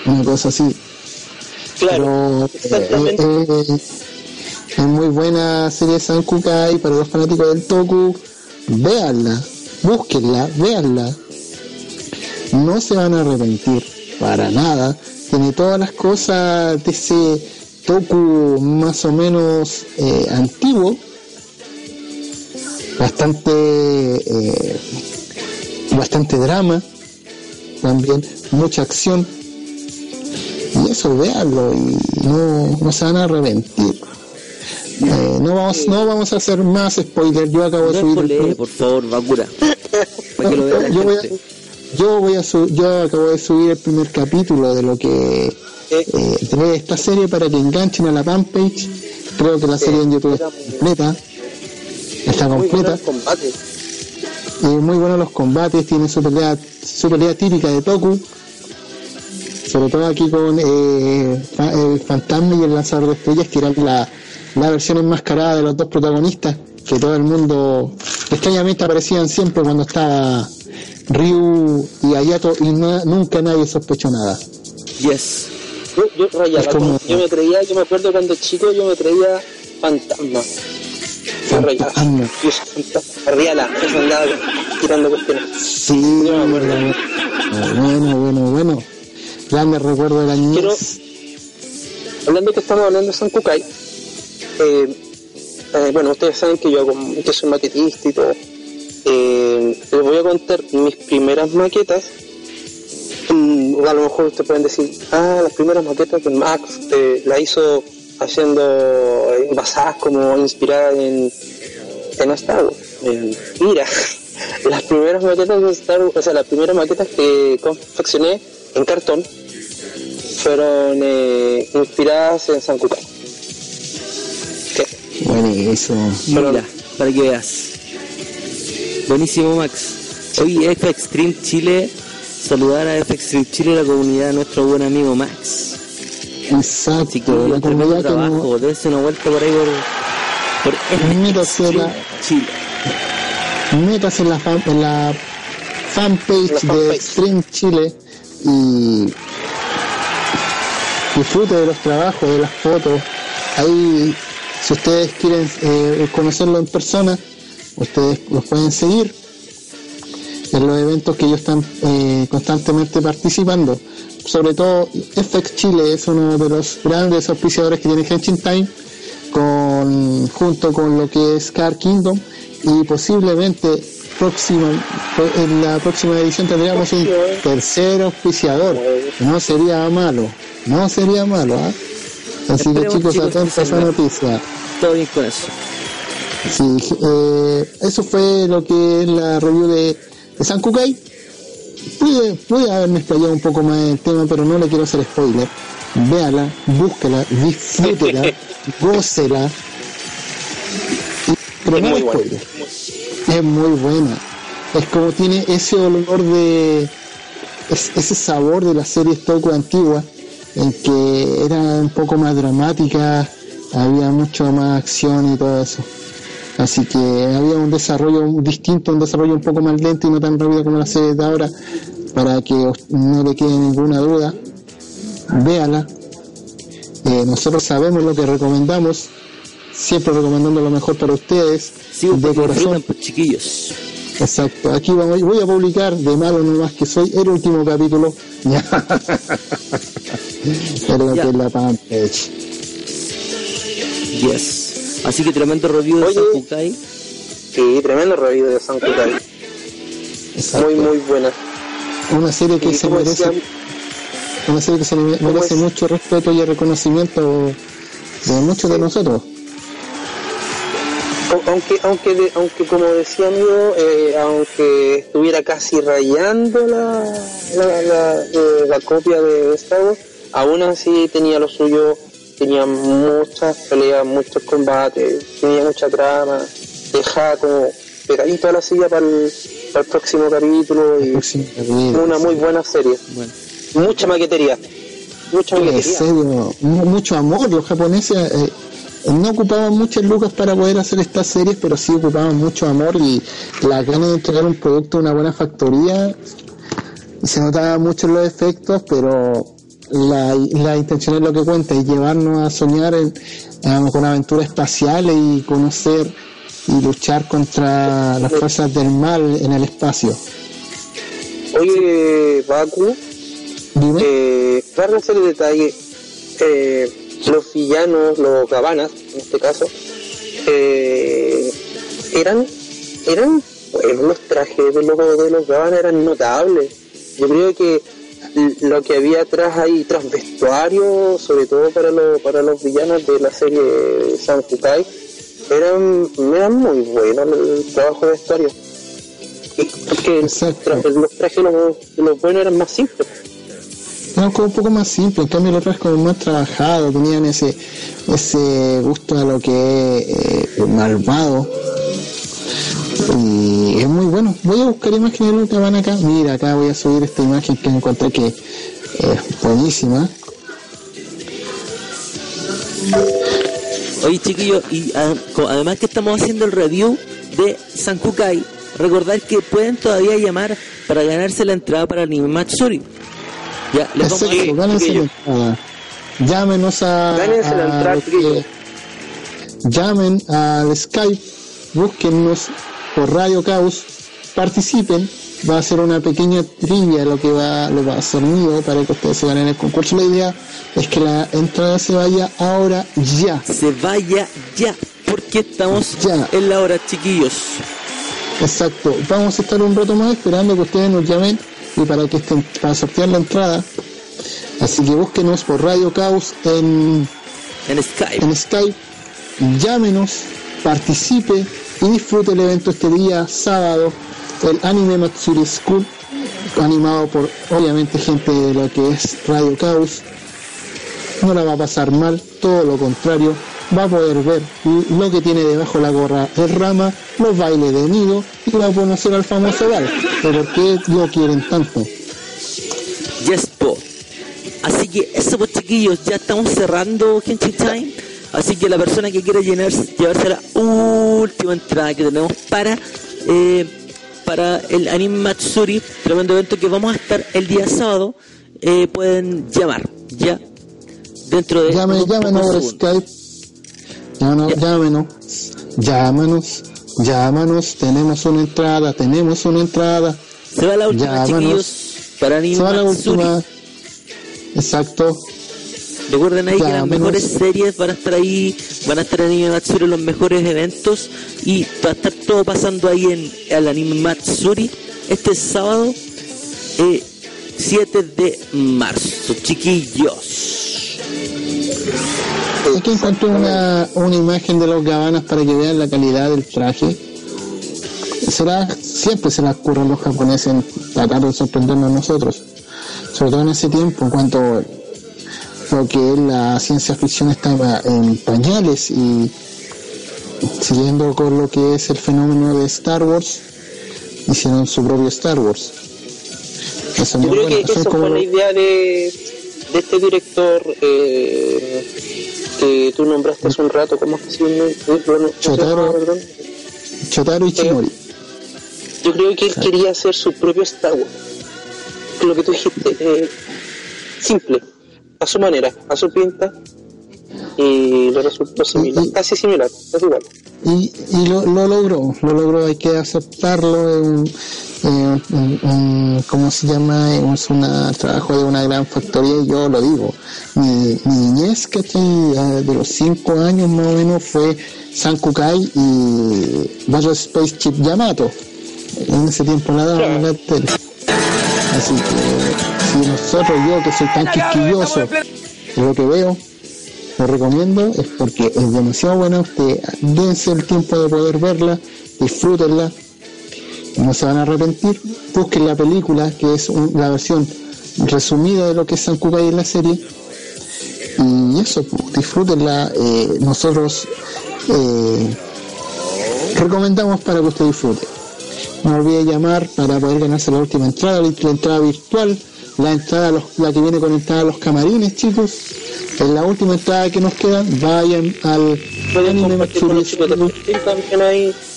una cosa así. Claro. Pero exactamente. eh, eh, es muy buena serie San Kukai para los fanáticos del Toku. Véanla, búsquenla, véanla. No se van a arrepentir para nada. Tiene todas las cosas de ese Toku más o menos eh, antiguo. Bastante eh, bastante drama también mucha acción. Y eso véanlo y no, no se van a arrepentir. Eh, no vamos no vamos a hacer más spoilers. Yo acabo de subir el por favor, Bakura. Para que lo vea la yo voy a, yo voy a su- yo acabo de subir el primer capítulo de lo que Eh, de esta serie para que enganchen a la fanpage creo que la serie en YouTube está completa está completa y muy buenos los combates, tiene su pelea, su pelea típica de Toku, sobre todo aquí con eh, el fantasma y el lanzador de estrellas, que eran la, la versión enmascarada de los dos protagonistas, que todo el mundo extrañamente aparecían siempre cuando estaba Ryu y Ayato y na- nunca nadie sospechó nada. Yes. Yo, yo rayaba, como- yo me creía, yo me acuerdo cuando chico yo me creía fantasma. Fantasma. Riala, eso andaba tirando cuestiones. Sí, me acuerdo. bueno, bueno, bueno. Grande recuerdo de la niñez. Hablando que estamos hablando de San Kukai, eh, eh, bueno, ustedes saben que yo, que soy maquetista y todo. Eh, les voy a contar mis primeras maquetas. Mm, a lo mejor ustedes pueden decir, ah, las primeras maquetas que Max eh, la hizo haciendo basadas como inspiradas en, en Star Wars. Mira, las primeras maquetas de Star Wars, o sea, las primeras maquetas que confeccioné en cartón fueron eh, inspiradas en San Kukai. ¿Qué? Buenísimo. Mira, para que veas. Buenísimo, Max. Oye, F Extreme Chile, saludar a F Extreme Chile, la comunidad de nuestro buen amigo Max. Exacto. Chiquillos, la tremendo comunidad que no- trabajo, dése una vuelta por ahí por, por F Métase Extreme la- Chile. metas en la, fan- en la fanpage La de. Extreme Chile y disfrute de los trabajos, de las fotos. Ahí, si ustedes quieren eh, conocerlo en persona, ustedes los pueden seguir en los eventos que ellos están eh, constantemente participando. Sobre todo, FX Chile es uno de los grandes auspiciadores que tiene Henshin Time, con, junto con lo que es Car Kingdom y posiblemente próxima, en la próxima edición tendríamos un tercer auspiciador. No sería malo, no sería malo. ¿ah? Así que Esperemos, chicos, chicos, atentos a esa noticia. Todo bien con eso. Sí, eh, eso fue lo que es la review de, de San Kukai. Pude, pude haberme explayado un poco más en el tema, pero no le quiero hacer spoiler. Véala, búsquela, disfrútela, gócela. Pero Es no muy spoiler. Es muy buena. Es como tiene ese olor de. es- ese sabor de las series Toku antiguas, en que era un poco más dramática, había mucho más acción y todo eso. Así que había un desarrollo distinto, un desarrollo un poco más lento y no tan rápido como la serie de ahora, para que no le quede ninguna duda. Véala. Eh, nosotros sabemos lo que recomendamos, siempre recomendando lo mejor para ustedes, Sí, de corazón. pues, chiquillos. Exacto, aquí vamos, voy a publicar de malo nomás que soy el último capítulo. Ya. Pero que la. Yes. Así que tremendo review de Oye. San Kukai. Sí, tremendo review de San Kukai. Exacto. Muy, muy buena. Una serie que se merece, decían, una serie que se me- ¿Cómo merece es? mucho respeto y reconocimiento de muchos de nosotros. au- aunque, aunque, de- aunque como decía amigo, eh, aunque estuviera casi rayando la, la, la, eh, la copia de Star Wars, aún así tenía lo suyo, tenía muchas peleas, muchos combates, tenía mucha trama, dejaba como pegadito a la silla para el, para el próximo capítulo y una muy buena serie. Bueno. Mucha maquetería. Mucha En maquetería. serio, mu- mucho amor. Los japoneses eh, no ocupaban muchas lucas para poder hacer estas series, pero sí ocupaban mucho amor y la ganas de entregar un producto de una buena factoría. Se notaba mucho en los efectos, pero la, la intención es lo que cuenta, y llevarnos a soñar en, en- con aventuras espaciales y conocer y luchar contra las fuerzas del mal en el espacio. Oye, Baku, Dime. eh, para hacer el detalle, eh, los villanos, los gabanas, en este caso, eh, eran, eran, bueno, los trajes de los, de los gabanas eran notables. Yo creo que lo que había atrás ahí, tras vestuario, sobre todo para, los para los villanos de la serie San Fukai, eran, eran muy buenos el trabajo de vestuario. Porque tra- los trajes los, los buenos eran más simples. No, como un poco más simple, en cambio el otro es como más trabajado, tenían ese ese gusto a lo que es eh, malvado. Es muy bueno. Voy a buscar imágenes de lo que van acá. Mira, acá voy a subir esta imagen que encontré que es buenísima. Oye, chiquillos, y además que estamos haciendo el review de San Kukai, recordar que pueden todavía llamar para ganarse la entrada para Anime Matsuri. Ya, les vamos a Exacto, gánense la chiquillos. entrada. Llámenos a, Gánense la a entrada, lo que- chiquillos. llamen al Skype, búsquennos por Radio Caos, participen, va a ser una pequeña trivia lo que va, lo va a hacer mío para que ustedes se ganen el concurso. La idea es que la entrada se vaya ahora ya. se vaya ya, porque estamos Ya. en la hora, chiquillos. Exacto, vamos a estar un rato más esperando que ustedes nos llamen y para que estén, para sortear la entrada. Así que búsquenos por Radio Caos en En Skype. en Skype, llámenos, participe y disfrute el evento este día sábado, el Anime Matsuri School, animado por obviamente gente de lo que es Radio Caos. No la va a pasar mal, todo lo contrario, va a poder ver lo que tiene debajo la gorra el rama, los bailes de nido y va a conocer al famoso Val. Pero ¿por qué lo quieren tanto? Yes, po. Así que eso, pues, chiquillos, ya estamos cerrando Henshin Time. Así que la persona que quiera llenar, llevarse la última entrada que tenemos para eh, para el Anime Matsuri, tremendo evento que vamos a estar el día sábado, eh, pueden llamar, ya, dentro de Llame, llámenos por. Skype. Llámenos, Ya. llámenos, llámanos, llámanos, tenemos una entrada, tenemos una entrada. Se va la última, Llámanos. chiquillos, para Anime Matsuri. última. Exacto. Recuerden ahí que las mejores series van a estar ahí, van a estar en Anime Matsuri los mejores eventos y va a estar todo pasando ahí en el Anime Matsuri este sábado eh, 7 de marzo, chiquillos. Aquí encontré una, una imagen de los gabanas para que vean la calidad del traje. Será, siempre se les ocurre a los japoneses en tratar de sorprendernos a nosotros. Sobre todo en ese tiempo, en cuanto lo que es la ciencia ficción estaba en pañales y siguiendo con lo que es el fenómeno de Star Wars, hicieron su propio Star Wars. Eso Yo creo que eso fue la idea de, de este director eh, que tú nombraste hace un rato, ¿cómo es que se llama? Eh, bueno, ¿cómo se llama, Chotaro. Chotaro Ichimori. Yo creo que él quería hacer su propio Star Wars. Lo que tú dijiste, eh, simple, a su manera, a su pinta, y le resultó similar, y- casi similar, casi igual. y, y lo, lo logró, lo logró, hay que aceptarlo, es un, eh, un- un- ¿cómo se llama? Es un trabajo de una gran factoría y yo lo digo, mi, mi niñez, ¿cachai? Eh, De los cinco años más o menos fue San Kukai y Battle Space Chip Yamato, en ese tiempo en la tele. Así que si nosotros, yo que soy tan quisquilloso, lo que veo, lo recomiendo es porque es demasiado buena. Usted dense el tiempo de poder verla, disfrútenla, no se van a arrepentir. Busquen la película, que es un- la versión resumida de lo que es San Kukai en la serie. Y eso, pues, disfrútenla. eh, nosotros eh, recomendamos para que usted disfrute. No olvide llamar para poder ganarse la última entrada, la la entrada virtual, la entrada, a los- la que viene con entrada a los camarines, chicos. En la última entrada que nos queda, vayan al Pueden Anime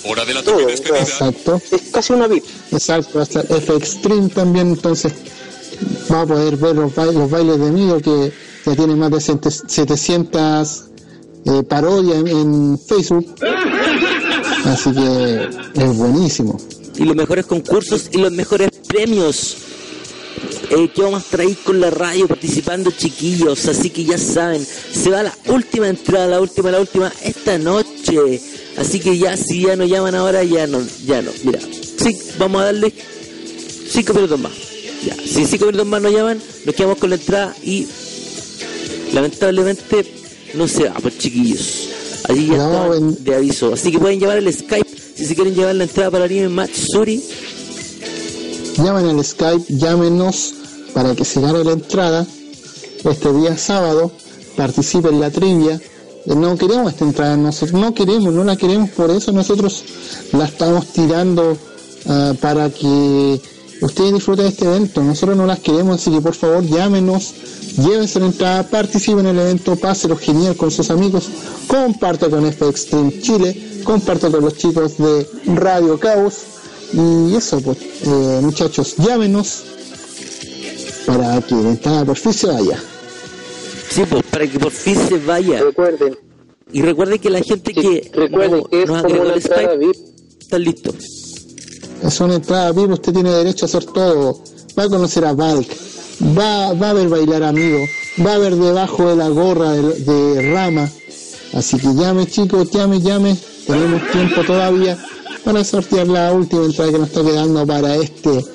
Hora de la todo. Exacto, es casi una VIP. exacto, hasta F Extreme también, entonces va a poder ver los, ba- los bailes de Mido que ya tiene más de 700 eh, parodias en, en Facebook. Así que es buenísimo. Y los mejores concursos y los mejores premios. Eh, que vamos a traer con la radio participando chiquillos así que ya saben se va la última entrada la última la última esta noche. Así que ya si ya no llaman ahora ya no ya no. Mira sí vamos a darle cinco minutos más. Ya si cinco minutos más no llaman nos quedamos con la entrada y lamentablemente no se va pues chiquillos. Allí ya No, está en- de aviso. Así que pueden llevar el Skype si quieren llevar la entrada para anime Matsuri Llamen al Skype, llámenos para que se gane la entrada este día sábado, participe en la trivia. No queremos esta entrada, nosotros no queremos, no la queremos, por eso nosotros la estamos tirando ah, para que ustedes disfruten de este evento. Nosotros no las queremos, así que por favor llámenos, llévense la entrada, participen en el evento, páselo genial con sus amigos, comparta con F Extreme Chile, comparta con los chicos de Radio Caos. Y eso, pues, eh, muchachos, llámenos para que la entrada por fin se vaya. Sí, pues para que por fin se vaya. Recuerden, Y recuerden que la gente que recuerden no- que es nos agregó el Skype está listo. Es una entrada viva, usted tiene derecho a hacer todo. Va a conocer a Valk, va, va a ver bailar amigo, va a ver debajo de la gorra de, Rama. Así que llame chicos, llame, llame. Tenemos tiempo todavía para sortear la última entrada que nos está quedando para este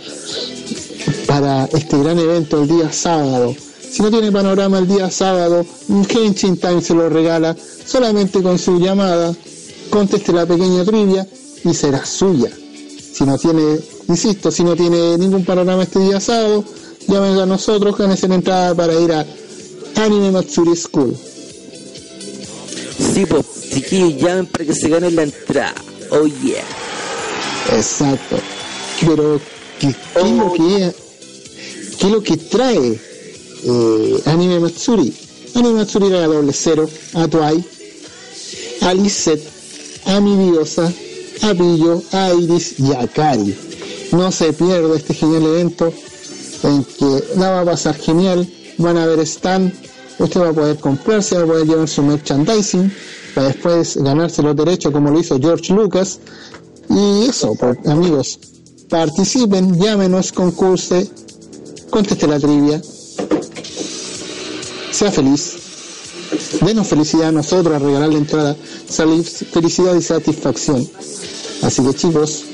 para este gran evento el día sábado. Si no tiene panorama el día sábado, Henshin Time se lo regala solamente con su llamada. Conteste la pequeña trivia y será suya. Si no tiene, insisto, si no tiene ningún panorama este día sábado, llámenos a nosotros, gánense la entrada para ir a Anime Matsuri School. Sí, pues chiquillos, llamen para que se ganen la entrada. Oh yeah. Exacto. Pero, ¿qué, qué es lo que qué es lo que trae eh, Anime Matsuri? Anime Matsuri era doble cero, a Twai, a Lisette, a mi diosa, a Pillo, a Iris y a. No se pierde este genial evento en que la va a pasar genial, van a ver stand, usted va a poder comprarse, va a poder llevar su merchandising, para después ganarse los derechos como lo hizo George Lucas. Y eso, amigos, participen, llámenos, concurse, conteste la trivia, sea feliz. Denos felicidad a nosotros a regalar la entrada, salir felicidad y satisfacción. Así que chicos,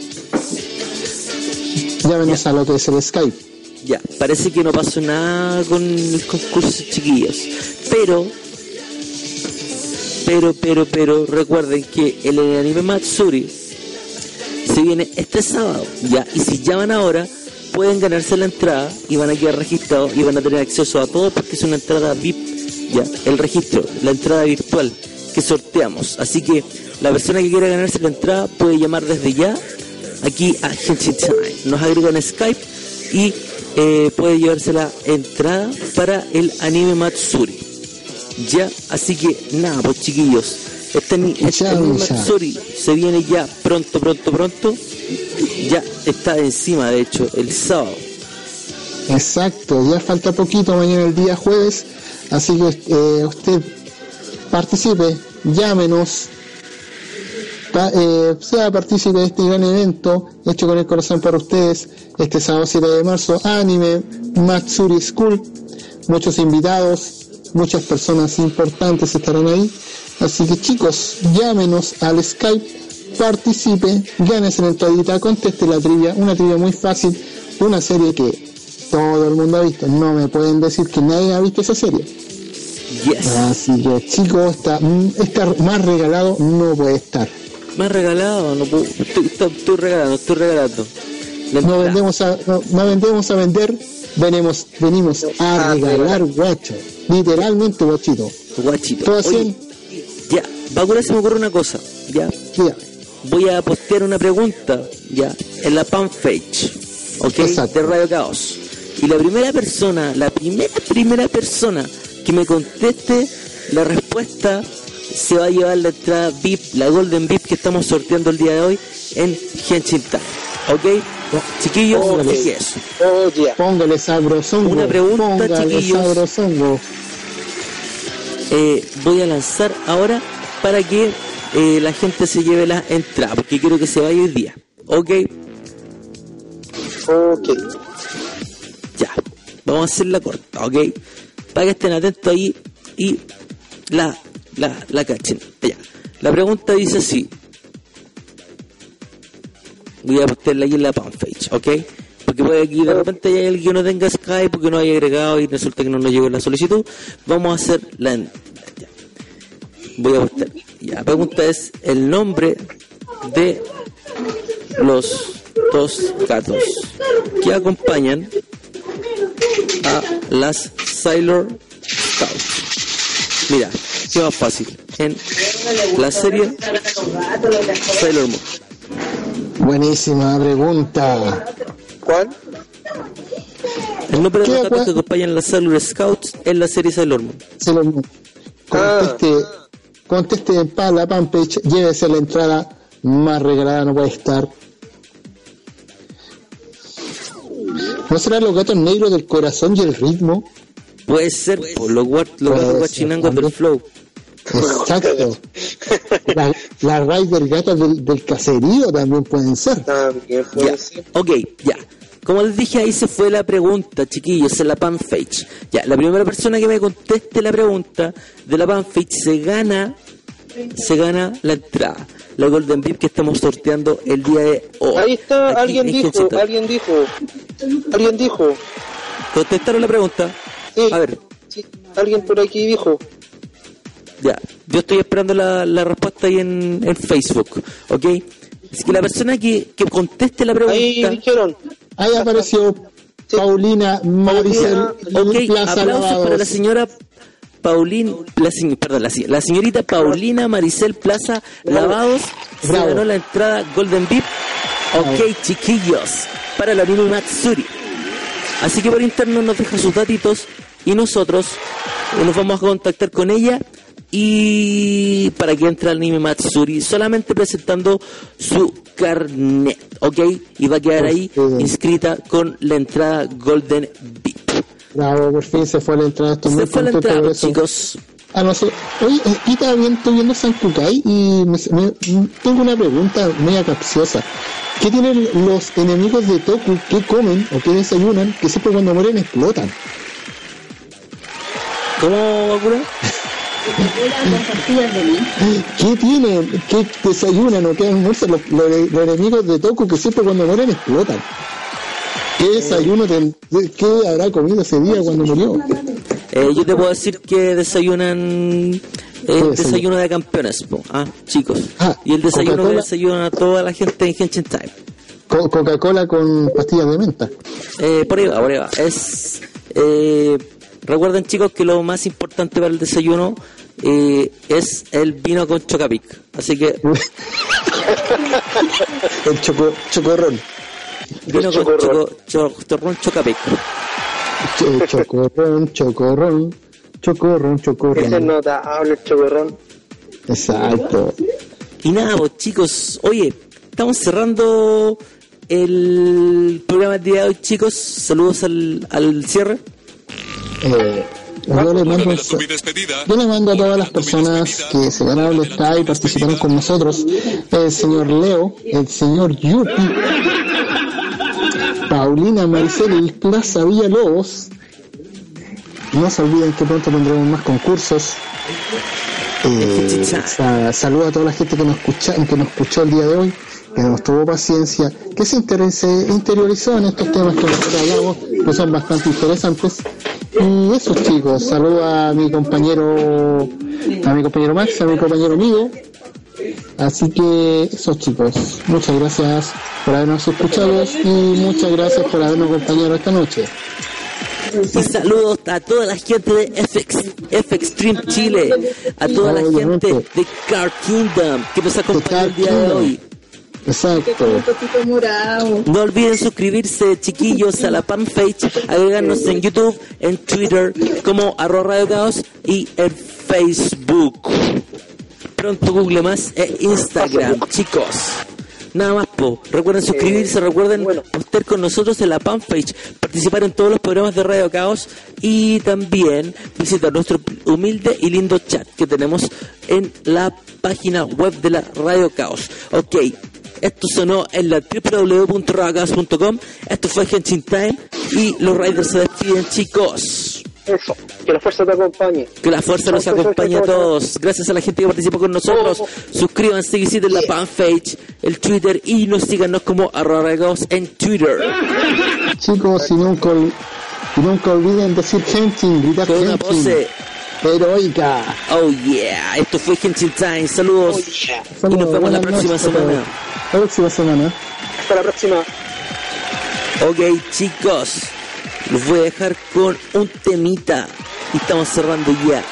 llámenos a lo que es el Skype. Ya, parece que no pasó nada con el concurso, chiquillos. Pero, pero, pero, pero, recuerden que el anime Matsuri se viene este sábado, ya, y si llaman ahora, pueden ganarse la entrada y van a quedar registrados y van a tener acceso a todo porque es una entrada VIP, ya, el registro, la entrada virtual que sorteamos. Así que la persona que quiera ganarse la entrada puede llamar desde ya aquí a Time. Nos agregan Skype y eh, puede llevarse la entrada para el anime Matsuri. Ya, así que nada, pues chiquillos, este, este anime. Matsuri se viene ya pronto, pronto, pronto. Ya está encima, de hecho, el sábado. Exacto, ya falta poquito, mañana el día jueves, así que eh, usted participe, llámenos, eh, sea partícipe de este gran evento hecho con el corazón para ustedes, este sábado 7 de marzo, Anime Matsuri School, muchos invitados, muchas personas importantes estarán ahí, así que chicos, llámenos al Skype, participe, gánese la entradita, conteste la trivia, una trivia muy fácil, una serie que todo el mundo ha visto, no me pueden decir que nadie ha visto esa serie. Yes. Así que chicos, está, mm, estar más regalado no puede estar. ¿Me has regalado? No puedo- estoy, estoy- estoy regalando, estoy regalando. La No vendemos a, no, no vendemos a vender, venimos, venimos a Ah, regalar guacho. Literalmente guachito. Guachito. Todo así, ya, Bakura se me ocurre una cosa, ya. ya. Voy a postear una pregunta, ya, en la fanpage, ok, Exacto. de Radio Caos. Y la primera persona, la primera, primera persona que me conteste la respuesta se va a llevar la entrada VIP, la Golden VIP que estamos sorteando el día de hoy en Genshin Time, ok. Chiquillos, así que eso. Oh, yeah. Póngale sabrosongo. Una pregunta, póngale chiquillos. sabrosongo. eh, voy a lanzar ahora para que eh, la gente se lleve la entrada, porque quiero que se vaya hoy día. ¿Ok? Ok. Vamos a hacerla corta, ¿ok? Para que estén atentos ahí y la, la, la cachen. Ya. La pregunta dice así. Voy a postearla aquí en la fanpage, ¿ok? Porque puede que de repente alguien que no tenga Skype porque no haya agregado y resulta que no nos llegó la solicitud. Vamos a hacer la... ya. Voy a postear. La pregunta es el nombre de los dos gatos que acompañan a las Sailor Scouts. Mira, qué más fácil. En la serie Sailor Moon. Buenísima pregunta. ¿Cuál? El nombre de ¿Qué los que acompañan las Sailor Scouts en la serie Sailor Moon. Se lo conteste, conteste para la fanpage, llévese la entrada más regalada, no puede estar. ¿No serán los gatos negros del corazón y el ritmo? Puede ser por los, guar- los gatos guachinangos del flow. Exacto. La, la raíz del gato del, del caserío también pueden ser. También puede Ya, ser. ok, ya. Como les dije, ahí se fue la pregunta, chiquillos, en la fanpage. Ya, la primera persona que me conteste la pregunta de la fanpage se gana, se gana la entrada, la Golden VIP que estamos sorteando el día de hoy. Ahí está, Aquí alguien en dijo, alguien dijo, alguien dijo, ¿Contestaron la pregunta? sí, A ver, sí, alguien por aquí dijo, ya. Yo estoy esperando la, la respuesta ahí en, en Facebook, ¿ok? Así que la persona que, que conteste la ahí pregunta... dijeron, Ahí apareció Paulina Maricel Ok, aplausos para la señora Paulín, la, perdón, la, la señorita Paulina Maricel Plaza Lavados se Bravo. ganó la entrada Golden VIP. Ok, chiquillos, para la Mini Matsuri. Así que por interno nos deja sus datitos y nosotros eh, nos vamos a contactar con ella y para que entre al anime Matsuri solamente presentando su carnet, ¿ok? Y va a quedar ahí inscrita con la entrada Golden VIP. Bravo, por fin se fue la entrada. Estoy Se muy fue la contento entrada, por eso. chicos. Ah, no sé. Oye, aquí también estoy viendo San Kukai y me- me- tengo una pregunta media capciosa. ¿Qué tienen los enemigos de Toku? ¿Qué comen o qué desayunan? Que siempre cuando mueren explotan. ¿Cómo, Bakura? ¿Qué tienen? ¿Qué desayunan o qué almuerzan los, los- los enemigos de Toku que siempre cuando mueren explotan? ¿Qué desayuno, ten- qué habrá comido ese día cuando murió? Eh, yo te puedo decir que desayunan eh, desayuno? de campeones, po. ah, chicos. Ah, y el desayuno que desayunan a toda la gente en Henshin Time. Co- Coca-Cola con pastillas de menta. Eh, por ahí va, por ahí va. Es, eh, recuerden chicos que lo más importante para el desayuno eh, es el vino con chocapic. Así que El choco, chocorrón. Vino con chocorrón. choco, cho- chorrón chocapic. Ch- chocorrón, chocorrón, chocorrón, Ese chocorrón. notable el chocorrón. Exacto. Y nada, pues chicos, oye, estamos cerrando el programa del día de hoy, chicos. Saludos al, al cierre. Eh, yo le mando. Yo le a todas las personas que se ganaron el está y participaron con nosotros, el señor Leo, el señor Yupi, Paulina Maricel Plaza Villalobos. No se olviden que pronto tendremos más concursos. Eh, a toda la gente que nos, escucha, que nos escuchó el día de hoy, que nos tuvo paciencia, que se interese, interiorizó en estos temas que nosotros hablamos, que son bastante interesantes. Y eso chicos, saludo a mi compañero, a mi compañero Max, a mi compañero amigo. Así que eso chicos, muchas gracias por habernos escuchado y muchas gracias por habernos acompañado esta noche. Y saludos a toda la gente de FX, FX Stream Chile, a toda la gente de Card Kingdom que nos acompaña el día de hoy. Exacto. No olviden suscribirse, chiquillos, a la fanpage, agregarnos en YouTube, en Twitter, como arroba Radio Caos y en Facebook. Pronto Google más e Instagram, chicos. Nada más, po. Recuerden suscribirse, recuerden estar con nosotros en la fanpage, participar en todos los programas de Radio Caos y también visitar nuestro humilde y lindo chat que tenemos en la página web de la Radio Caos. Ok, esto sonó en la www.radiocaos.com. Esto fue Henshin Time y los Raiders se despiden, chicos. Eso, que la fuerza te acompañe. Que la fuerza nos acompañe a todos. Gracias a la gente que participó con nosotros. Suscríbanse, visiten la fanpage, el Twitter y nos síganos como arroba regaos en Twitter. Chicos, y nunca, y nunca olviden decir Henshin, gritar Con una Henshin. pose. Heroica. Oh yeah, esto fue Henshin Time. Saludos. Y nos vemos la próxima semana. La próxima semana. Hasta la próxima. Ok, chicos, los voy a dejar con un temita. Y estamos cerrando ya.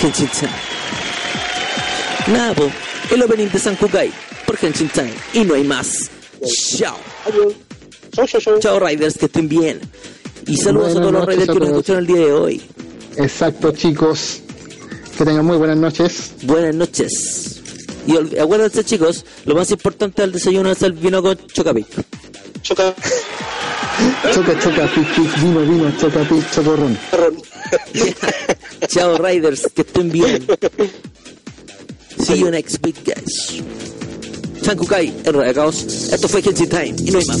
Henshin Time. Nada, po, el opening de San Kukai por Henshin Time. Y no hay más. Chao. Adiós. Chau. Chao, Riders, que estén bien. Y saludos Buenas a todos los Riders que nos escucharon el día de hoy. Exacto, chicos. Que tengan muy buenas noches. Buenas noches. Y acuérdense, chicos, lo más importante del desayuno es el vino con chocapic. Choca. Choca, choca, pic, pic, vino, vino, choca, pic, chocorrón. Chao, Riders, que estén bien. See you next week, guys. San Kukai, el Radio Caos. Esto fue Henshin Time y no hay más.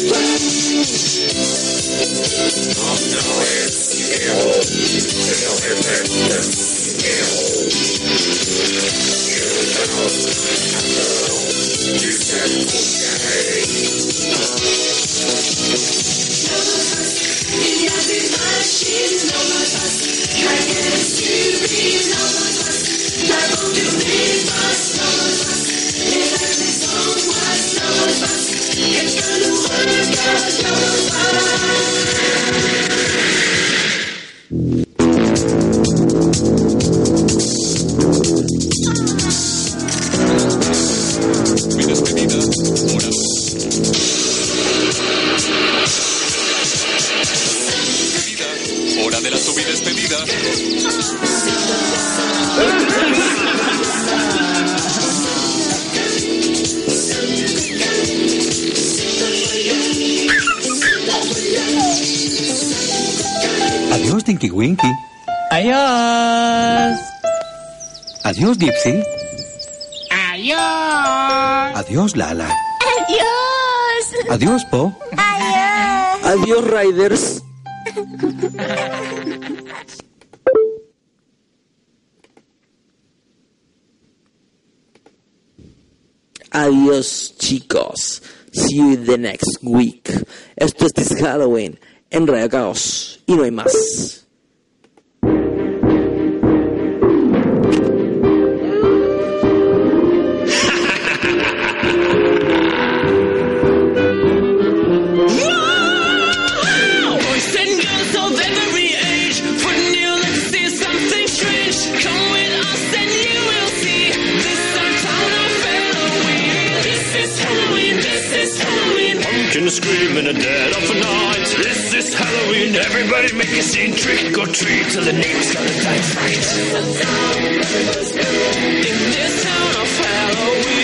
Ill. Ill. Ill. Ill. Ill. Ill. Adiós, Dipsy. Adiós. Adiós, Lala. Adiós. Adiós, Po. Adiós. Adiós, Riders. Adiós, chicos. See you the next week. Esto es This Halloween en Radio Caos. Y no hay más. This Halloween. Everybody make a scene. Trick or treat till the neighbors start to die fright. In this town of Halloween.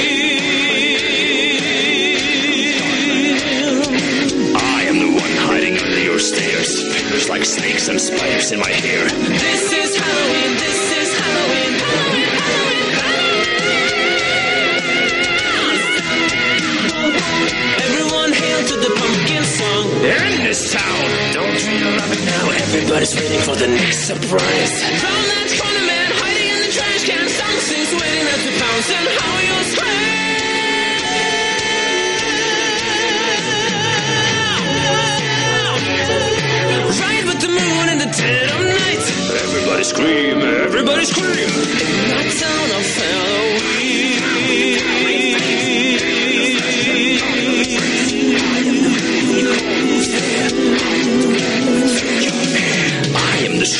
I am the one hiding under your stairs. Fingers like snakes and spiders in my hair. This song. In this town, don't you love it now? Everybody's waiting for the next surprise. Found that corner man hiding in the trash can. Something's waiting at the pounce and how you scream! Ride with the moon in the dead of night. Everybody scream, everybody scream. In that town I am the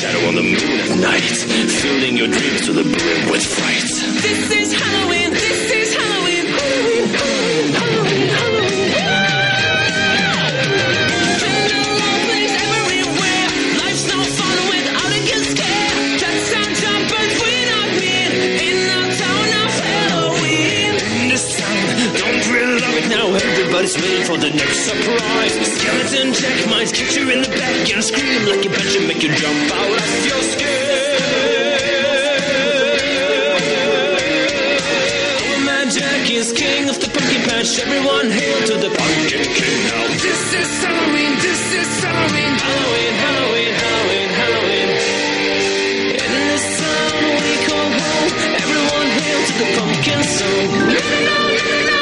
shadow on the moon at night, filling your dreams to the brim with fright. This is Halloween. Now? Everybody's waiting for the next surprise. Skeleton Jack might kick you in the back and scream like a bitch and make you jump out of your skin. Our man is king of the pumpkin patch. Everyone hail to the pumpkin king now. This is Halloween. This is Halloween. Halloween. Halloween. Halloween. Halloween. In this town we call home. Everyone hail to the pumpkin song.